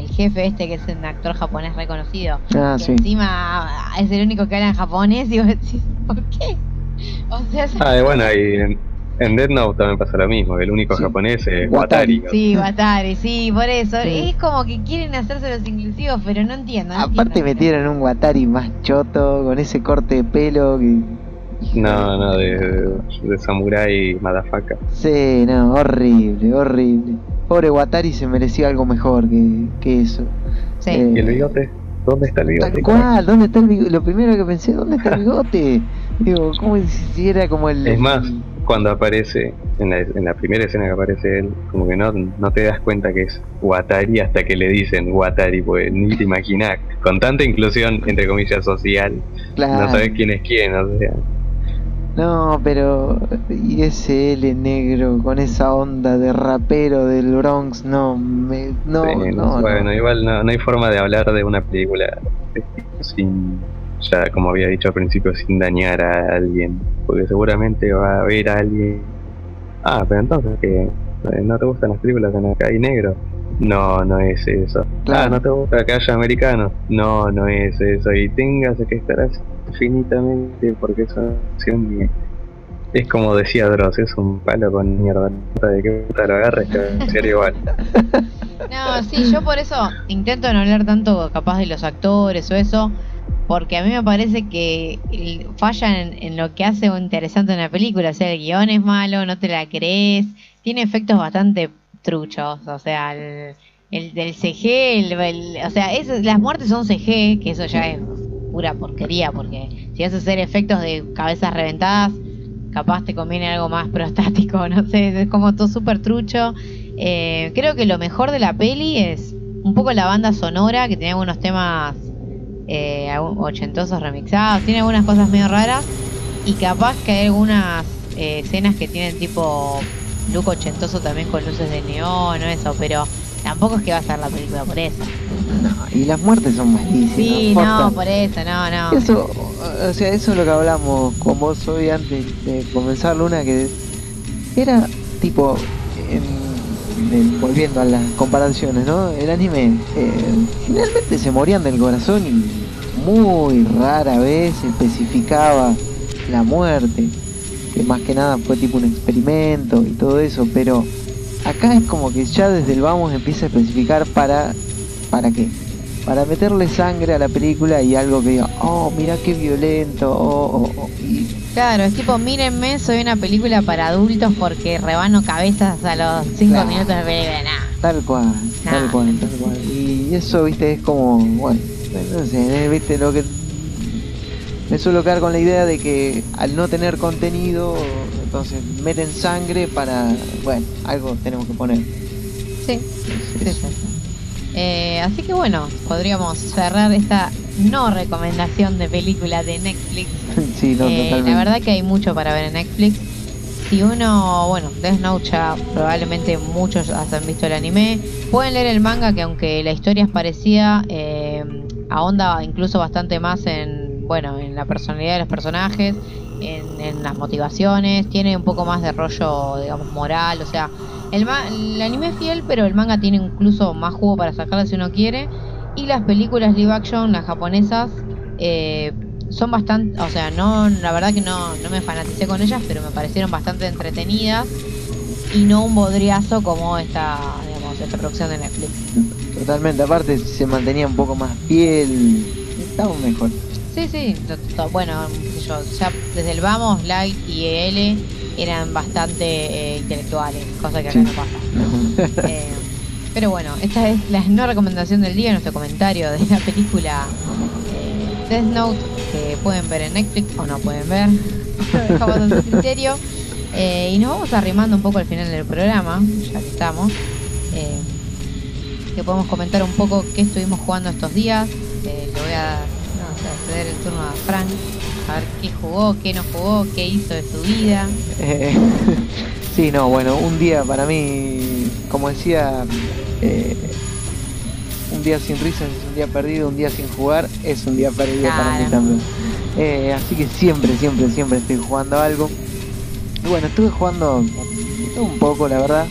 el jefe este que es un actor japonés reconocido. Ah, que sí. encima es el único que habla en japonés y vos decís, ¿por qué? O sea, Ah, y bueno, y en, en Dead Note también pasa lo mismo, el único Sí. japonés es Watari. Sí, Watari, sí, por eso. Sí. Es como que quieren hacerse los inclusivos, pero no entiendo. no Aparte entiendo. metieron un Watari más choto, con ese corte de pelo que... No, no, de, de Samurai Madafaka. Sí, no, horrible, horrible. Pobre Watari se merecía algo mejor que, que eso. Sí. Eh, ¿Y el bigote? ¿Dónde está el bigote? Tal cual, ¿dónde está el bigote? Lo primero que pensé, ¿dónde está el bigote? Digo, como si era como el... Es más, cuando aparece, en la, en la primera escena que aparece él, como que no, no te das cuenta que es Watari hasta que le dicen Watari, pues ni te imaginas. Con tanta inclusión, entre comillas, social, Claro. no sabes quién es quién, o sea. No, pero... Y ese L negro con esa onda de rapero del Bronx, no, me... No, sí, no, bueno, no. igual no, no hay forma de hablar de una película sin, ya como había dicho al principio, sin dañar a alguien, porque seguramente va a haber alguien. Ah, pero entonces que eh, no te gustan las películas en que hay negro. No, no es eso. Claro. Ah, no te gusta que haya americanos. No, no es eso. Y tengas que estar así infinitamente porque es una acción que es como decía Dross, es un palo con mierda. De que puta lo agarres, que va a ser igual. No, sí, yo por eso intento no hablar tanto capaz de los actores o eso, porque a mí me parece que fallan en, lo que hace interesante una película, o sea, el guion es malo, no te la crees, tiene efectos bastante truchos, o sea, el, el del CG, el- o sea, es- las muertes son CG, que eso ya es porquería, porque si vas a hacer efectos de cabezas reventadas, capaz te conviene algo más prostático, no sé, es como todo súper trucho. Eh, creo que lo mejor de la peli es un poco la banda sonora, que tiene algunos temas eh, ochentosos remixados, tiene algunas cosas medio raras, y capaz que hay algunas eh, escenas que tienen tipo look ochentoso también con luces de neón o eso, pero tampoco es que va a ser la película por eso. Y las muertes son malísimas. Sí, no, por eso, no, no. Eso, o sea, eso es lo que hablamos con vos hoy antes de comenzar Luna, que era tipo, en- en- volviendo a las comparaciones, ¿no? El anime, eh, generalmente se morían del corazón y muy rara vez especificaba la muerte, que más que nada fue tipo un experimento y todo eso, pero acá es como que ya desde el vamos empieza a especificar para, ¿para qué? para meterle sangre a la película y algo que diga, oh, mira qué violento, oh, oh, oh", y Claro, es tipo, mírenme, soy una película para adultos porque rebano cabezas a los 5 Claro. minutos de película. Nah. tal cual, tal cual, tal cual. Y eso, viste, es como, bueno, no sé, eh, viste, lo que me suelo quedar con la idea de que al no tener contenido, entonces meten sangre para, bueno, algo tenemos que poner. Sí, sí. Eh, así que bueno, podríamos cerrar esta no recomendación de película de Netflix. sí, no, Eh, totalmente. la verdad que hay mucho para ver en Netflix. Si uno, bueno, Death Note ya probablemente muchos han visto el anime. Pueden leer el manga que aunque la historia es parecida, eh, ahonda incluso bastante más en, bueno, en la personalidad de los personajes, en, en las motivaciones, tiene un poco más de rollo, digamos, moral, o sea, el, ma- el anime es fiel, pero el manga tiene incluso más jugo para sacarle si uno quiere. Y las películas live action, las japonesas, eh, son bastante, o sea, no, la verdad que no, no me fanaticé con ellas, pero me parecieron bastante entretenidas y no un bodriazo como esta, digamos, esta producción de Netflix. Totalmente, aparte se mantenía un poco más piel, estaba mejor. Sí, sí, bueno, ya desde el Vamos, Light y L eran bastante eh, intelectuales, cosa que acá Sí. no pasa. Eh, pero bueno, esta es la no recomendación del día, nuestro comentario de la película eh, Death Note, que pueden ver en Netflix o no pueden ver, lo dejamos a su criterio. Eh, y nos vamos arrimando un poco al final del programa, ya que estamos. que podemos comentar un poco qué estuvimos jugando estos días. Le voy a a ceder el turno a Frank, a ver qué jugó, qué no jugó, qué hizo de su vida. Eh, sí, no, bueno, un día para mí, como decía, eh, un día sin risas es un día perdido, un día sin jugar es un día perdido para mí también. Eh, así que siempre, siempre, siempre estoy jugando algo. Y bueno, estuve jugando un poco, la verdad.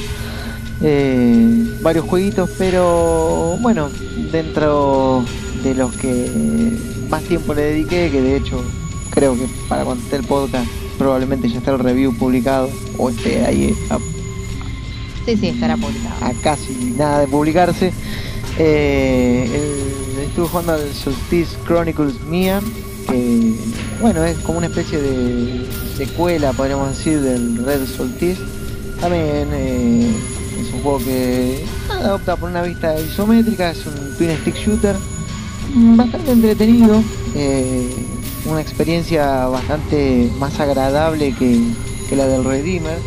Eh, varios jueguitos, pero bueno, dentro de los que más tiempo le dediqué, que de hecho creo que para cuando esté el podcast probablemente ya esté el review publicado o esté ahí a Sí, sí, estará publicado. a casi nada de publicarse. Eh, el- estuve jugando al Solstice Chronicles Mia, que bueno, es como una especie de secuela, podríamos decir, del Red Solstice. También eh, es un juego que nada, opta por una vista isométrica, es un twin stick shooter mm, bastante entretenido, eh, una experiencia bastante más agradable que, que la del Redeemer.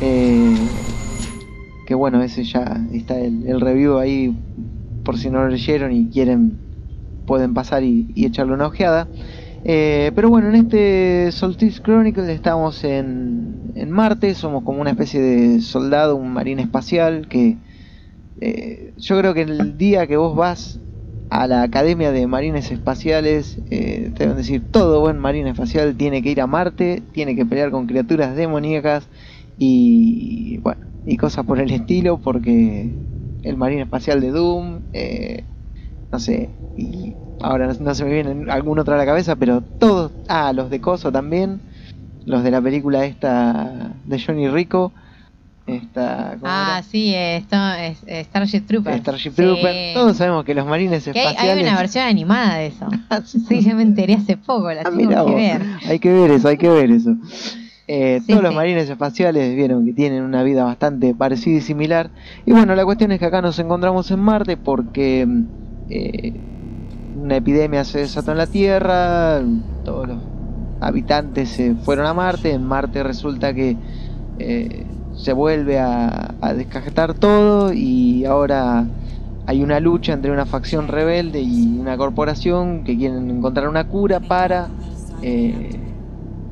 Eh, que bueno, ese ya está el, review ahí por si no lo leyeron y quieren pueden pasar y, y echarle una ojeada. Eh, pero bueno, en este Solstice Chronicles estamos en, en Marte, somos como una especie de soldado, un marín espacial que eh, yo creo que el día que vos vas a la Academia de Marines Espaciales, eh, deben decir, todo buen marine espacial tiene que ir a Marte, tiene que pelear con criaturas demoníacas y bueno, y cosas por el estilo, porque el marine espacial de Doom, eh, no sé, y ahora no, no se me viene algún otro a la cabeza, pero todos, ah, los de Coso también, los de la película esta de Johnny Rico, esta, ¿cómo Ah, era? sí, esto es Starship Troopers. Starship Sí. Trooper, todos sabemos que los marines Que espaciales... hay una versión animada de eso. Ah, sí, Sí, yo me enteré hace poco, la Ah, tengo que vos. ver. Hay que ver eso, hay que ver eso. Eh, Sí, todos los marines espaciales vieron que tienen una vida bastante parecida y similar. Y bueno, la cuestión es que acá nos encontramos en Marte porque mm, eh, una epidemia se desató en la Tierra, todos los habitantes se fueron a Marte, en Marte resulta que eh, se vuelve a, descajetar todo y ahora hay una lucha entre una facción rebelde y una corporación que quieren encontrar una cura para eh,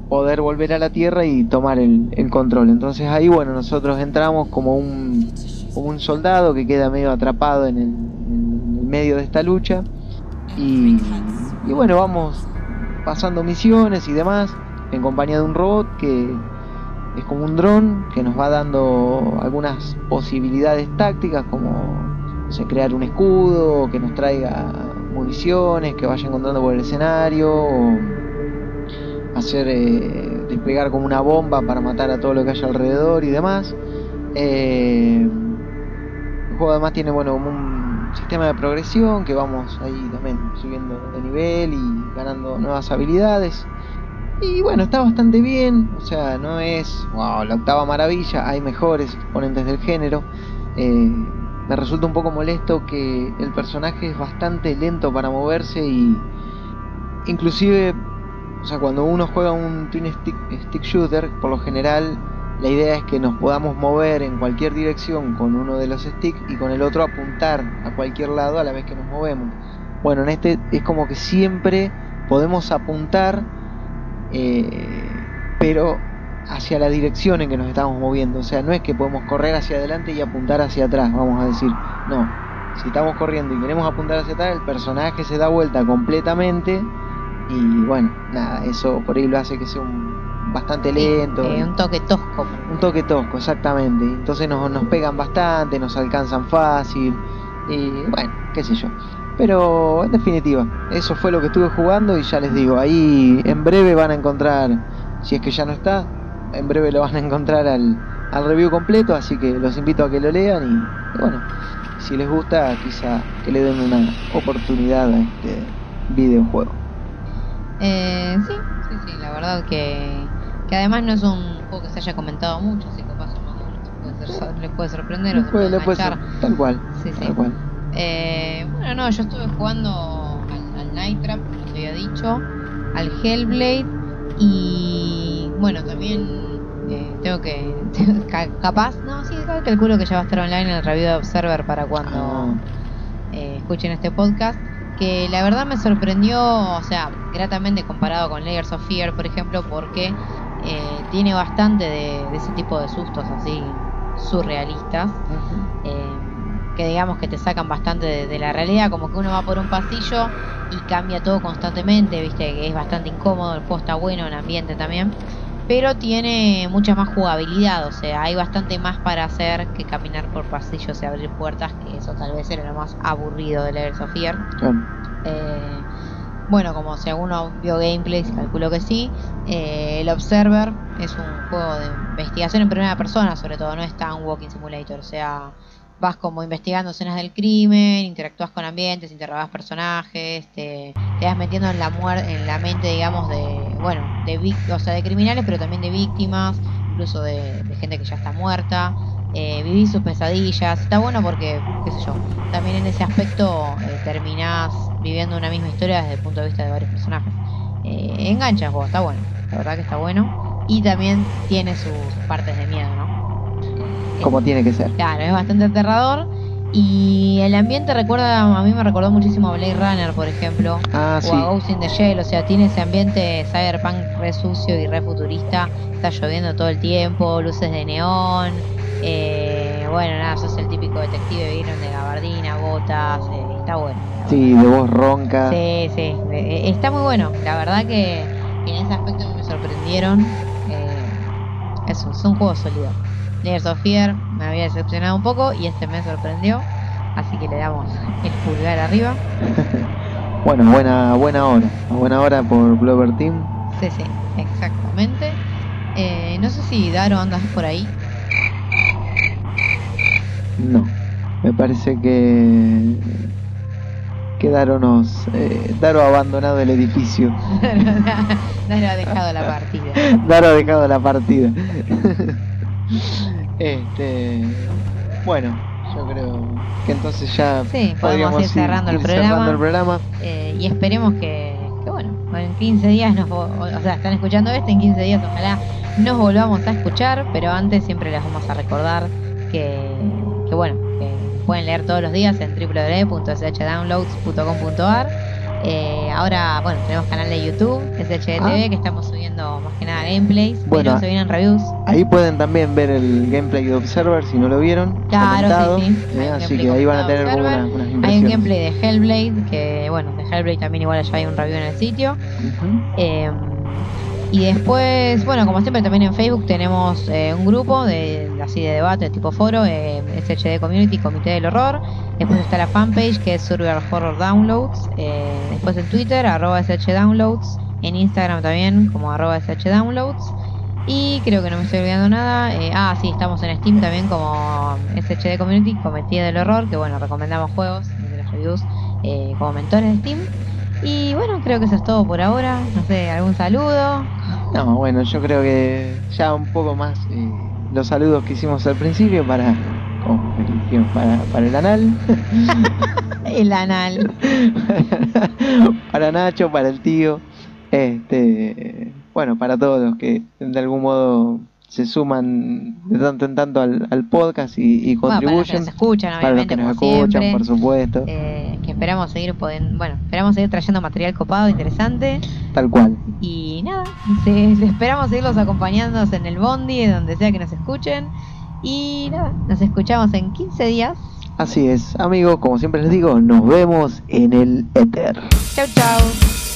poder volver a la Tierra y tomar el, control. Entonces ahí, bueno, nosotros entramos como un, un soldado que queda medio atrapado en el, en el medio de esta lucha y, y bueno, vamos pasando misiones y demás en compañía de un robot que es como un dron que nos va dando algunas posibilidades tácticas como crear un escudo, que nos traiga municiones, que vaya encontrando por el escenario, o hacer eh, desplegar como una bomba para matar a todo lo que haya alrededor y demás. Eh, el juego además tiene bueno un sistema de progresión que vamos ahí también subiendo de nivel y ganando nuevas habilidades. Y bueno, está bastante bien, o sea, no es wow, la octava maravilla, hay mejores exponentes del género. Eh, me resulta un poco molesto que el personaje es bastante lento para moverse y inclusive, o sea, cuando uno juega un twin stick, stick shooter, por lo general la idea es que nos podamos mover en cualquier dirección con uno de los sticks y con el otro apuntar a cualquier lado a la vez que nos movemos. Bueno, en este es como que siempre podemos apuntar, eh, pero hacia la dirección en que nos estamos moviendo. O sea, no es que podemos correr hacia adelante y apuntar hacia atrás, vamos a decir. No, si estamos corriendo y queremos apuntar hacia atrás, el personaje se da vuelta completamente y bueno, nada, eso por ahí lo hace que sea un bastante lento. Eh, un toque tosco. Un toque tosco, exactamente. Entonces nos, nos pegan bastante, nos alcanzan fácil. Y bueno, qué sé yo. Pero en definitiva, eso fue lo que estuve jugando y ya les digo, ahí en breve van a encontrar, si es que ya no está, en breve lo van a encontrar al, al review completo, así que los invito a que lo lean y, y bueno, si les gusta, quizá que le den una oportunidad a este videojuego. Eh, sí, sí, sí, la verdad que, que además no es un juego que se haya comentado mucho, así que capaz uno les puede sorprender o se puede, puede le puede ser, enganchar. tal cual, Sí, sí. tal cual. Eh, bueno, no, yo estuve jugando al, al Night Trap, como te había dicho, al Hellblade y bueno, también eh, tengo que, ca- capaz, no, sí, calculo que ya va a estar online el review de Observer para cuando Ah, eh, escuchen este podcast. que la verdad me sorprendió, o sea, gratamente comparado con Layers of Fear, por ejemplo, porque eh, tiene bastante de, de ese tipo de sustos así surrealistas. Que digamos que te sacan bastante de, de la realidad, como que uno va por un pasillo y cambia todo constantemente, viste que es bastante incómodo, el juego está bueno, el ambiente también, pero tiene mucha más jugabilidad, o sea, hay bastante más para hacer que caminar por pasillos y abrir puertas, que eso tal vez era lo más aburrido de Layers of Fear. Eh, bueno, como si alguno vio gameplays, calculo que sí. eh, el Observer es un juego de investigación en primera persona, sobre todo, no es tan walking simulator. O sea, vas como investigando escenas del crimen, interactúas con ambientes, interrogas personajes, te, vas metiendo en la muer en la mente, digamos, de, bueno, de o sea, de criminales, pero también de víctimas, incluso de, gente que ya está muerta. Eh, vivís sus pesadillas, está bueno porque, qué sé yo, también en ese aspecto eh, terminás viviendo una misma historia desde el punto de vista de varios personajes. Eh, engancha el juego, está bueno, la verdad que está bueno. Y también tiene sus partes de miedo, ¿no? Como tiene que ser. Claro, es bastante aterrador. Y el ambiente recuerda, a mí me recordó muchísimo a Blade Runner, por ejemplo. Ah, o sí. a Ghost in the Shell, o sea, tiene ese ambiente cyberpunk re sucio y re futurista. Está lloviendo todo el tiempo, luces de neón. eh, bueno, nada, sos el típico detective, vieron de gabardina, botas, eh, está bueno. Sí, de voz ronca. Sí, sí, eh, eh, está muy bueno. La verdad que en ese aspecto me sorprendieron. Eh, eso, es un juego sólido. Layers of Fear me había decepcionado un poco y este me sorprendió. Así que le damos el pulgar arriba. Bueno, buena, buena hora. Buena hora por Blover Team. Sí, sí, exactamente. Eh, no sé si Daro andas por ahí. No. Me parece que. Que Daro nos. Eh, Daro ha abandonado el edificio. Daro ha dejado la partida. Daro ha dejado la partida. Este. Bueno, yo creo que entonces ya Sí, podríamos ir cerrando el programa. el programa. Eh, y esperemos que, que, bueno, en 15 días nos, o sea, están escuchando este, en 15 días ojalá nos volvamos a escuchar, pero antes siempre les vamos a recordar que, que bueno, que pueden leer todos los días en www.shdownloads.com.ar. Eh, ahora, bueno, tenemos canal de YouTube, SHDTV, Ah. que estamos subiendo más que nada gameplays, Bueno, se vienen reviews. Ahí pueden también ver el gameplay de Observer si no lo vieron. Claro, comentado, sí, sí. ¿eh? Así que ahí van a tener como Observer. una- unas Hay un gameplay de Hellblade, que bueno, de Hellblade también igual ya hay un review en el sitio. Eh, y después, bueno, como siempre también en Facebook tenemos eh, un grupo de así de debate tipo foro, eh, SHD Community, Comité del Horror. Después está la fanpage que es Survival Horror Downloads. eh, después en Twitter, arroba SH Downloads. En Instagram también como arroba SH Downloads. Y creo que no me estoy olvidando nada. eh, ah, sí, estamos en Steam también como SHD Community, Comité del Horror, que bueno, recomendamos juegos desde las reviews como mentores de Steam. Y bueno, creo que eso es todo por ahora. No sé, algún saludo. No, bueno, yo creo que ya un poco más eh, los saludos que hicimos al principio para, dijimos, para, para el anal, El anal. para Nacho, para el tío, este, bueno, para todos los que de algún modo se suman de tanto en tanto al, al podcast y, y Bueno, para los que contribuyen, nos escuchan, para los que nos escuchan, siempre. por supuesto, Eh, que esperamos seguir poden- bueno, esperamos seguir trayendo material copado, interesante. tal cual. Y nada, se- esperamos seguirlos acompañándonos en el bondi, donde sea que nos escuchen. Y nada, nos escuchamos en 15 días. Así es, amigos, como siempre les digo, nos vemos en el éter. Chau, chau.